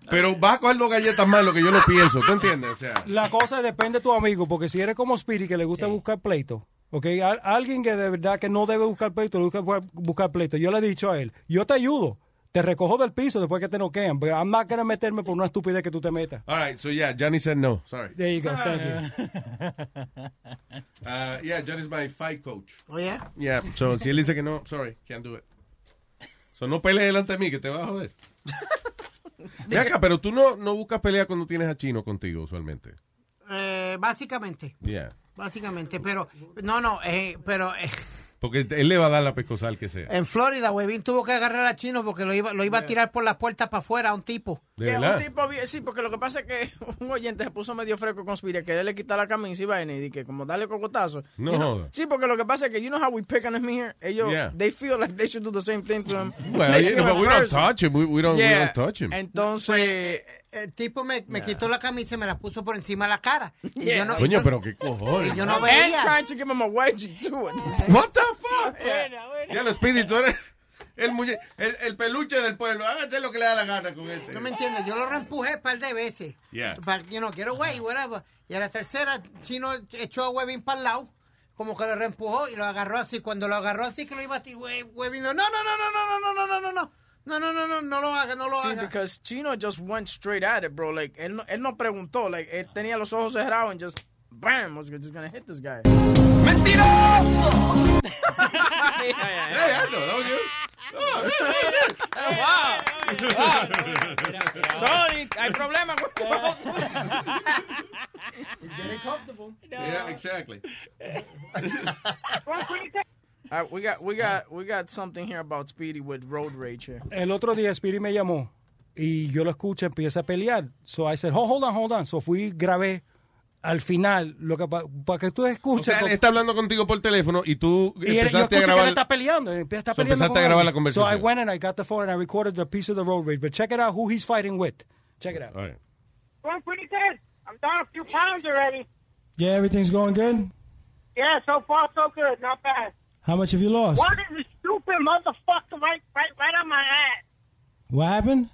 pero va a coger dos galletas más lo que yo no pienso, ¿tú entiendes? O sea, La cosa depende de tu amigo, porque si eres como Spirit que le gusta buscar pleito, ¿ok? Al- alguien que de verdad que no debe buscar pleito, le gusta bu- buscar pleito. Yo le he dicho a él, yo te ayudo, te recojo del piso después que te noquean, pero I'm not gonna meterme por una estupidez que tú te metas. all right, so yeah, Johnny said no, sorry. There you go, thank you. Uh, yeah, Johnny's my fight coach. Oh, yeah? Yeah, so si él dice que no, sorry, can't do it. So no pelees delante de mí, que te vas a joder. Acá, pero tú no, no buscas pelea cuando tienes a Chino contigo, usualmente. Eh, básicamente. Yeah. Básicamente, pero no, no, eh, pero eh, Porque él le va a dar la pescosal que sea. en Florida, Webin tuvo que agarrar a Chino porque lo iba, lo iba a tirar por la puerta para afuera a un tipo. ¿De Que un verdad? tipo bien- sí, porque lo que pasa es que un oyente se puso medio fresco con Spirit, que él le quita la camisa y vaina y que como darle cocotazo. No You know- joda. Sí, porque lo que pasa es que you know how we pick on him here, ellos Yeah. they feel like they should do the same thing to him. Well, yeah, but we don't touch him. We, we don't, we Yeah. don't touch him. Entonces, El tipo me, me quitó la camisa y me la puso por encima de la cara. Y yo no, y Coño, yo- pero qué cojones. y yo no and veía. trying to give him a wedgie too. What the fuck? Yeah. Ya lo Speedy, tú eres el, muñe- el, el peluche del pueblo. Hágase lo que le da la gana con este. ¿No me entiendes? Yo lo reempujé un par de veces. Yeah. Para, you know, get away, whatever. Y a la tercera, Chino echó a Webin para el lado. Como que lo reempujó y lo agarró así. Cuando lo agarró así que lo iba a tirar, Webin, no, no, no, no, no, no, no, no, no, no, no. No, no, no, no, no lo haga, no lo Sí, haga. because Chino just went straight at it, bro. Like, él no, él no preguntó. Like, él tenía los ojos cerrados and just, bam, was just gonna hit this guy. ¡Mentiroso! Hey, Aldo, that was you. Oh, wow. wow. Sorry, hay problema con Yeah, exactly. Right, we got we got we got something here about Speedy with road rage here. El otro día Spirit me llamó y yo lo escuché, empieza a pelear. So I said, "Oh, hold on, hold on. So fui, grabé al final, lo que para que tú O escuches. sea, él está hablando contigo por teléfono y tú Y él- yo empezaste escuché a que grabar. él está peleando. Empieza a estar So peleando empezaste a grabar la conversación. So I went and I got the phone and I recorded the piece of the road rage. But check it out who he's fighting with. Check it out. All right. Going pretty good. I'm down a few pounds already. Yeah, everything's going good. Yeah, so far so good. Not bad. How much have you lost? What is this stupid motherfucker right, right, right on my ass? What happened?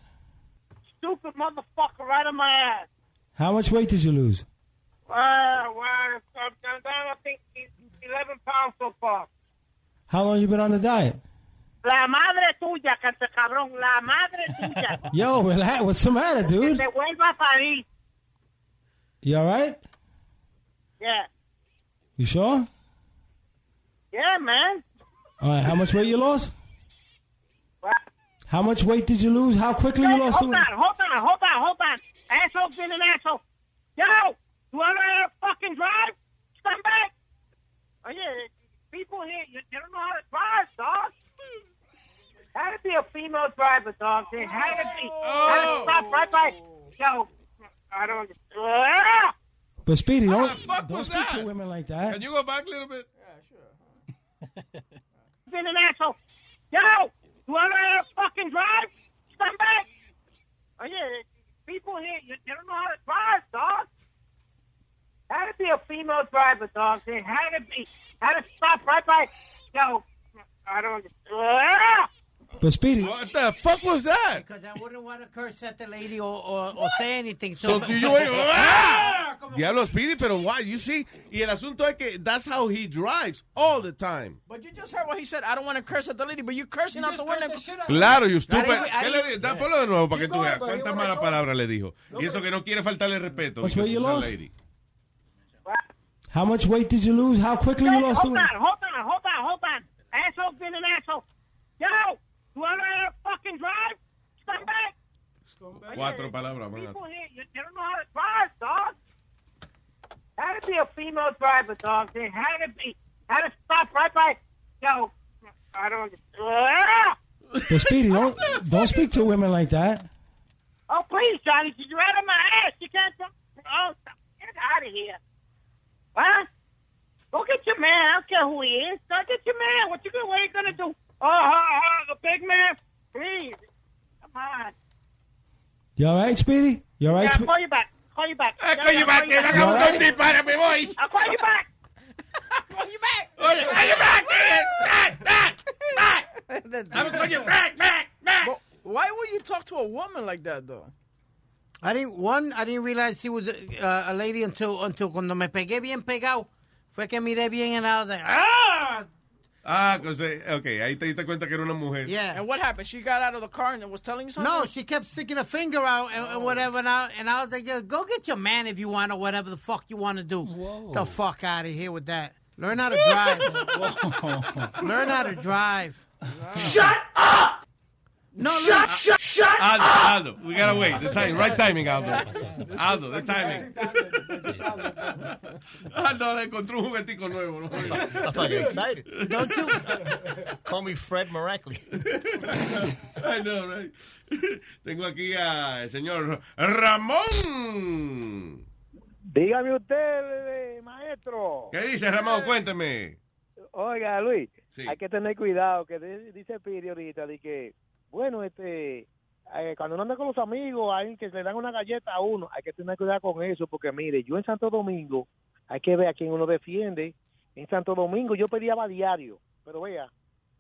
Stupid motherfucker right on my ass. How much weight did you lose? Uh, well, I'm down, I think, 11 pounds so far. How long you been on the diet? La madre tuya, cante cabrón. La madre tuya. Yo, relax. What's the matter, Que dude? te vuelva a. You all right? Yeah. You sure? Yeah, man. All right, how much weight you lost? What? How much weight did you lose? How quickly you lost the hold on, hold on, hold on, hold on. Asshole's been an asshole. Yo, you want to fucking drive? Come back. Oh, yeah, people here, you, they don't know how to drive, dog. Had to be a female driver, dog. They had to be. Had to oh. stop right by. Yo, I don't. But Speedy, don't, don't was speak to women like that. Can you go back a little bit? been an asshole. Yo, you want to know how to fucking drive? Back. Oh, yeah, people here, you, they don't know how to drive, dog. Had to be a female driver, dog. Had to be. Had to stop right by. Yo, I don't. Ah! But Speedy, What the fuck was that? Because I wouldn't want to curse at the lady or, or, or say anything. So do you ¡Ah! Diablo Speedy, pero why? You see, y el asunto es que that's how he drives all the time. But you just heard what he said. I don't want to curse at the lady, but you're cursing out the window. Claro, you stupid. ¿Qué le didn't- di- Da ponlo de nuevo para que tú veas cuántas malas palabras le dijo. Y eso que no quiere faltarle respeto. Which because way you lost? lady. how much weight did you lose? How quickly you lost the hold on, hold on, hold on, hold on. Asshole's been an asshole. Yo, you want to fucking drive? Come back. Cuatro palabras más. People here, you, they don't know how to drive, dog. Had to be a female driver, dog. They had to be. Had to stop right by. Yo, I don't. But Speedy, don't don't speak to women like that. Oh, please, Johnny, you're out of my ass. You can't. Oh, get out of here. Huh? Go get your man. I don't care who he is. Go get your man. What you gonna? What are you gonna do? Oh, oh, uh, the big man. Please, come on. You all right, Speedy? You all right, yeah, I'll Speedy? call you back. Call you back. Ah, call you back, que no You all hagamos right? un disparo, me voy. I'll call you back. Call you back. Oye, call you back, back, back, back. I'm gonna call you back, back, back. But why would you talk to a woman like that, though? I didn't, one, I didn't realize she was a, a lady until, until cuando me pegué bien pegado. Fue que miré bien and I was like, ah! Ah, pues, eh, ok, ahí te diste cuenta que era una mujer. Yeah. And what happened? She got out of the car and was telling you something? No, she kept sticking a finger out and, and whatever, and I, and I was like, yeah, go get your man if you want or whatever the fuck you want to do. Whoa. The fuck out of here with that. Learn how to drive. Learn how to drive. Shut up! No, Shut, shut, shut Aldo, up! Aldo, we gotta wait. The time, right timing, Aldo. Aldo, the timing. Aldo ahora encontró un juguetico nuevo. ¿no? I'm fucking excited. Don't you? Call me Fred Miracle. I know, right? Tengo aquí al señor Ramón. Dígame usted, maestro. ¿Qué dice Ramón? Cuénteme. Oiga, Luis, Sí. hay que tener cuidado, que di- dice Piri ahorita, de que, bueno, este, eh, cuando uno anda con los amigos, hay que le dan una galleta a uno, hay que tener cuidado con eso, porque mire, yo en Santo Domingo, hay que ver a quién uno defiende. En Santo Domingo yo peleaba diario, pero vea,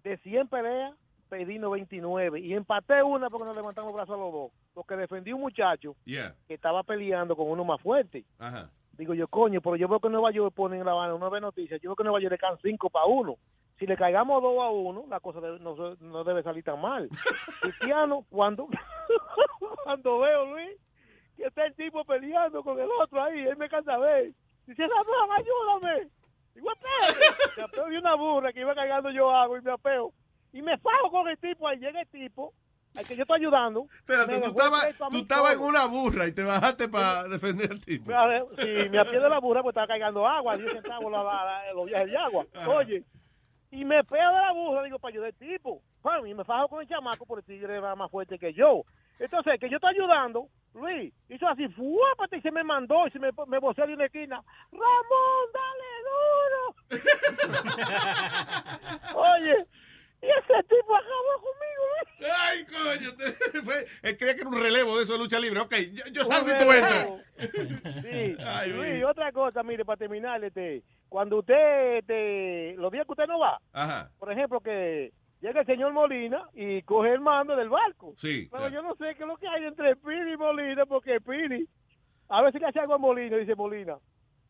de 100 peleas, pedí 99 y empaté una porque nos levantamos brazos a los dos, porque defendí un muchacho Yeah. que estaba peleando con uno más fuerte. Ajá. Digo yo, coño, pero yo veo que en Nueva York ponen en La Habana, uno ve noticias, yo veo que en Nueva York le caen cinco para uno. Si le caigamos dos a uno, la cosa debe- no, no debe salir tan mal. Cristiano, cuando, cuando veo, Luis, que está el tipo peleando con el otro ahí, él me cansa ver. Dice, Ramón, ayúdame. Digo. Me apeo de una burra que iba cargando yo agua y me apeo. Y me fajo con el tipo, ahí llega el tipo, al que yo estoy ayudando. Espérate, tú estabas pleito a tú mí estabas en una burra y te bajaste para defender al tipo. Sí, me apié de la burra porque estaba cargando agua, 10 centavos los viajes de agua. Oye, y me pego de la burra, digo, para ayudar al tipo. Pam, Y me fajo con el chamaco porque el tigre era más fuerte que yo. Entonces, que yo estoy ayudando, Luis, hizo así, fuápate y se me mandó y se me, me voceó de una esquina. Ramón, dale duro. Oye, y ese tipo acabó conmigo, Luis. Ay, coño, te- fue, él creía que era un relevo de eso de lucha libre. Ok, yo, yo salgo y tú entras. Sí. Ay, Luis. otra cosa, mire, para terminar, este, cuando usted, este, los días que usted no va, Ajá. por ejemplo, que llega el señor Molina y coge el mando del barco. Sí, Pero claro. yo no sé qué es lo que hay entre Piri y Molina, porque Piri, a veces le hace algo a Molina, dice Molina.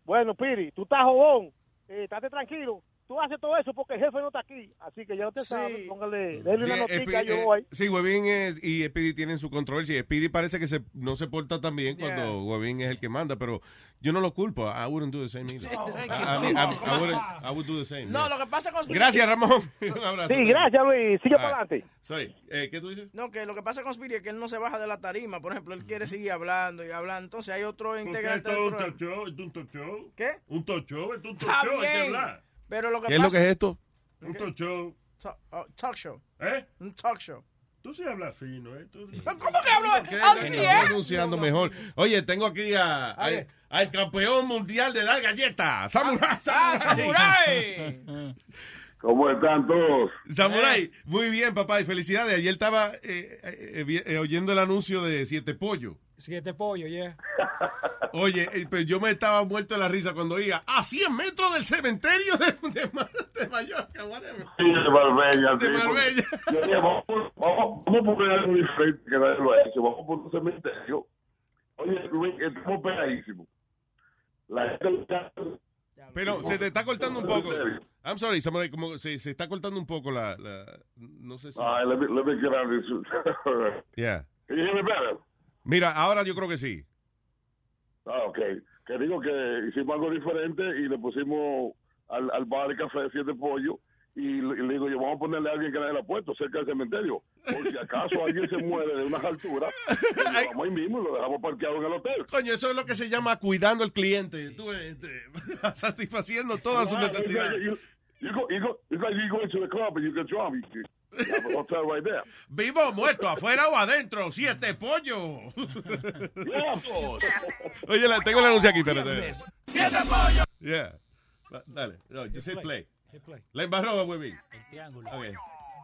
Bueno, Piri, tú estás jodón, eh, estate tranquilo. Tú haces todo eso porque el jefe no está aquí. Así que ya usted sabe, póngale, denle Sí, una Speedy- notica yo eh, voy. sí, Webin es- y Speedy tienen su controversia. Speedy parece que se, no se porta tan bien cuando Webin es el que manda, pero yo no lo culpo. I wouldn't do the same either. No, I, I I- I wouldn't- I would do the same. No, yeah. lo que pasa con Speedy- Gracias, Ramón. Un abrazo. Sí, gracias, Luis. Sigue para adelante. Sorry. Eh, ¿Qué tú dices? No, que lo que pasa con Speedy es que él no se baja de la tarima. Por ejemplo, él quiere seguir hablando y hablando. Entonces hay otro integrante del un talk show, es un talk show. ¿Qué? Un talk show, es un talk show, hay que hablar. Pero lo que ¿Qué es lo que es esto? Un talk show. Talk, oh, talk show. ¿Eh? Un talk show. Tú sí hablas fino, ¿eh? Tú- ¿Cómo que hablo? Así Estoy es. pronunciando mejor. Oye, tengo aquí a, al, al campeón mundial de dar galletas, Samurai. ¡Ah, Samurai! ¿Cómo están todos? Samurai, muy bien, papá, y felicidades. Ayer estaba eh, eh, eh, oyendo el anuncio de Siete Pollo. Siete pollos, yeah. Oye, eh, pues yo me estaba muerto de la risa cuando oía a 100 metros del cementerio de, de, Ma- de Mallorca, whatever. Sí, de Marbella. De sí, Marbella. yo dije, vamos, vamos, vamos a poner algo diferente que nadie lo ha hecho. Vamos a poner un cementerio. Oye, Luis, estamos pegadísimos. La gente... Pero se te está cortando un poco. I'm sorry, Samurai, como se, se está cortando un poco la, la- no sé si. Right, let me, let me get out of this. Yeah. Can you hear me better? Mira, ahora yo creo que sí. Ah, ok. Que digo que hicimos algo diferente y le pusimos al, al bar de café de siete pollo y, le digo yo, vamos a ponerle a alguien que nadie le ha puesto cerca del cementerio. Por si acaso alguien se muere de unas alturas, pues lo vamos ahí mismo y lo dejamos parqueado en el hotel. Coño, eso es lo que se llama cuidando al cliente. Tú, este, satisfaciendo todas sus necesidades. You, go, you go, you go into the club and you drunk. You, right there. Vivo o muerto, afuera o adentro, siete pollo. Oye, la- tengo el anuncio aquí, espérate. ¡Siete pollos! Yeah. Dale, no, just hit play. Hit play. La embarró. El triángulo. Ok.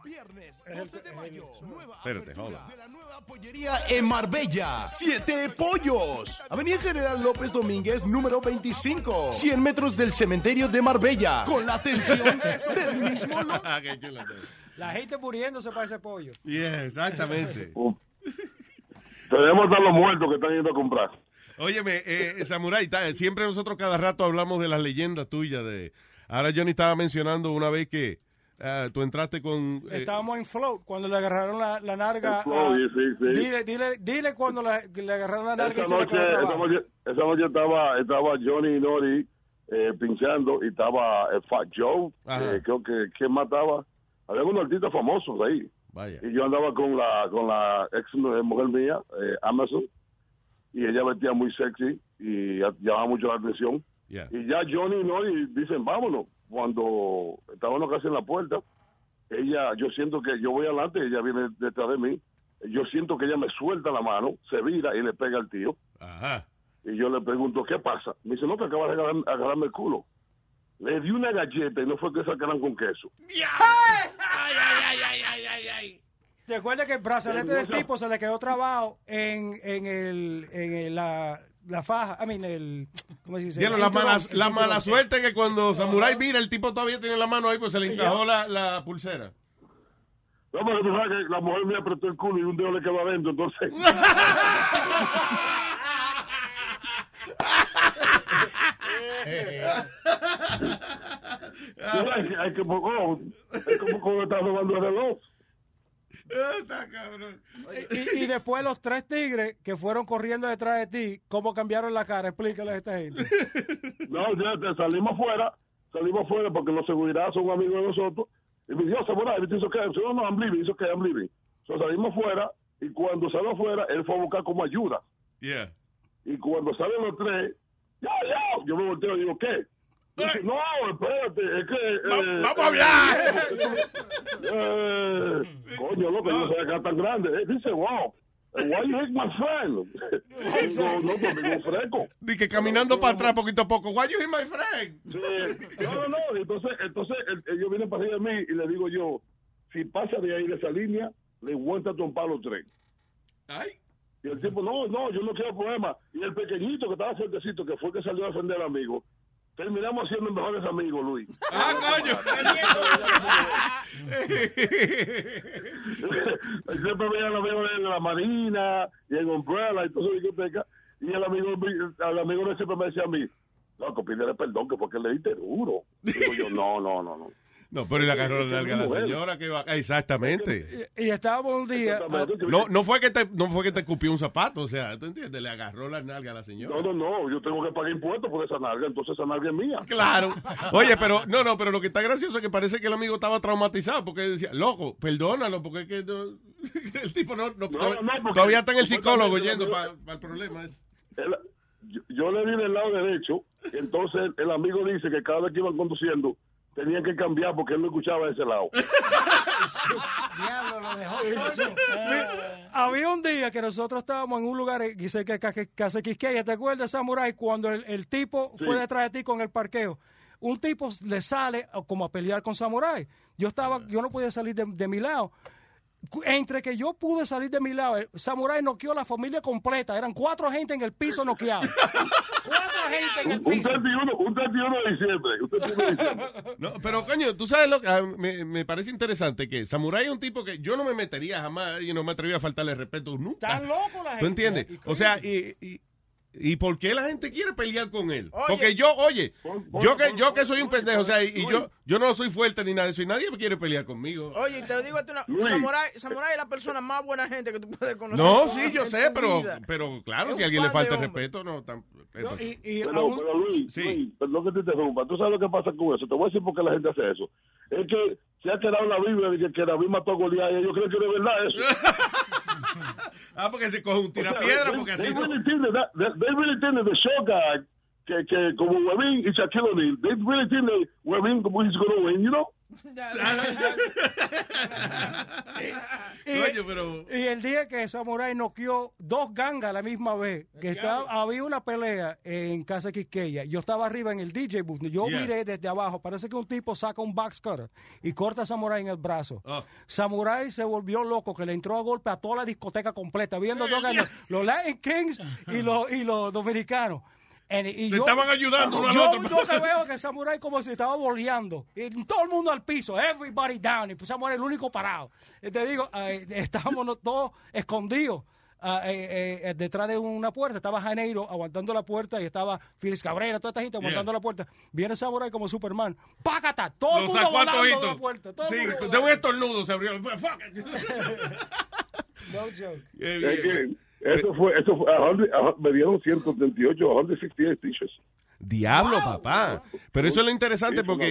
Viernes 12 de mayo, nueva Espérate, de la nueva pollería en Marbella. Siete Pollos. Avenida General López Domínguez, número 25. 100 metros del cementerio de Marbella. Con la atención del mismo. La gente muriéndose para ese pollo. Yeah, exactamente. Tenemos hasta los muertos que están yendo a comprar. Óyeme, eh, Samurai, ta- siempre nosotros cada rato hablamos de las leyendas tuyas. De... Ahora Johnny estaba mencionando una vez que ah, tú entraste con... eh, Estábamos en float cuando le agarraron la, la narga. En float, a- sí, sí, sí. Dile, dile, dile cuando la- le agarraron la narga y Esa se le noche, esa noche, esa noche estaba, estaba Johnny y Nori eh, pinchando y estaba eh, Fat Joe, eh, creo que ¿quién mataba? Había unos artistas famosos ahí. Vaya. Y yo andaba con la con la ex mujer mía, eh, Amazon, y ella vestía muy sexy y llamaba mucho la atención. Yeah. Y ya Johnny y Nori dicen, vámonos. Cuando estábamos casi en la puerta, ella, yo siento que yo voy adelante, ella viene detrás de mí. Yo siento que ella me suelta la mano, se vira y le pega al tío. Ajá. Y yo le pregunto, ¿qué pasa? Me dice, no, te acabas de agarrar- agarrarme el culo. Le di una galleta y no fue que sacaran con queso. ¿Te acuerdas que el brazalete del tipo se le quedó trabado en, en, el, en el- la, la faja? I mean, el. ¿Cómo se dice? Vieron El la mala, el la mala suerte que cuando Samurai mira, el tipo todavía tiene la mano ahí, pues se le encajó la, la pulsera. No, pero tú sabes que la mujer me apretó el culo y un dedo le quedó adentro, entonces... hay, que- hay que es como cuando estás robando el reloj. Está cabrón. Y, y después los tres tigres que fueron corriendo detrás de ti, ¿cómo cambiaron la cara? Explícale a esta gente. No, ya te- salimos afuera, salimos afuera porque los seguridad son amigos de nosotros. Y me dijo, Samurai, ¿viste eso qué? No, no, I'm leaving, I'm leaving. So, salimos afuera y cuando salió afuera, él fue a buscar como ayuda. Yeah. Y cuando salen los tres, ya, ya, yo me volteo y digo, ¿qué? Dice, no, espérate, es que... eh, vamos a hablar. eh, coño, loco, yo no que era tan grande. Eh, dice, wow, why you hate my friend? No, tu amigo fresco. Di que caminando para atrás poquito a poco. Why you hit my friend? Sí. No, no, no. Entonces, entonces ellos vienen para arriba de mí y le digo yo, si pasa de ahí de esa línea, le vuelta a trompar los tres. Ay. Y el tipo, no, no, yo no quiero problema. Y el pequeñito que estaba fuertecito, que fue el que salió a defender al amigo, terminamos siendo mejores amigos, Luis. Ah, coño. Siempre veía al amigo en la Marina y en Umbrella y todas esas discotecas. Y el amigo, el amigo siempre me decía a mí, loco, pídele perdón que porque le diste duro. Digo yo, no, no, no, no. No, pero y le agarró la nalga a la señora que va. Exactamente. Y estábamos un día. No, no fue que te, no fue que te cupió un zapato, o sea, ¿tú entiendes? Le agarró la nalga a la señora. No, no, no, yo tengo que pagar impuestos por esa nalga, entonces esa nalga es mía. Claro. Oye, pero no, no, pero lo que está gracioso es que parece que el amigo estaba traumatizado porque decía, loco, perdónalo, porque es que no- el tipo no, no- todavía, no, porque todavía está en el psicólogo yendo para el problema. yo, yo le di del lado derecho, entonces el amigo dice que cada vez que iban conduciendo tenían que cambiar porque él no escuchaba ese lado. Diablo, lo dejó solo. Había un día que nosotros estábamos en un lugar eh, cerca de Ca- Casa Quisqueya, ¿te acuerdas, Samurai? Cuando el, el tipo fue detrás de ti con el parqueo. Un tipo le sale como a pelear con Samurai. Yo estaba, yo no podía salir de, de mi lado. Entre que yo pude salir de mi lado, el Samurai noqueó a la familia completa. Eran cuatro gente en el piso noqueados. cuatro gente en el Un piso. 31, un 31 de diciembre. Un 31 de diciembre. No, pero coño, tú sabes lo que ah, me, me parece interesante que Samurai es un tipo que yo no me metería jamás y no me atrevería a faltarle el respeto nunca. Están locos la gente. ¿Tú entiendes? Y O sea, y, y, ¿y por qué la gente quiere pelear con él? Oye. Porque yo, oye, yo que yo que soy un pendejo, o sea, y, yo yo no soy fuerte ni nada de eso y nadie quiere pelear conmigo. Oye, te digo a ti una. Samurai, Samurai es la persona más buena gente que tú puedes conocer. No, sí, yo sé, pero vida. pero claro, Es si a alguien le falta respeto, no tan No, y, y Pero, aún- pero Luis, Sí. Luis, perdón que te interrumpa. ¿Tú sabes lo que pasa con eso? Te voy a decir por qué la gente hace eso. Es que se ha quedado la Biblia de que, que David mató a Goliat y ellos creen que es verdad eso. Ah, porque se coge un O sea, tirapiedra, they- porque they así no. really think that- that- they really think that the show guy, que, que como Webin y Shaquille O'Neal, they really think that Webin como he's going to win, you know? Y, Coño, pero y el día que Samurai noqueó dos gangas a la misma vez, que estaba, había una pelea en Casa Quisqueya, yo estaba arriba en el DJ booth, yo Yeah. miré desde abajo, parece que un tipo saca un box cutter y corta a Samurai en el brazo. Oh. Samurai se volvió loco, que le entró a golpe a toda la discoteca completa, viendo dos gangas, los Latin Kings y los, y los dominicanos. And- y Se estaban ayudando uno al yo, otro. yo que veo que Samurai como si estaba boleando. Y todo el mundo al piso, everybody down. Y pues Samurai el único parado. Y te digo, eh, estábamos todos escondidos. ah, eh, eh, detrás de una puerta estaba Janeiro aguantando la puerta y estaba Félix Cabrera, toda esta gente aguantando la puerta. Viene Samurai como Superman. ¡Págata! Todo el mundo volando de la puerta. todo el Sí, mundo de un estornudo se abrió. No joke. Bien. que eso fue, eso fue, a hundred- a- me dieron 138, 168 t-shirts. Diablo, papá. Pero eso es lo interesante Sí, porque,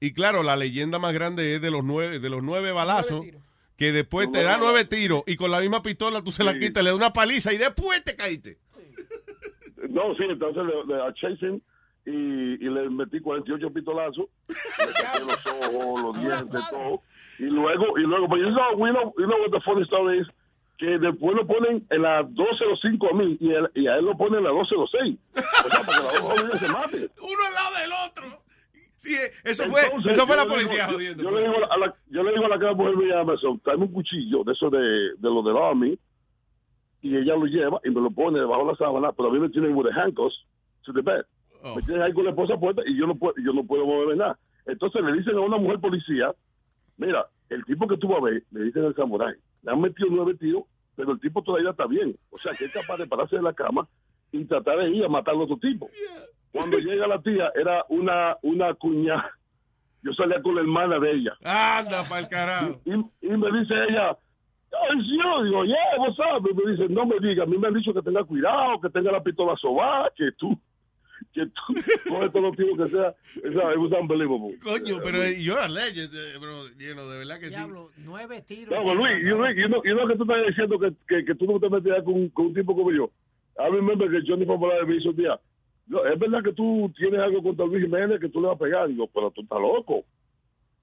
y, y claro, la leyenda más grande es de los nueve, de los nueve balazos, tiros. que después te Nueve da nueve tiros y con la misma pistola tú se la Sí. quitas, le das una paliza y después te caíste. No, sí, entonces le, le chasing y, y le metí 48 pistolazos, le saqué los ojos, los dientes, todo. Y luego, y luego, pues you know, we know, you know what the funny story is, que después lo ponen en la 12.05 a mí y, él- y a él lo ponen en la 12.06. O sea, para que la dos jóvenes se maten. Uno al lado del otro. Sí, eso fue, eso fue la digo- policía yo- jodiendo. Yo, le digo a la, yo le digo a la cara mujer mía, tráeme un cuchillo de eso de, de lo del Army, y ella lo lleva y me lo pone debajo de la sábana, pero a mí me tienen with the handcuffs to the bed. Oh. Me tienen ahí con la esposa puesta y yo no puedo, yo no puedo moverme nada. Entonces le dicen a una mujer policía, mira, el tipo que tú vas a ver, le dicen al samurái, le han metido nueve tiros, pero el tipo todavía está bien. O sea, que es capaz de pararse de la cama y tratar de ir a matar al otro tipo. Cuando llega la tía, era una, una cuñada. Yo salía con la hermana de ella. Anda pa'l carajo. Y, y me dice ella, ay, sí, yo digo, yeah, what's up? Y me dice, no me diga, a mí me han dicho que tenga cuidado, que tenga la pistola sobada, que tú, que tú, coge todos los tiros que sea. Was unbelievable. Coño, pero eh, yo a eh, bro, lleno, de verdad que sí. Diablo, nueve tiros. No, Luis, you know, you know que tú estás diciendo que, que, que tú no te metías con, con un tipo como yo. I remember que Johnny Popular me hizo un día, "No, es verdad que tú tienes algo contra Luis Jiménez que tú le vas a pegar. Digo, pero tú estás loco.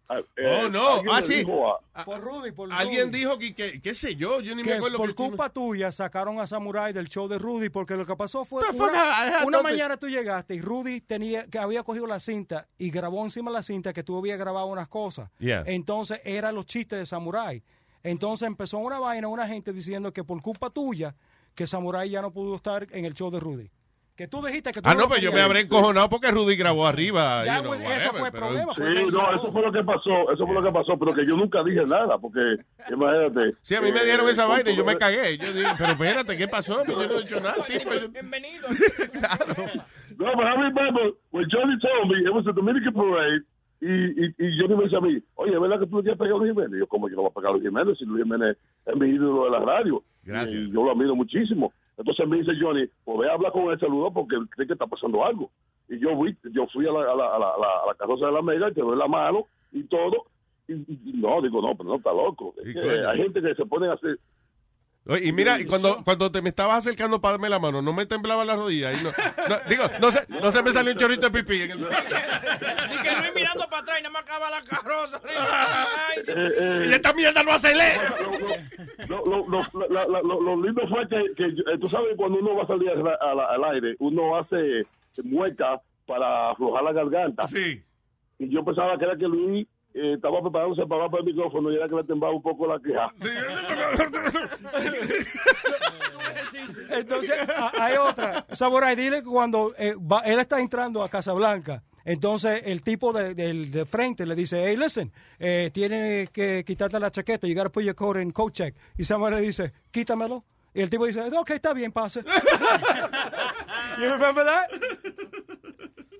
Ah, eh, Oh, no, alguien ah, le sí. dijo a- Por Rudy, por Alguien Rudy. dijo que, que, qué sé yo, yo ni me acuerdo por que culpa tuya sacaron a Samurai del show de Rudy porque lo que pasó fue una, una- mañana tú llegaste y Rudy tenía que había cogido la cinta y grabó encima de la cinta que tú habías grabado unas cosas. Yeah. Entonces eran los chistes de Samurai. Entonces empezó una vaina, una gente diciendo que por culpa tuya que Samurai ya no pudo estar en el show de Rudy. Que tú dijiste que tú Ah, no, pero yo me habré encojonado porque Rudy grabó arriba. Ya, you know, pues, eso whatever, fue el pero- problema. Sí, fue no, eso fue lo que pasó, eso fue lo que pasó, pero que yo nunca dije nada, porque imagínate. Sí, a mí me eh, dieron esa vaina y yo me cagué. Yo dije, pero espérate, ¿qué pasó? Yo no he hecho nada, tipo. yo- Bienvenido. No, No, but I remember when Johnny told me it was a Dominican parade y, y, y Johnny me dice a mí, oye, ¿verdad que tú le quieres pegar a Luis Jiménez? Y yo, ¿cómo yo no voy a pegar a Luis Jiménez si Luis Jiménez es mi ídolo de la radio? Gracias. Y yo lo admiro muchísimo. Entonces me dice Johnny, pues ve a hablar con él, saludo porque cree que está pasando algo. Y yo fui, yo fui a la, a la, a la, a la- carroza de la Mega y te doy la mano y todo. Y, no, digo, no, pero no está loco. Es hay gente que se pone a hacer... Y mira, y cuando, cuando te me estabas acercando para darme la mano, no me temblaba la rodilla. y no, no, digo, no se, no se me salió un chorrito de pipí. En el... Y que Luis mirando para atrás y nada más acaba la carroza. Ay, Eh, y esta mierda no acelera. lo, lo, lo, la- la- lo- lo lindo fue que, que eh, tú sabes cuando uno va a salir al, al- al aire uno hace mueca para aflojar la garganta sí y yo pensaba que era que Luis eh, estaba preparándose para hablar por el micrófono y era que le temblaba un poco la queja Entonces, hay otra. Samurai, dile que cuando eh, va- él está entrando a Casablanca, entonces el tipo de, del- de frente le dice, hey, listen, eh, tienes que quitarte la chaqueta, you gotta put your coat in coat check. Y Samurai le dice, quítamelo. Y el tipo dice, ok, está bien, pase. you remember that?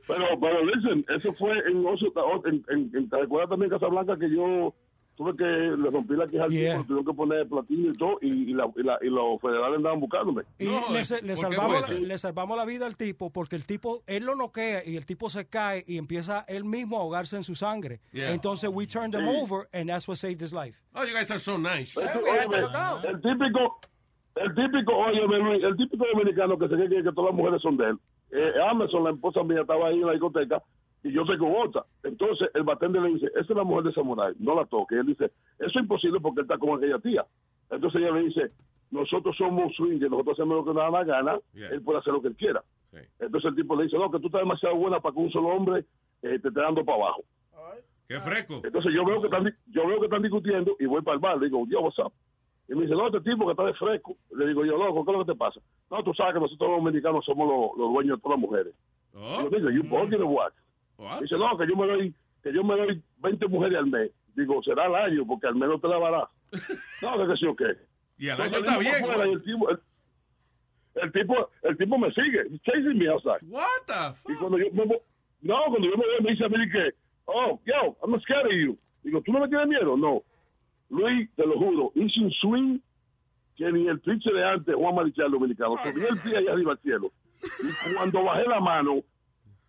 Pero pero listen eso fue en ocho en, en, en, ¿te recuerdas también en Casablanca que yo tuve que le rompí la queja al Yeah. tipo tuvieron que poner platino y todo y, y, la, y, la- y los federales andaban buscándome Y le, le salvamos, la- le salvamos la vida al tipo porque el tipo, él lo noquea y el tipo se cae y empieza él mismo a ahogarse en su sangre. Yeah. Entonces, we turned Sí. over and that's what saved his life. Oh, you guys are so nice. Eso, el típico, el típico, Luis, el típico dominicano que se cree que todas las mujeres son de él. Eh, Amazon, la esposa mía, estaba ahí en la discoteca y yo con otra. Entonces el batente le dice, esa es la mujer de Samurai, no la toque. Y él dice, eso es imposible porque él está con aquella tía. Entonces ella le dice, nosotros somos swingers, nosotros hacemos lo que nos da la gana, Yeah. él puede hacer lo que él quiera. Entonces el tipo le dice, no, que tú estás demasiado buena para que un solo hombre eh, te esté dando para abajo. Qué fresco. Entonces yo veo que están, yo veo que están discutiendo y voy para el bar, le digo, yo, what's up? Y me dice, no, este tipo que está de fresco. Le digo yo, loco, ¿qué es lo que te pasa? No, tú sabes que nosotros los dominicanos somos los, los dueños de todas las mujeres. Oh. Digo, you bugging or what? Dice, no, que yo me doy, que yo me doy 20 mujeres al mes. Digo, será al año, porque al menos te la dará. no, que sí o qué. Y al año está bien. afuera el tipo, el, el tipo, el tipo me sigue, he's chasing me outside. What the Y cuando yo me, no, cuando yo me voy, me dice a mí que, oh, yo, I'm scared of you. Digo, ¿tú no me tienes miedo? No. Luis, te lo juro, hice un swing que ni el pinche de antes, Juan Marichal dominicano, subí el pie allá arriba al cielo. Y cuando bajé la mano,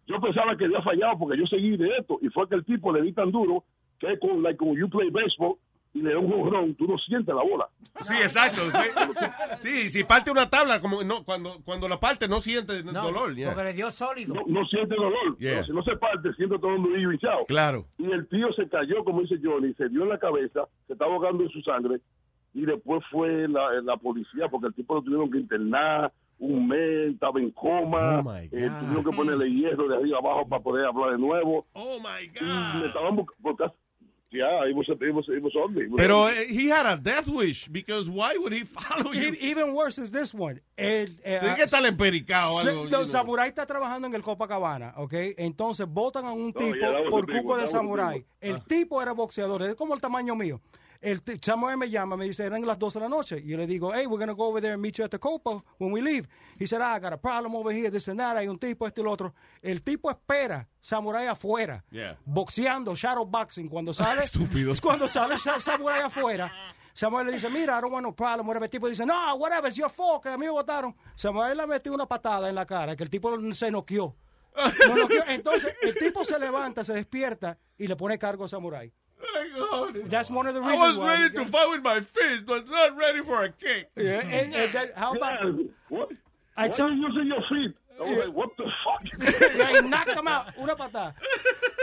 yo pensaba que había fallado porque yo seguí de esto. Y fue que el tipo le di tan duro que como, like, como you play baseball y le da un jonrón, tú no sientes la bola. Sí, exacto. Sí, si parte una tabla, como no, cuando, cuando la parte no siente dolor. yeah. Porque le dio sólido. No, no siente dolor. Yeah. Pero si no se parte, siente todo un y hinchado. Claro. Y el tío se cayó, como dice Johnny, se dio en la cabeza, se estaba ahogando en su sangre. Y después fue la, la policía, porque el tipo lo tuvieron que internar un mes, estaba en coma. Oh, my eh, God. tuvieron que ponerle hierro de arriba abajo para poder hablar de nuevo. Oh, my Y le estaban buscando. Yeah, it was, it was, it was ugly. It was Pero eh, he had a death wish because why would he follow you? E- Even worse is this one. El, eh, Tiene que estar empericado Se- algo. Samurai está trabajando en el Copacabana, ¿ok? Entonces votan a un tipo that was por one, de one. El Ah. tipo era boxeador, es como el tamaño mío. El me llama, me dice, eran las 12 de la noche. Y yo le digo, hey, we're going to go over there and meet you at the Copa when we leave. He said, ah, I got a problem over here, this and that. Hay un tipo, este y el otro. El tipo espera Samurai afuera, Yeah. boxeando, shadow boxing. Cuando sale, cuando sale Sa- Samurai afuera, Samuel le dice, mira, I don't want no problem, whatever. El tipo dice, no, whatever, it's your fault, que a mí me votaron. Samuel le metió una patada en la cara, que el tipo se noqueó. Lo noqueó. Entonces, el tipo se levanta, se despierta y le pone cargo a Samurai. That's one of the I reasons was why ready to fight with my fist, but not ready for a kick. Yeah, and- and that- how about- What? I Why tell- are you using your feet? I was like, what the fuck? ahí knock him out, una patada.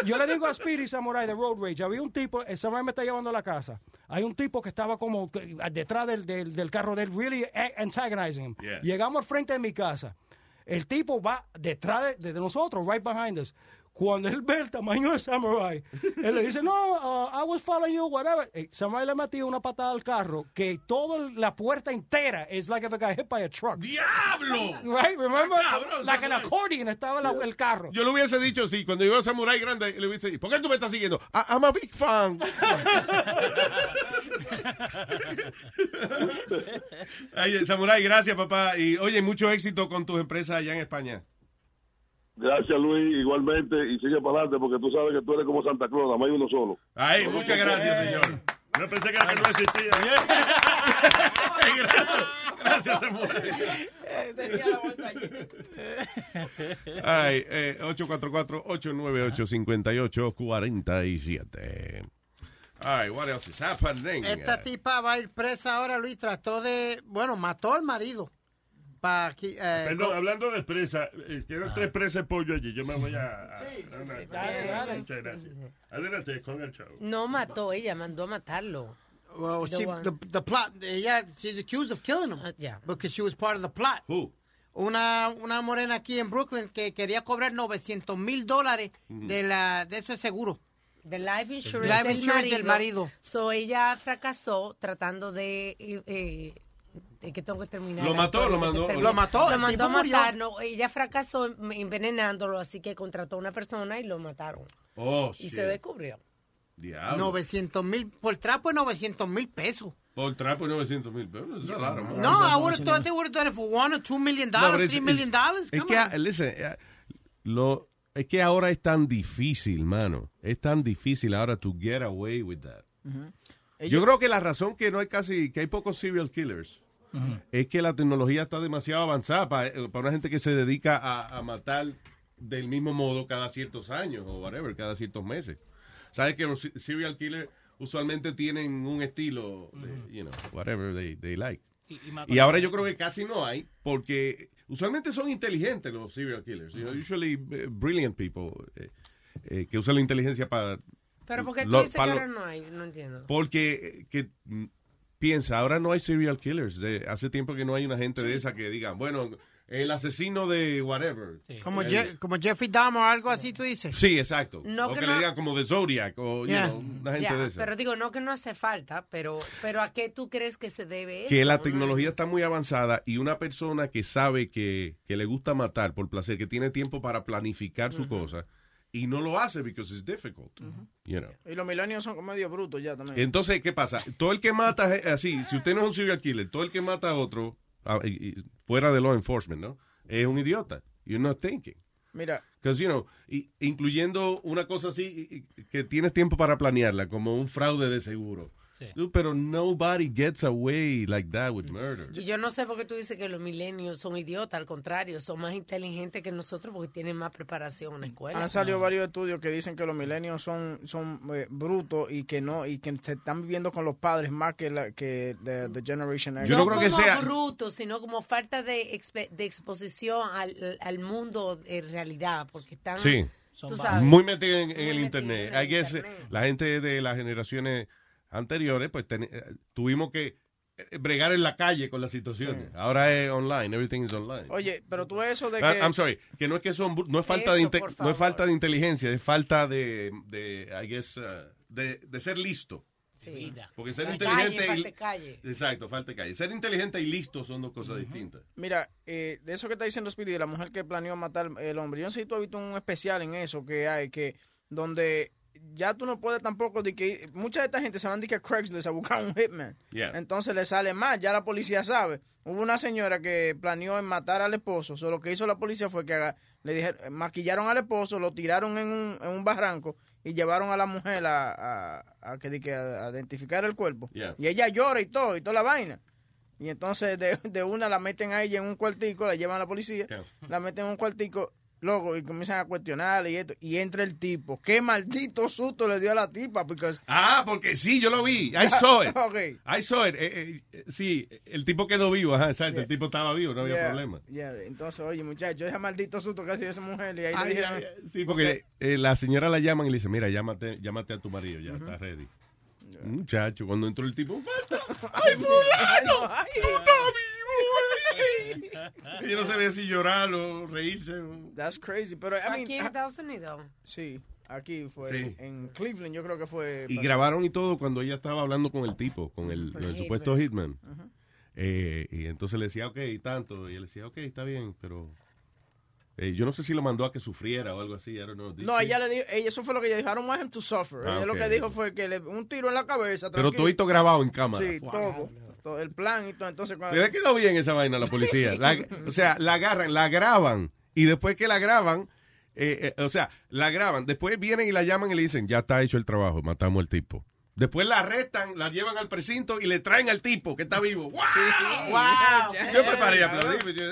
Yo le digo a Speedy Samurai de Road Rage, había un tipo, el Samurai me está llevando a la casa. Hay un tipo que estaba como detrás del, del, del carro de él, really antagonizing him. Yeah. Llegamos al frente de mi casa. El tipo va detrás de, de nosotros, right behind us. Cuando él ve el tamaño de Samurai, él le dice, no, uh, I was following you, whatever. Eh, Samurai le metió una patada al carro que toda la puerta entera es like if it got hit by a truck. ¡Diablo! Right, remember? Cabrón, like an accordion estaba la- el carro. Yo le hubiese dicho, sí, cuando a Samurai Grande, le hubiese dicho, ¿por qué tú me estás siguiendo? I- I'm a big fan. Ay, Samurai, gracias, papá. Y oye, mucho éxito con tus empresas allá en España. Gracias, Luis, igualmente, y sigue para adelante porque tú sabes que tú eres como Santa Claus, nada más hay uno solo. Ay, muchas gracias, señor. No pensé que era que no existía. Gracias, se fue. All right, eh, 844-898-5847. All right, what else is happening? Esta tipa va a ir presa ahora, Luis. Trató de. Bueno, mató al marido. Pa, aquí, eh, Perdón, hablando de presa, eh, quedan tres presas de pollo allí. Yo me voy a. a- Sí, a una- dale, dale. Muchas gracias. Adelante con el show. No mató, ella mandó a matarlo. Well, The she, the, the plot, ella, she's accused of killing him. yeah. Because she was part of the plot. Who? Una, una morena aquí en Brooklyn que quería cobrar 900 mil dólares de la de eso es seguro. The life insurance, Life del, insurance marido. del marido. So ella fracasó tratando de. eh, eh, de que tengo que terminar. Lo mató, lo mandó-. Lo mató, Lo mandó a matar. No, ella fracasó envenenándolo, así que contrató a una persona y lo mataron. Oh, y shit. se descubrió. Diablo. 900 mil, por trapo es 900 mil pesos. Por trapo 900 mil pesos. Eso es claro. No, I would have thought they would have done it for one or two million No, dollars, three million it's- dollars. Es Come que, on. ah, listen, eh, lo, es que ahora es tan difícil, mano. Es tan difícil ahora to get away with that. Yo creo que la razón que no hay casi, que hay pocos serial killers, es que la tecnología está demasiado avanzada para, una gente que se dedica a, a matar del mismo modo cada ciertos años o whatever, cada ciertos meses. Sabes que los se- serial killers usualmente tienen un estilo, de, you know, whatever they, they like. Y- y más Y ahora yo creo que casi no hay, porque usualmente son inteligentes los serial killers. You know, usually eh, brilliant people eh, eh, que usan la inteligencia para... Pero porque tú dices que para ahora no hay, no entiendo. Porque eh, que, piensa, ahora no hay serial killers. Eh, hace tiempo que no hay una gente de esa que diga, bueno, el asesino de whatever. Como, Je- como Jeffrey Dahmer o algo así, tú dices. Sí, exacto. No, o que que, no- le digan como de Zodiac o you Yeah. know, una gente Ya, de esa. pero digo, no que no hace falta, pero, pero ¿a qué tú crees que se debe eso? que la tecnología está muy avanzada y una persona que sabe que, que le gusta matar por placer, que tiene tiempo para planificar su cosa y no lo hace because it's difficult. you know. Y los milenios son medio brutos ya también. Entonces, ¿qué pasa? Todo el que mata, así, si usted no es un serial killer, todo el que mata a otro, a- y- y fuera de law enforcement, ¿no? Es un idiota. You're not thinking. Mira, Because, you know, incluyendo una cosa así, que tienes tiempo para planearla, como un fraude de seguro. Dude, pero nobody gets away like that with murder. Y yo no sé por qué tú dices que los milenios son idiotas, al contrario, son más inteligentes que nosotros porque tienen más preparación en la escuela. han salido varios estudios que dicen que los milenios son son eh, brutos y que no y que se están viviendo con los padres más que la que the, the generation X. no como brutos, sino como falta de, de exposición al, al mundo en realidad, porque están, Sí. tú sabes, Muy metido en, en el internet. I guess, eh, la gente de las generaciones anteriores, pues ten- eh, tuvimos que eh, bregar en la calle con las situaciones. Ahora es online, everything is online. Oye, pero tú eso de Ah, que I'm sorry, que no es que son, bru- no es falta de Eso, no es falta de inteligencia, es falta de, de I guess, uh, de, de ser listo. Sí. Porque ser inteligente calle, y, falta calle. exacto, falta de calle. Ser inteligente y listo son dos cosas distintas. Mira, eh, de eso que está diciendo Speedy, de la mujer que planeó matar el hombre, yo no sé si tú has visto un especial en eso que hay, que donde ya tú no puedes tampoco, de que mucha de esta gente se van de que a Craigslist a buscar un hitman. Yeah. Entonces le sale mal, ya la policía sabe. Hubo una señora que planeó en matar al esposo, solo lo que hizo la policía fue que le dijeron, maquillaron al esposo, lo tiraron en un, en un barranco y llevaron a la mujer a, a- a que, di que a- identificar el cuerpo. Yeah. Y ella llora y todo, y toda la vaina. Y entonces de, de una la meten a ella en un cuartico, la llevan a la policía, la meten en un cuartico, loco, y comienzan a cuestionarle y esto. Y entra el tipo. Qué maldito susto le dio a la tipa, porque... Ah, porque sí, yo lo vi. I saw it. Ok. I saw it. Eh, eh, sí, el tipo quedó vivo, ajá, exacto. El tipo estaba vivo, no había Yeah, problema. yeah. Entonces, oye, muchacho, ese maldito susto que ha sido esa mujer. Y ahí le ay, Sí, porque eh, la señora la llaman y le dice, mira, llámate, llámate a tu marido, ya está ready. Muchacho, cuando entró el tipo, falta. ¡Ay, fulano! ¡Tú ay". Yo no sabía si llorar o reírse. That's crazy, pero I ¿Fue mean, aquí en Estados Unidos? Sí, aquí fue. Sí. En Cleveland yo creo que fue. Y grabaron y todo cuando ella estaba hablando con el tipo, con el, Con el el supuesto hitman. Eh, y entonces le decía, ok, tanto. Y él decía, ok, está bien, pero... eh, yo no sé si lo mandó a que sufriera o algo así. I don't know. No, ella le dijo, ella, eso fue lo que ella dijo, I don't want him to suffer. Ah, ella lo que dijo fue que le un tiro en la cabeza. Pero tranquilo. todito grabado en cámara. Sí, Wow. todo, todo, el plan y todo. Entonces, cuando, Le quedó bien esa vaina la policía. La- o sea, la agarran, la graban y después que la graban, eh, eh, o sea, la graban, después vienen y la llaman y le dicen, ya está hecho el trabajo, matamos al tipo. Después la arrestan, la llevan al precinto y le traen al tipo que está vivo. ¡Wow! Wow. Yo me paré a aplaudir.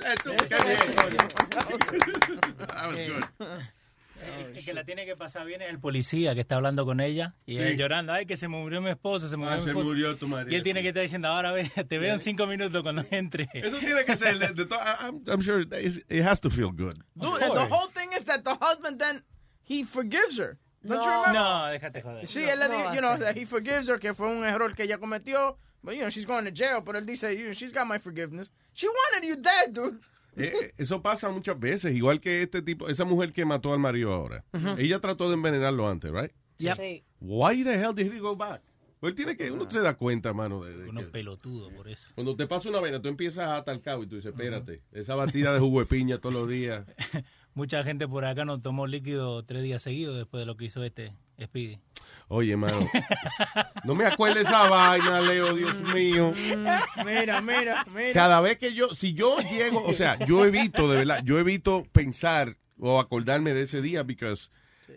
El, el que la tiene que pasar bien es el policía que está hablando con ella y Sí. él llorando, ay, que se murió mi esposo, se murió Ah, mi se esposo. murió tu marido. Y él tiene que estar diciendo, ahora ve, te veo en cinco minutos cuando entre. Eso tiene que ser, to- I'm, I'm sure it it has to feel good. Dude, the whole thing is that the husband then he forgives her. Don't you remember? No, déjate joder. Sí, No, él le no a you know, that he forgives her, que fue un error que ella cometió. But, you know, she's going to jail. Pero él dice, you know, she's got my forgiveness. She wanted you dead, dude. Eh, eh, eso pasa muchas veces, igual que este tipo, esa mujer que mató al marido ahora. Ella trató de envenenarlo antes, right? Sí. Why the hell did he go back? Pues él tiene que, uno se da cuenta, mano. De, de Uno que- pelotudo por eso. cuando te pasa una vena, tú empiezas a atar el cabo y tú dices, espérate, esa batida de jugo de piña todos los días. Mucha gente por acá no tomó líquido tres días seguidos después de lo que hizo este Speedy. Oye, mano, no me acuerdes esa vaina, Leo, Dios mío. Mm, Mira, mira, mira. Cada vez que yo, si yo llego, o sea, yo evito, de verdad, yo evito pensar o acordarme de ese día, porque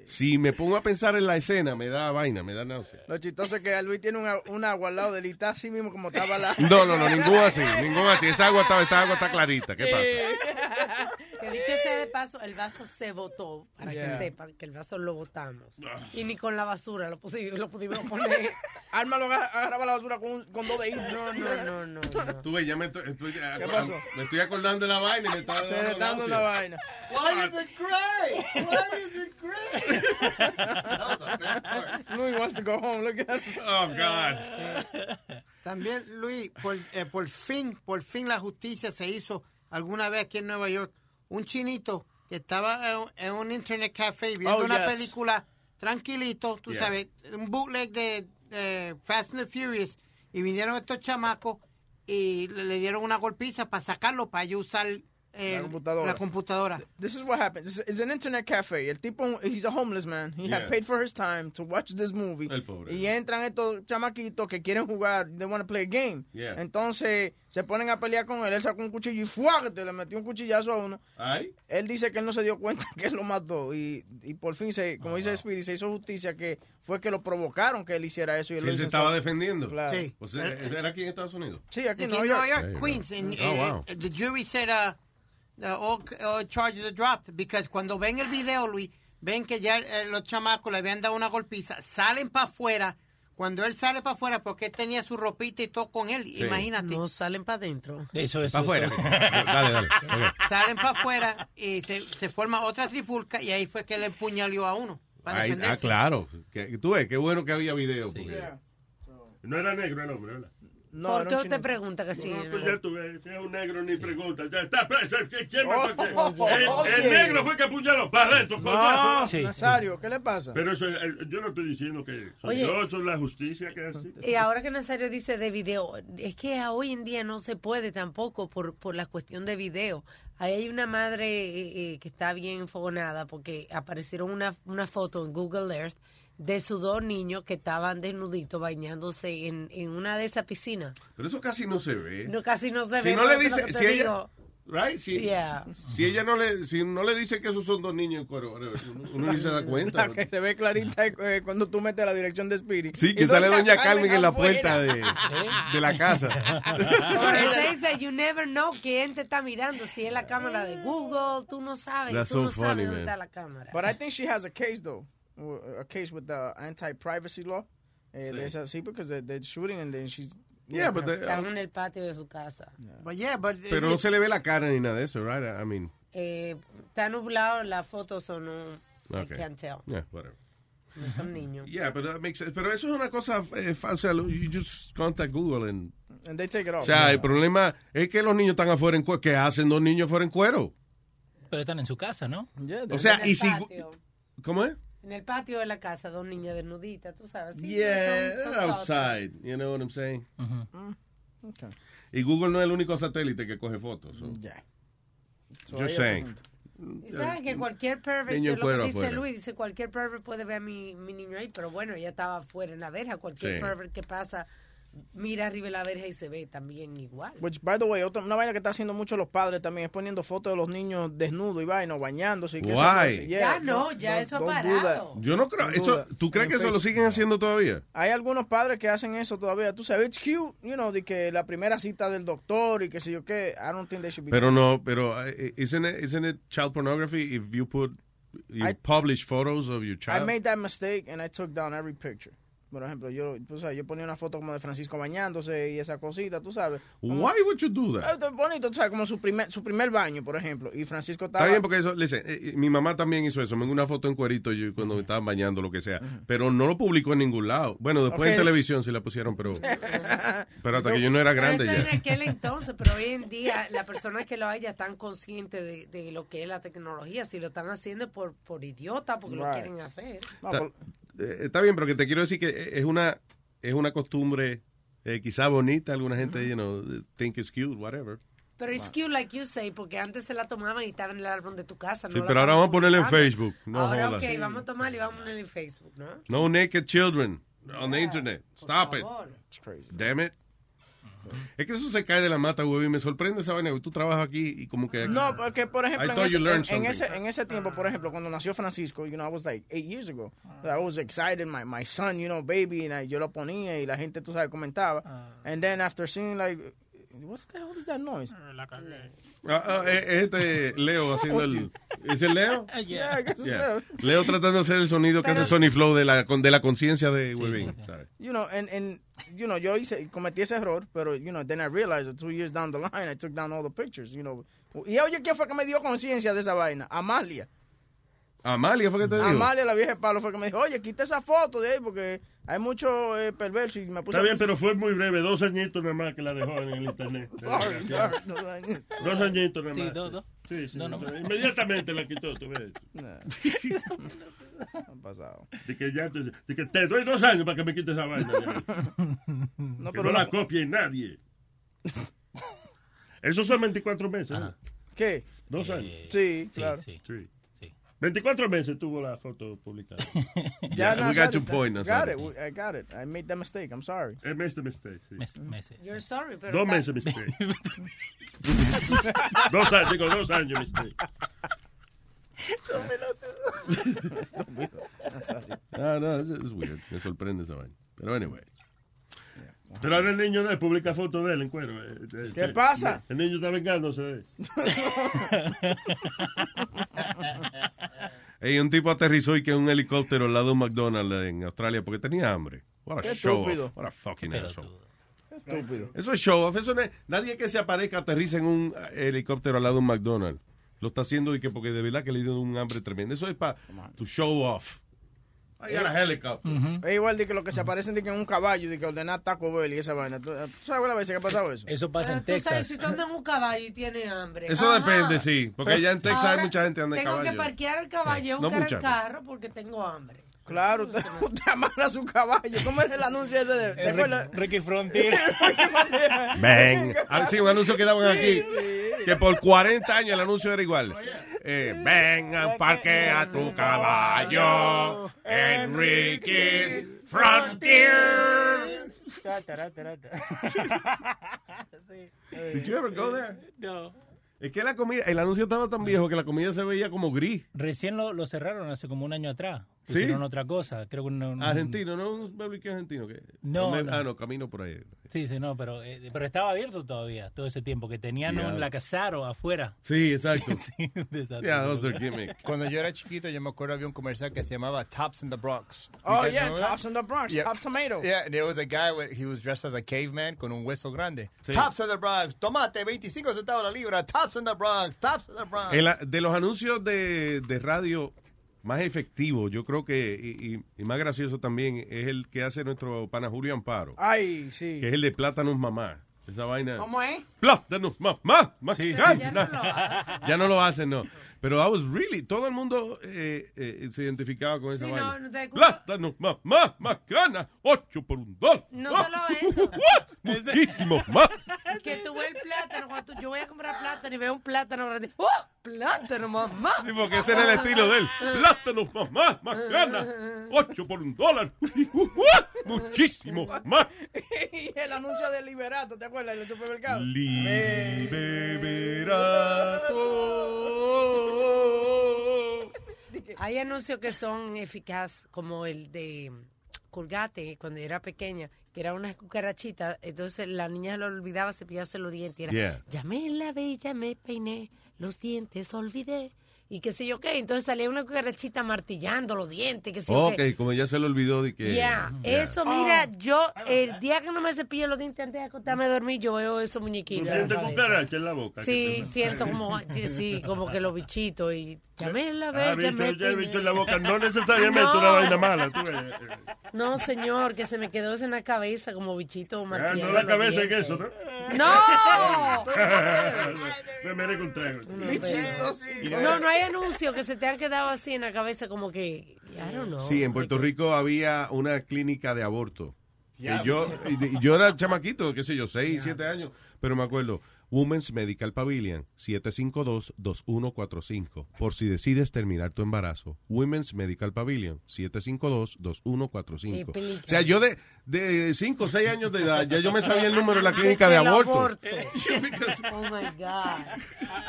si me pongo a pensar en la escena, me da vaina, me da náusea. Lo chistoso es que Luis tiene un, un agua al lado de él así mismo como estaba la... No, no, no, ningún así, ningún así. Esa agua está, esta agua está clarita. ¿Qué pasa? Que dicho sea de paso, el vaso se botó, para Yeah. que sepan que el vaso lo botamos. Y ni con la basura lo, pusi- lo pudimos poner. Alma lo agar- agarraba la basura con, con dos deditos. No, no, no, no. Tú ves, ya me estoy, estoy- ¿Qué pasó? me estoy acordando de la vaina y me está dando una vaina. Why is it great? Why is it great? Luis wants to go home. Look at Oh, God. También, Luis, por, eh, por fin, por fin la justicia se hizo alguna vez aquí en Nueva York. Un chinito que estaba en, en un internet café viendo Oh, una yes. película tranquilito, tú Yeah. sabes, un bootleg de, de Fast and the Furious, y vinieron estos chamacos y le, le dieron una golpiza para sacarlo, para yo usar La computadora. la computadora. This is what happens. It's, it's an internet cafe. El tipo, he's a homeless man. He Yeah. had paid for his time to watch this movie. El pobre. Y entran estos chamaquitos que quieren jugar. They want to play a game. Yeah. Entonces se ponen a pelear con él. Él sacó un cuchillo y ¡fuágate! Le metió un cuchillazo a uno. Ay. Él dice que él no se dio cuenta que él lo mató. Y, y por fin, se, como dice Speedy, se hizo justicia que fue que lo provocaron que él hiciera eso. Y él se estaba defendiendo. Claro. Sí. O sea, ¿ese ¿era aquí en Estados Unidos? Sí, aquí en Nueva en York. Queens. And, Oh, eh, wow. eh, the jury said uh, uh, all, all charges are dropped because cuando ven el video, Luis, ven que ya eh, los chamacos le habían dado una golpiza, salen para afuera. Cuando él sale para afuera, porque él tenía su ropita y todo con él, imagínate. No salen para adentro. Eso es. Para afuera. dale, dale. Salen para afuera y se, se forma otra trifulca y ahí fue que le empuñalió a uno. Para Ay, defenderse. ah, claro. Que, tú ves, qué bueno que había video. porque- No era negro el hombre, ¿verdad? No, ¿Por qué usted pregunta que sí? No, pues ya si es un negro ni pregunta. Ya está preso. es que ¿Quién Oh, oh, el, oh, el negro fue que apuñaló. Barreto, No, coñazo. Nazario, ¿qué le pasa? Pero eso, yo no estoy diciendo que soy Oye. yo, soy la justicia que así. Y ahora que Nazario dice de video, es que hoy en día no se puede tampoco por, por la cuestión de video. Ahí hay una madre eh, eh, que está bien enfogonada porque aparecieron una, una foto en Google Earth de sus dos niños que estaban desnuditos bañándose en, en una de esas piscinas. Pero eso casi no se ve. No, casi no se si ve. no le dice, si ella, digo. right, si, Yeah. si ella no le, si no le dice que esos son dos niños en cuero, uno, uno ni se da cuenta. La que se ve clarita eh, cuando tú metes la dirección de Spirit. Sí, que sale doña Carmen en la puerta de, de la casa. Por eso dice, you never know quién te está mirando. Si es la cámara de Google, tú no sabes. That's tú so no funny, sabes dónde man. está la cámara. But I think she has a case though, a case with the anti-privacy law. Eh, Sí. de esa- sí, porque they're, they're shooting and then she's. Yeah, but they- Estaban en el patio de su casa. But yeah, but, Pero no se le ve la cara ni nada de eso, right? I mean, Eh, está nublado, las fotos son no, I okay. can't tell. Yeah, whatever. No son niños. Yeah, but that makes sense. Pero eso es una cosa eh, fácil. You just contact Google and... And they take it off. O sea, el problema es que los niños están afuera en cuero. ¿Qué hacen dos niños afuera en cuero? Pero están en su casa, ¿no? O sea, y si... patio. ¿Cómo es? En el patio de la casa, dos niñas desnuditas, tú sabes. Sí, Yeah, son- outside. You know what I'm saying? Mm, okay. Y Google no es el único satélite que coge fotos. so. Yeah. So Just saying. Y saben que cualquier pervert, Niño lo que dice afuera. Luis, dice cualquier pervert puede ver a mi, mi niño ahí, pero bueno, ella estaba afuera en la verja, cualquier Sí. pervert que pasa mira arriba de la verja y se ve también igual. Which, by the way, otra, una vaina que está haciendo mucho los padres también es poniendo fotos de los niños desnudos y vaina, bañándose. Y que eso yeah, Ya no, ya don't- eso ha parado. Yo no creo. Eso. ¿Tú crees que eso lo siguen haciendo todavía? Hay algunos padres que hacen eso todavía. Tú sabes, it's cute, you know, de que la primera cita del doctor y que sé yo qué. I don't think they should be. Pero no, pero uh, isn't it, isn't it child pornography if you put you I- publish photos of your I child? made that mistake and I took down every picture. Por ejemplo, yo, tú sabes, yo ponía una foto como de Francisco bañándose y esa cosita, tú sabes. Como- Why would you do that? Está bonito, tú sabes, como su primer, su primer baño, por ejemplo. Y Francisco estaba... Está bien porque eso, listen, eh, eh, mi mamá también hizo eso, me una foto en cuerito yo cuando me estaban bañando, lo que sea, pero no lo publicó en ningún lado. Bueno, después en Ok. televisión sí la pusieron, pero, pero hasta que yo no era Pero grande eso ya. en aquel entonces, pero hoy en día las personas que lo hay ya están conscientes de, de lo que es la tecnología. Si lo están haciendo por, por idiota, porque lo Right. quieren hacer. Eh, está bien, pero que te quiero decir que es una es una costumbre eh, quizá bonita, alguna gente, you know, think it's cute, whatever. Pero it's cute like you say, porque antes se la tomaban y estaba en el árbol de tu casa. Sí, no pero ahora vamos a ponerla en. Facebook, no ahora, jodas. ok, vamos a tomarla y vamos a ponerla en Facebook, ¿no? No naked children on the internet. Stop it. Damn it. Es que eso se cae de la mata, güey, y me sorprende esa vaina, güey. Tú trabajas aquí y como que... No, porque por ejemplo, en ese, en- en ese, en ese tiempo, por ejemplo, cuando nació Francisco, you know, I was like eight years ago. I was excited, my, my son, you know, baby, and I- yo lo ponía y la gente, tú sabes, comentaba. And then after seeing, like, what's the hell is that noise? Ah, ah, eh, este Leo haciendo el... ¿Es el Leo? Yeah, Yeah. Leo. Tratando de hacer el sonido que hace Sony Flow de la, con- de la conciencia de Webin. ¿sabes? You know, and, and, you know, yo hice, cometí ese error, pero, you know, then I realized that two years down the line, I took down all the pictures, you know. Y oye, ¿quién fue que me dio conciencia de esa vaina? Amalia. Amalia fue que te dijo. Amalia, la vieja de palo, fue que me dijo, oye, quita esa foto de ahí porque hay mucho eh, perverso y me puse Está bien, pero fue muy breve, dos añitos nada más que la dejó en el internet. Sorry, sorry, dos años. Dos añitos nada Sí, más. dos, dos. Sí, sí. No, no. Inmediatamente la quitó, tú ves. Han pasado. De que ya te, de que te doy dos años para que me quites esa vaina. ya. No, pero no no- la copie nadie. Esos son 24 meses. ¿Qué? Dos años. Sí, sí, claro. sí. Sí. 24 meses tuvo la foto publicada. Ya, we Nazario, got your point, Got Nazario. it. we- I got it. I made that mistake. I'm sorry. It made the mistake, sí. meses. You're sorry, pero... Dos meses mistake. dos años, digo, dos años mistake. Ah, no, es, es weird. Me sorprende esa vaina. Pero anyway. Pero ahora el niño no publica fotos de él en cuero. eh, eh, ¿Qué sí. pasa? El niño está vengándose de él. Hey, un tipo aterrizó y que en un helicóptero al lado de un McDonald's en Australia porque tenía hambre. What a Qué show estúpido. off. What a fucking asshole. Estúpido. Eso es show off. Eso no es- nadie que se aparezca aterriza en un eh, helicóptero al lado de un McDonald's. Lo está haciendo y que porque de verdad que le dio un hambre tremendo. Eso es para to show off. I got a helicopter. Es igual de que lo que se aparecen de que en un caballo, de que ordenar Taco Bell y esa vaina. ¿Tú tú sabes la vez que ha pasado eso? Eso pasa Pero en tú sabes, Texas. si tú andas en un caballo y tienes hambre. Eso ajá. depende, sí. Porque allá en Texas hay mucha gente que anda en Tengo caballo. que parquear el caballo y No buscar mucha. el carro porque tengo hambre. Claro, usted, usted amarra su caballo. ¿Cómo es el anuncio ese de.? ¿Te Eh? Rick- Ricky Frontier. Ven. Ah, sí, un anuncio que daban aquí. Que por 40 años el anuncio era igual. Eh, ven, parquea tu caballo en Ricky's Frontier. Did you ever go there? No. Es que la comida, el anuncio estaba tan viejo que la comida se veía como gris. Recién lo, lo cerraron hace como un año atrás. ¿Sí? Pusieron otra cosa. Creo que un- un- Argentino, ¿no? Un argentino. que No, no. Ah, no, camino por ahí. Sí, sí, no, pero, eh, pero estaba abierto todavía todo ese tiempo, que tenían Yeah. un la Casaro afuera. Sí, exacto. Sí, desastre. Yeah, those are gimmicks. Cuando yo era chiquito, yo me acuerdo había un comercial que se llamaba Tops in the Bronx. Oh, yeah? Tops in the Bronx, Yeah. Top Tomato. Yeah, there was a guy, with, he was dressed as a caveman con un hueso grande. Sí. Tops in the Bronx, tomate, 25 centavos la libra, Tops in the Bronx, Tops in the Bronx. De los anuncios de, de radio más efectivos, yo creo que, y, y- y más gracioso también, es el que hace nuestro pana Julio Amparo, Ay, sí. que es el de Plátanos Mamá. Esa vaina. ¿Cómo es? Plátanos Mamá. más Sí, sí. Ya no lo hacen. Ya no lo hacen, no. Pero I was really, todo el mundo eh, eh, se identificaba con esa Sí, vaina. no, de- Plátanos Mamá, más ganas, ocho por un dólar. No Ah, solo eso. Muchísimo más. Que tú ves el plátano, cuando tú- yo voy a comprar plátano y veo un plátano grande. ¡Oh! ¡Plátano, mamá! Sí, porque ese era el estilo de él. Plátanos mamá, más ganas, ocho por un dólar. Muchísimo más. y el anuncio de Liberato, ¿te acuerdas? En el supermercado. Hay anuncios que son eficaz, como el de Colgate, cuando era pequeña, que era una cucarachita, entonces la niña lo olvidaba cepillarse los dientes. Era, Yeah. ya me lavé, ya me peiné, los dientes olvidé. Y qué sé yo qué, entonces salía una cucarachita martillando los dientes, qué sé yo Ok, qué. como ya se le olvidó de que... Ya, Yeah. eso, mira, yo, el día que no me cepillo los dientes antes de acostarme a dormir, yo veo esos ¿Tú muñequitos. la sientes cucaracha en la boca? Sí, siento como, sí, como que los bichitos y ya me lavé, Ah, ya bicho, me ya bicho en la boca. No necesariamente No. una vaina mala. Tú. No, señor, que se me quedó eso en la cabeza como bichito Ah, martillando no la cabeza en eso, ¿no? ¡No! Me merezco un trago. No, no hay anuncios que se te han quedado así en la cabeza como que, I don't know. Sí, en Puerto Rico había una clínica de aborto. Ya. yo, y- y yo era chamaquito, qué sé yo, 6, 7 años, pero me acuerdo, Women's Medical Pavilion, 752-2145, por si decides terminar tu embarazo. Women's Medical Pavilion, 752-2145. Qué película. O sea, yo de, de 5 o 6 años de edad, ya yo me sabía el número de la clínica de aborto. Oh my God. A,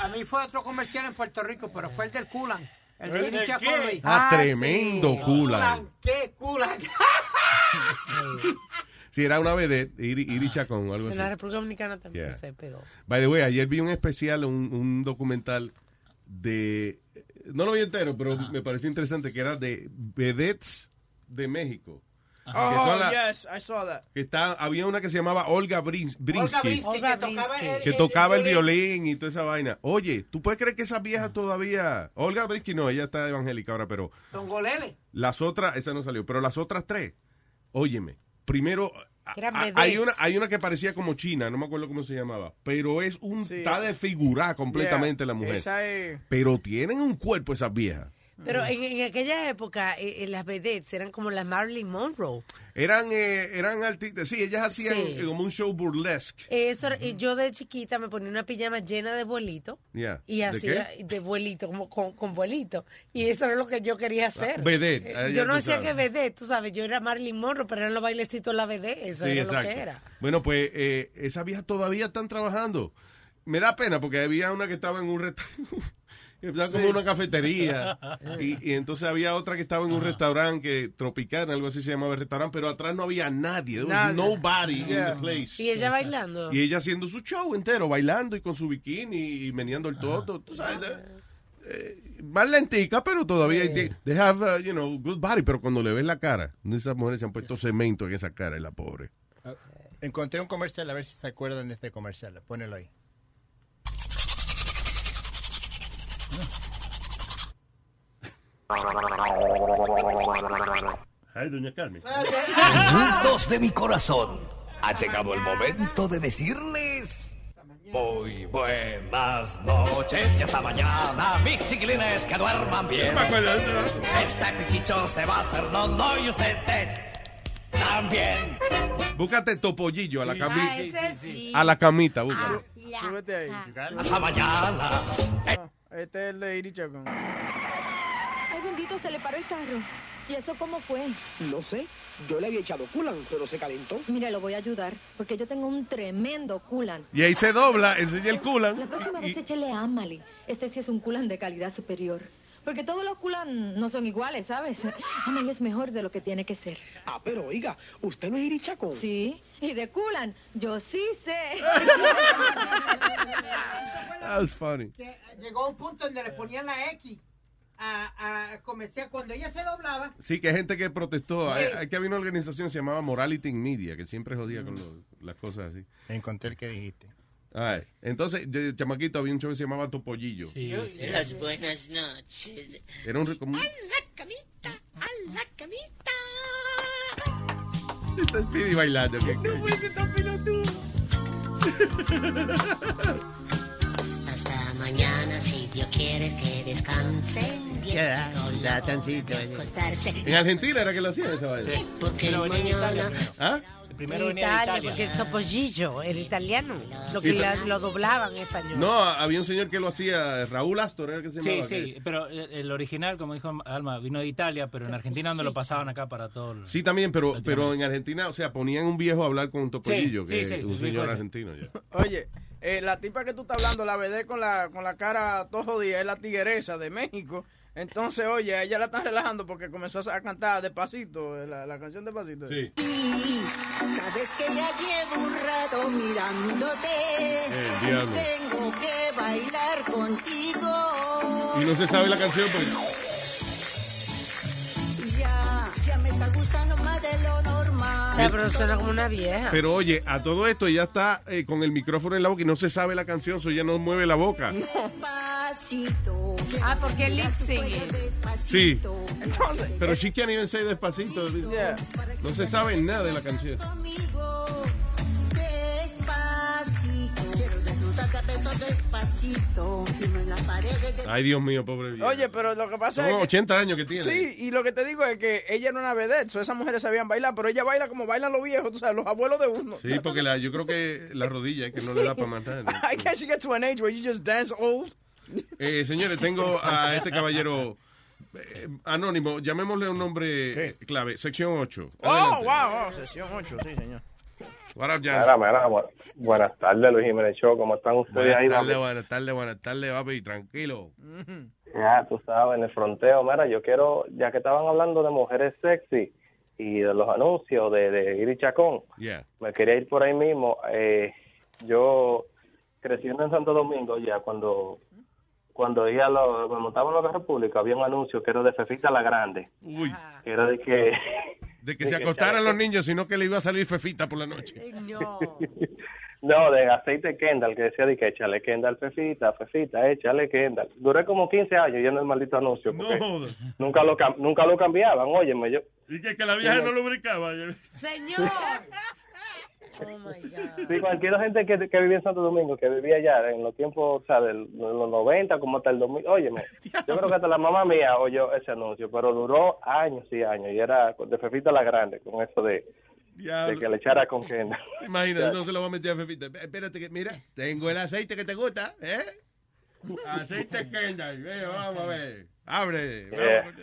a mí fue otro comercial en Puerto Rico, pero fue el del Culan. El de ¿El Iri de Chacolli. qué? Ah, tremendo Culan. ¿Qué Culan? Si era una vedette, Iri, Iri Chacón o algo En así. la República Dominicana también Yeah. se pegó. By the way, ayer vi un especial, un, un documental de. No lo vi entero, pero me pareció interesante que era de vedettes de México. Que Oh, son la- yes, I saw that. que está, había una que se llamaba Olga Brins- Brinsky, Brinsky, que tocaba el- que el- tocaba el el violín y toda esa vaina. Oye, ¿tú puedes creer que esas viejas todavía... Olga Brinsky no, ella está evangélica ahora, pero Don Golele. las otras, esa no salió, pero las otras tres, óyeme, primero... Hay una, hay una que parecía como china, no me acuerdo cómo se llamaba, pero es un Sí, está sí. desfigurada completamente Yeah, la mujer. esa es- Pero tienen un cuerpo esas viejas. Pero en, en aquella época, eh, eh, las vedettes eran como las Marilyn Monroe. Eran, eh, eran artistas, sí, ellas hacían Sí. eh, como un show burlesque. Eso, y yo de chiquita me ponía una pijama llena de vuelitos. Yeah. Y ¿De hacía qué? de vuelito, como con, con vuelito. Y eso era lo que yo quería hacer. Ah, vedette, Eh, yo no decía sabes. que vedette, tú sabes, yo era Marilyn Monroe, pero eran los bailecitos de la vedette, eso Sí, era exacto. lo que era. Bueno, pues eh, esas viejas todavía están trabajando. Me da pena porque había una que estaba en un restaurante. Estaba como Sí. una cafetería y, y entonces había otra que estaba en un restaurante que Tropicana, algo así se llamaba el restaurante, pero atrás no había nadie, there was Nadie. nobody in Yeah. the place. Y ella bailando. Y ella haciendo su show entero, bailando y con su bikini y meneando el toto, tú sabes, eh, más lentica, pero todavía they, they have, uh, you know, good body, pero cuando le ves la cara, esas mujeres se han puesto cemento en esa cara, y la pobre. Encontré un comercial, a ver si se acuerdan de este comercial. Ponelo ahí. Ay, doña Carmen. Mundos de mi corazón. Ha llegado el momento de decirles. Muy buenas noches y hasta mañana, mis chiquilines que duerman bien. Este pichicho se va a hacer no, no, y ustedes también. Búscate topollillo a la camita. sí, sí, sí. A la camita, búscalo. Súbete ahí. Hasta mañana. Ah, Este es el de Iri Chacón. Ay, bendito, se le paró el carro. ¿Y eso cómo fue? No sé. Yo le había echado culan, pero se calentó. Mira, lo voy a ayudar, porque yo tengo un tremendo culan. Y ahí se dobla, enseña el culan. La próxima vez échele Amali. Este sí es un culan de calidad superior. Porque todos los culan no son iguales, ¿sabes? Amali es mejor de lo que tiene que ser. Ah, pero oiga, ¿usted no es irichacón? Sí, y de culan, yo sí sé. That was funny. Que llegó un punto donde le ponían la X a, a comercial. Cuando ella se doblaba, Sí, que hay gente que protestó. Sí. Hay, hay que había una organización que se llamaba Morality in Media, que siempre jodía con lo- las cosas así. Encontré el que dijiste. Ay, entonces, de chamaquito había un show que se llamaba Topollillo. Las buenas noches. Era un... como un- A la camita. Está Speedy bailando. ¿qué? Hasta mañana, si Dios quiere que descansen bien. Con la acostarse. En Argentina era que lo hacían esa vaina. Porque mañana... ¿Ah? Primero En venía de Italia, porque el topollillo, el italiano, lo Sí, que la- lo doblaban en español. No, había un señor que lo hacía, Raúl Astor era el que se Sí, llamaba. sí, pero el el original, como dijo Alma, vino de Italia, pero en Argentina donde lo pasaban acá para todo el... Sí, también, pero, pero en Argentina, o sea, ponían un viejo a hablar con un topollillo, Sí, que sí, sí, un el señor ese. argentino ya. Oye, eh, la tipa que tú estás hablando, la vedé con la, con la cara todo jodida, es la tigresa de México. Entonces, oye, ella la están relajando porque comenzó a cantar despacito, la, la canción despacito. Sí. Sabes que ya llevo un rato mirándote. El diablo. Tengo que bailar contigo. Y no se sabe la canción, pues. Ya, ya me está gustando más de lo Ya, pero suena como una vieja. Pero oye, a todo esto ella está eh, con el micrófono en la boca y no se sabe la canción, so ella no mueve la boca. Despacito. Ah, porque el lip. Sí. Entonces, Pero she can't even say despacito. Yeah. No se sabe nada de la canción. Despacito. En las paredes de Ay, Dios mío, pobre vieja. oye, pero lo que pasa Son es que... 80 años que tiene. Sí, y lo que te digo es que ella era una vedette, so esas mujeres sabían bailar, pero ella baila como bailan los viejos, tú sabes, los abuelos de uno. Sí, porque la, yo creo que la rodilla es que no le da para matar. I guess you get to an age where you just dance old. Eh, señores, tengo a este caballero eh, anónimo, llamémosle un nombre clave, sección 8. Oh, wow, wow, sesión 8, sí, señor. What up, Jan? Mira, mira, bu- buenas tardes, Luis Jiménez Show. ¿Cómo están ustedes Buenas ahí? tardes, papi? buenas tardes, buenas tardes, papi, tranquilo. Ya, tú sabes, en el fronteo. Mira, yo quiero, ya que estaban hablando de mujeres sexy y de los anuncios de, de Iri Chacón, Yeah. me quería ir por ahí mismo. Eh, yo creciendo en Santo Domingo, ya cuando cuando iba lo, me montaba en la República, había un anuncio que era de Fefita la Grande, Uy, que era de que... de que de se que acostaran Chávez- los niños, sino que le iba a salir fefita por la noche. No. No, de aceite Kendall, que decía de que échale Kendall, Fefita, Fefita, échale Kendall. Duré como 15 años yendo el maldito anuncio. porque joda. Nunca lo, nunca lo cambiaban, óyeme, yo... Y que, que la vieja no lubricaba. Señor. Oh my God. Sí, cualquier gente que, que vivía en Santo Domingo, que vivía allá en los tiempos, o sea, de los 90 como hasta el 2000, óyeme, yo creo que hasta la mamá mía oyó ese anuncio, pero duró años y años, y era de Fefita la Grande, con eso de, de que le echara con Kendall. Imagínate, no se lo va a meter a fefita. Espérate que, mira, tengo el aceite que te gusta, ¿eh? Aceite Kendall, vamos a ver. Abre. Yeah.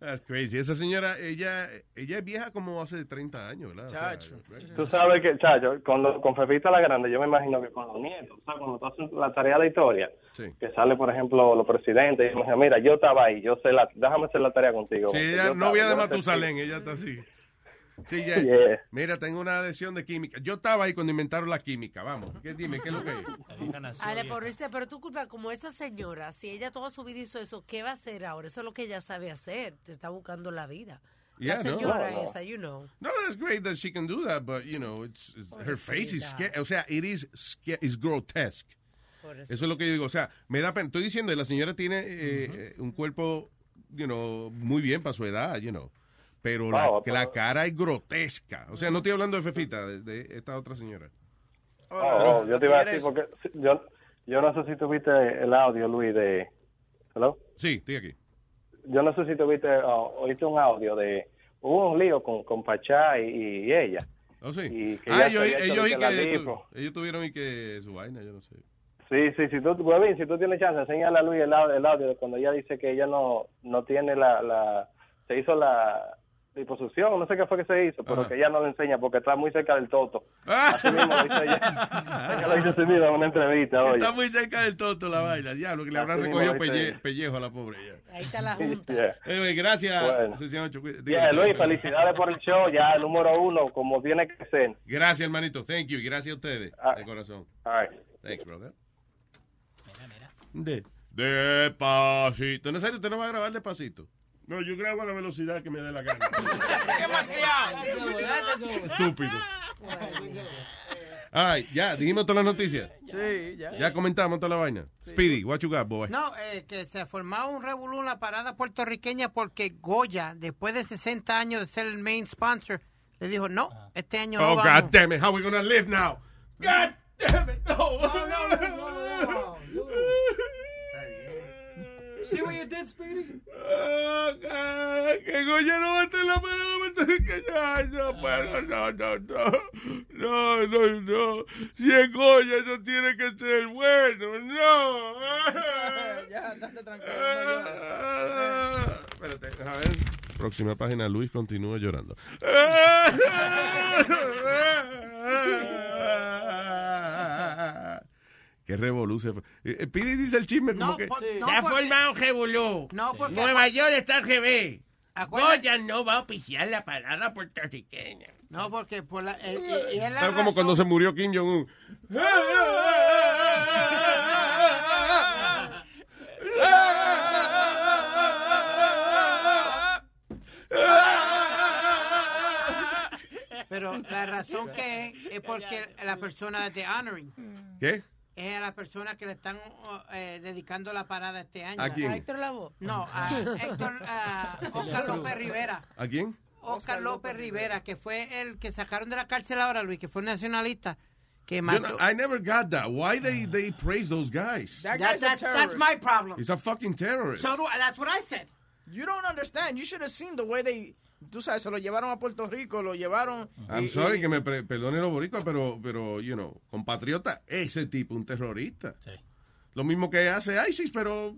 That's crazy. Esa señora, ella, ella es vieja como hace 30 años, ¿verdad? O sea, Chacho. Tú sabes que, chacho, con, lo- con Fefita la Grande, yo me imagino que con los nietos, o sea, cuando tú haces la tarea de historia, Sí. que sale, por ejemplo, los presidentes, y me dice, mira, yo estaba ahí, yo sé la, déjame hacer la tarea contigo. Sí, ella yo novia de Matusalén, ella está así. Sí, ya. Yeah. Mira, tengo una lección de química. Yo estaba ahí cuando inventaron la química, vamos. ¿Qué, dime, ¿qué es lo que es? Ale, pobrecita, pero tú culpa como esa señora, si ella toda su vida hizo eso, ¿qué va a hacer ahora? Eso es lo que ella sabe hacer, te está buscando la vida. Yeah, la no. señora No, esa, you know. No, that's great that she can do that, but you know, it's, it's- her face is scary. O sea, it is is grotesque. Pobrecita. Eso es lo que yo digo. O sea, me da pena. Estoy diciendo, la señora tiene eh, eh, un cuerpo, you know, muy bien para su edad, you know. Pero la, que la cara es grotesca. O sea, no estoy hablando de Fefita, de, de esta otra señora. Oh, oh, yo te iba a decir porque yo, yo no sé si tuviste el audio, Luis, de... ¿Hello? Sí, estoy aquí. Yo no sé si tuviste, oh, oíste un audio de... Hubo un lío con, con Pachá y, y ella. Oh, sí. Y que Ah, ellos, ellos, que ellos tuvieron y que su vaina, yo no sé. Sí, sí, si tú, Huevín, si tú tienes chance, enséñale a Luis el, el audio de cuando ella dice que ella no, no tiene la, la... Se hizo la liposucción, no sé qué fue que se hizo, pero Ajá. que ella no le enseña porque está muy cerca del toto. Así mismo lo dice ella. Lo así mismo en una entrevista, oye. Está muy cerca del toto la vaina. Diablo, que le habrán recogido dice pelle- ella. pellejo a la pobre. Ya. Ahí está la junta. Yeah. Anyway, gracias, Bueno. digo, Luis, felicidades por el show, ya el número uno, como tiene que ser. Gracias, hermanito. Thank you. Gracias a ustedes. Ah. De corazón. All right. Thanks, brother. De, despacito. ¿En serio usted no va a grabar despacito? No, yo grabo a la velocidad que me dé la gana. Estúpido. All right, ya, dijimos todas las noticias. Sí, ya. Ya comentamos toda la vaina. Speedy, what you got, boy? No, eh, que se formaba un revolú en la parada puertorriqueña porque Goya, después de 60 años de ser el main sponsor, le dijo, no, este año no Oh, vamos. God damn it. How we gonna live now? God damn it. No. See what you did, Speedy? Oh, God, que Goya no va a estar en la parada que ya, no puedo, no, no, no, no, no, no, si es Goya, eso tiene que ser bueno, no. Ya, date tranquilo. Espérate, a ver. Próxima página, Luis continúa llorando. Qué revolución. Eh, Pidi dice el chisme como que... por- no, Se ha porque- formado revolú. No, porque- Nueva York está al revés. Goya no va a oficiar la parada puertorriqueña. No, porque por la, eh, y- y es la Está como cuando se murió Kim Jong-un. Pero la razón que es, es porque la persona de honoring ¿Qué? Es a la persona que le están uh, eh, dedicando la parada este año. ¿A quién? ¿A Héctor Lavoe? No, a Héctor, a Oscar López Rivera. ¿A quién? Oscar López Rivera, que fue el que sacaron de la cárcel ahora, Luis, que fue un nacionalista, que Yo mató. I never got that. Why they, they praise those guys? That That- guy's a that's, my problem. He's a fucking terrorist. So do I- that's what I said. You don't understand. You should have seen the way they... Tú sabes, se lo llevaron a Puerto Rico, lo llevaron... I'm y- sorry y- que me pre- perdone los boricuas, pero, pero, you know, compatriota, ese tipo, un terrorista. Lo mismo que hace ISIS, pero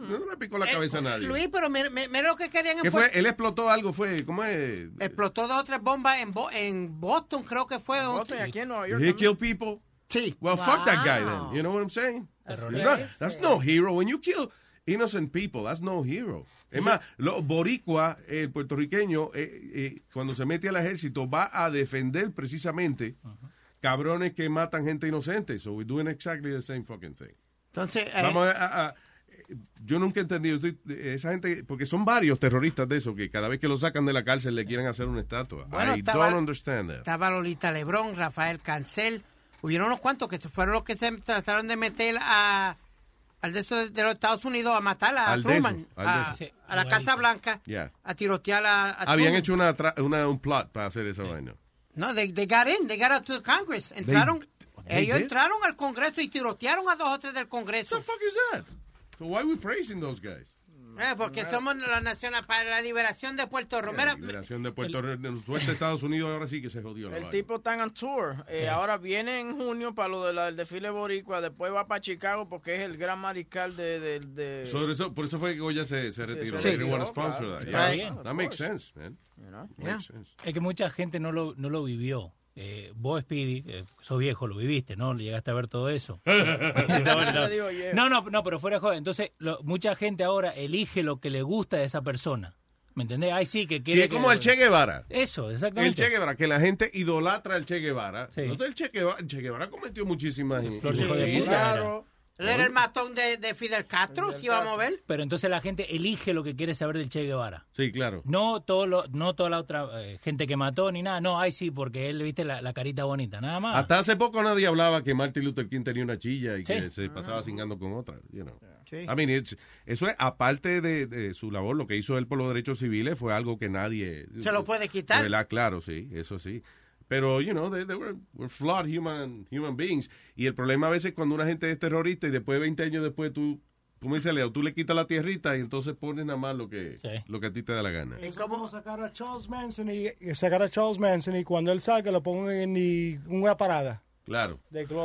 no le picó la cabeza a nadie. Eh, Luis, pero mira, mira- lo que querían en ¿Qué fue? Él explotó algo, fue, ¿cómo es? Explotó dos o tres bombas en, Bo- en Boston, creo que fue. Boston y aquí en Nueva Did York he también. kill people? Sí. Well, fuck that guy Wow. then. You know what I'm saying? Terrorista. not- that's no hero. When you kill innocent people, that's no hero. Es más, los boricua, el puertorriqueño, eh, eh, cuando se mete al ejército, va a defender precisamente cabrones que matan gente inocente. So we're doing exactly the same fucking thing. Entonces, eh, Vamos a, a- a- yo nunca he entendido estoy- esa gente, porque son varios terroristas de eso que cada vez que lo sacan de la cárcel le quieren hacer una estatua. Bueno, I estaba- don't understand that. estaba Lolita Lebrón, Rafael Cancel. Hubieron unos cuantos que fueron los que se trataron de meter a al de, esos de los Estados Unidos a matar a Al Truman, eso, al de a, la Casa Blanca, Yeah. a tirotear a, a Habían Truman. hecho una, tra- una- un plot para hacer esa vaina. No, they, they got in, they got out to Congress. Entraron, they ellos did? entraron al Congreso y tirotearon a dos o tres del Congreso. What the fuck is that? So why we praising those guys? Eh, porque somos la nación para la liberación de Puerto Rico. Mira, Liberación de Puerto Rico. Suerte Estados Unidos ahora sí que se jodió la El tipo está en tour. Eh, Sí. Ahora viene en junio para lo de la- del desfile boricua. Después va para Chicago porque es el gran mariscal de... de, de- Sobre eso, por eso fue que Goya se, se retiró. se want to retiró, sponsor claro. that. Está Yeah. bien. That makes sense, man. Makes sense. Es que mucha gente no lo, no lo vivió. Eh, vos, Speedy, eh, sos viejo, lo viviste, ¿no? Llegaste a ver todo eso. no, no, no, pero fuera joven. Entonces, lo- mucha gente ahora elige lo que le gusta de esa persona. ¿Me entendés? Ay, sí, que Sí, quiere es como que- el Che Guevara. Eso, El exactamente. Che Guevara, que la gente idolatra al Che Guevara. Sí. Entonces el Che Guevara, el Che Guevara cometió muchísimas Flor de él era el matón de, de Fidel Castro, si vamos a ver. Pero entonces la gente elige lo que quiere saber del Che Guevara. Sí, claro. No todo lo, no toda la otra eh, gente que mató ni nada. No, ay sí, porque él, viste, la, la carita bonita, nada más. Hasta hace poco nadie hablaba que Martin Luther King tenía una chilla y Sí. que se pasaba cingando con otra. You know. Sí. I mean, it's- eso es, aparte de, de su labor, lo que hizo él por los derechos civiles fue algo que nadie... Se lo puede quitar. ¿Verdad? Claro, sí, eso sí. Pero, you know, they, they were, were flawed human, human beings. Y el problema a veces cuando una gente es terrorista y después, 20 años después, tú, como dice Leo, tú le quitas la tierrita y entonces pones nada más lo que, lo que a ti te da la gana. Es como sacar a Charles Manson y, y sacar a Charles Manson y cuando él salga lo pongan en y- una parada. Claro.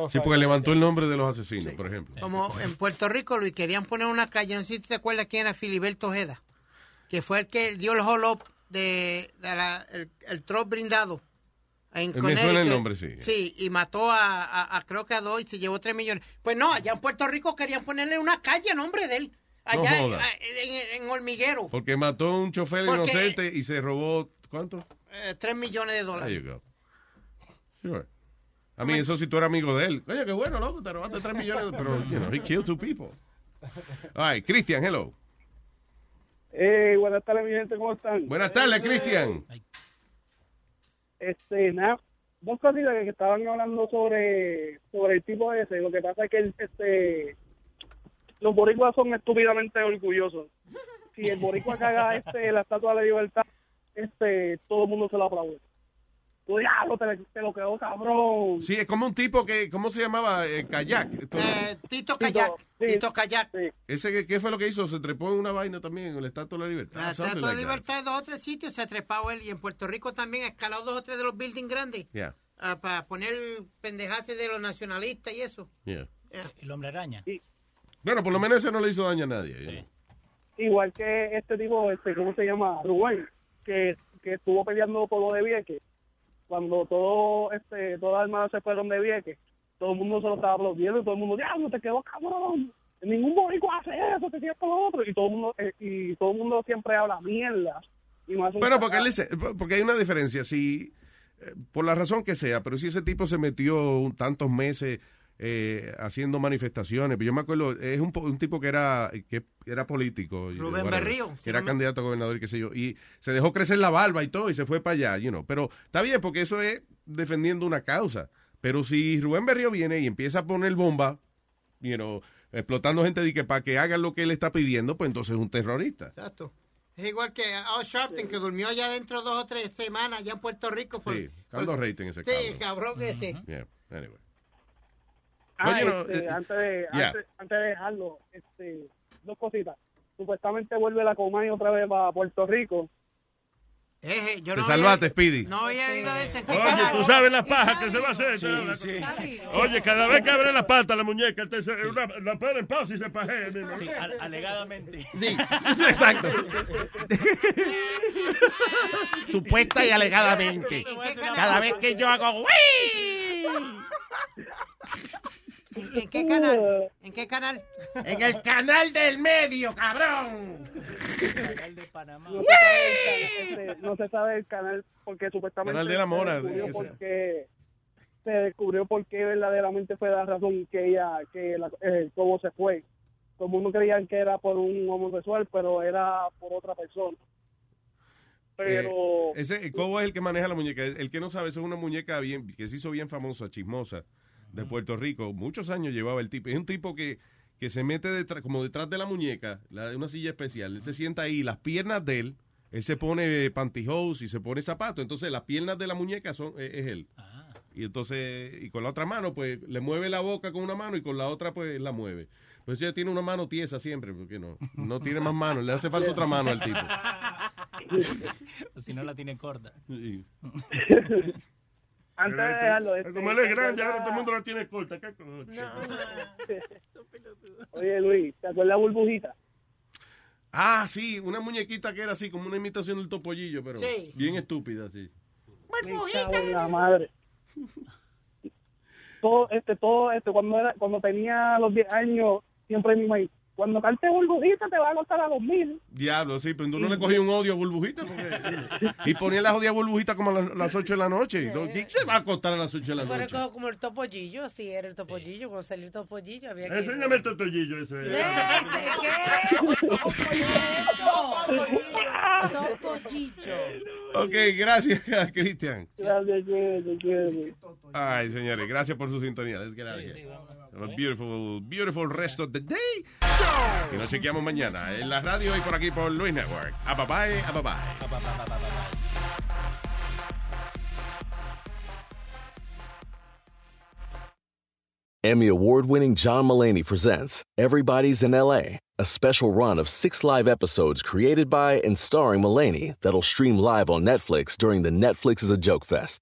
Sí, porque levantó el nombre de los asesinos, por ejemplo. Como en Puerto Rico, Luis, querían poner una calle, no sé si te acuerdas quién era Filiberto Ojeda, que fue el que dio el holop de, de la- el, el trop brindado. En Me suena el nombre, sí. Sí, y mató a, a- a creo que a dos y se llevó tres millones. Pues no, allá en Puerto Rico querían ponerle una calle a nombre de él. Allá en, joda. en- en Hormiguero. Porque mató a un chofer Porque- inocente y se robó, ¿cuánto? Eh, tres millones de There dólares. you go. Sure. A mí, eso si tú eres amigo de él. Oye, qué bueno, loco, te robaste 3 millones. Pero, you know, he killed two people. All right, Cristian, hello. Eh, buenas tardes, mi gente, ¿cómo están? Buenas tardes, Cristian. Este, nada, dos cositas que estaban hablando sobre, sobre el tipo ese. Lo que pasa es que este, los boricuas son estúpidamente orgullosos. Si el boricua caga este, la estatua de libertad, este, todo el mundo se lo aplaude. Tú diablo, te, te lo quedó cabrón. Sí, es como un tipo que, ¿cómo se llamaba? Eh, kayak. Eh, Tito Kayak. Tito Kayak. Ese, que- ¿qué fue lo que hizo? Se trepó en una vaina también, en el Estatua de la Libertad. La something Estatua de that. Libertad en dos o tres sitios se ha trepado él y en Puerto Rico también ha escalado dos o tres de los buildings grandes Yeah, ah, para poner pendejaces de los nacionalistas y eso. yeah. El hombre araña. Bueno, por lo menos ese no le hizo daño a nadie. Igual que este tipo, este, ¿cómo se llama? Rubén, que, que estuvo peleando por lo de Vieques. Cuando todo, este, todas las hermanas se fueron de Vieques, todo el mundo se lo estaba aplaudiendo y todo el mundo, diablo, te quedó cabrón. Ningún boricua hace eso, te quedas con lo otro. Y todo el mundo, eh, y todo el mundo siempre habla mierda. Y no Bueno, porque, él dice- porque hay una diferencia. Si, eh, por la razón que sea, pero si ese tipo se metió un- tantos meses eh, haciendo manifestaciones, pero yo me acuerdo, es un, un tipo que era que era político. Rubén Berrío, Que era candidato a gobernador y qué sé yo. Y se dejó crecer la barba y todo y se fue para allá, you know. Pero está bien, porque eso es defendiendo una causa. Pero si Rubén Berrío viene y empieza a poner bomba, you know, explotando gente de que para que hagan lo que él está pidiendo, pues entonces es un terrorista. Exacto. Es igual que Al Sharpton, que durmió allá dentro dos o tres semanas, allá en Puerto Rico. Por, Sí, caldo rating ese Sí, cabrón. cabrón ese. Yeah, anyway. Ah, But, you know, este, eh, antes, de, yeah. antes, antes de dejarlo, este, dos cositas. Supuestamente vuelve la Comay otra vez para Puerto Rico. Eje, yo Te no salvaste, había- Speedy. No había oído de ese. Oye, tú sabes la paja que se va a hacer. Oye, cada vez que abre la pata la muñeca, te se- una- la pone en pausa y se pajea. mismo. Sí, al- alegadamente. Sí, exacto. Supuesta y alegadamente. Cada vez que yo hago. ¿En qué canal? ¿En qué canal? En el canal del medio, cabrón. No se, sabe el canal, este, no se sabe el canal porque supuestamente Canal de la Mora, se descubrió ese. porque se descubrió por qué verdaderamente fue la razón que ella que la, el cobo se fue. Como uno creían que era por un homosexual, pero era por otra persona. Pero Eh, ese el Cobo es el que maneja la muñeca. El, el que no sabe, eso es una muñeca bien, que se hizo bien famosa, chismosa, de Puerto Rico. Muchos años llevaba el tipo. Es un tipo que, que se mete detrás, como detrás de la muñeca, la, una silla especial. Él se sienta ahí, las piernas de él, él se pone pantyhose y se pone zapatos. Entonces las piernas de la muñeca son es, es él. Y entonces, y con la otra mano, pues le mueve la boca con una mano y con la otra, pues la mueve. Pues ella tiene una mano tiesa siempre, porque no, no tiene más manos, le hace falta otra mano al tipo. si no la tiene corta. antes de dejarlo, este, Como él es grande, ahora todo el mundo la tiene corta. ¿Qué coño? Oye Luis, ¿te acuerdas de burbujita? Ah, sí, una muñequita que era así, como una imitación del topollillo, pero Sí. bien estúpida, sí. En la madre. Todo, este, todo, este, cuando era, cuando tenía los 10 años, siempre mi maíz, cuando cante burbujita te va a costar a 2000. Diablo, sí, pero uno le cogía un odio a burbujita porque... y ponía la jodida burbujita como a las, 8 de la noche. ¿Qué se va a acostar a las 8 de la Pero noche? como, como el topollillo, así era el topollillo, cuando salió el topollillo había que... Enséñame el totollillo ese. Topollillo. Ok, gracias, Cristian. Gracias. Ay, señores, gracias por su sintonía. Let's get out of here. Have a beautiful, beautiful rest of the day. Y nos chequeamos mañana en la radio y por aquí por Luis Network. A bye bye, a bye bye. Emmy award winning John Mullaney presents Everybody's in LA, a special run of six live episodes created by and starring Mullaney that'll stream live on Netflix during the Netflix is a Joke Fest.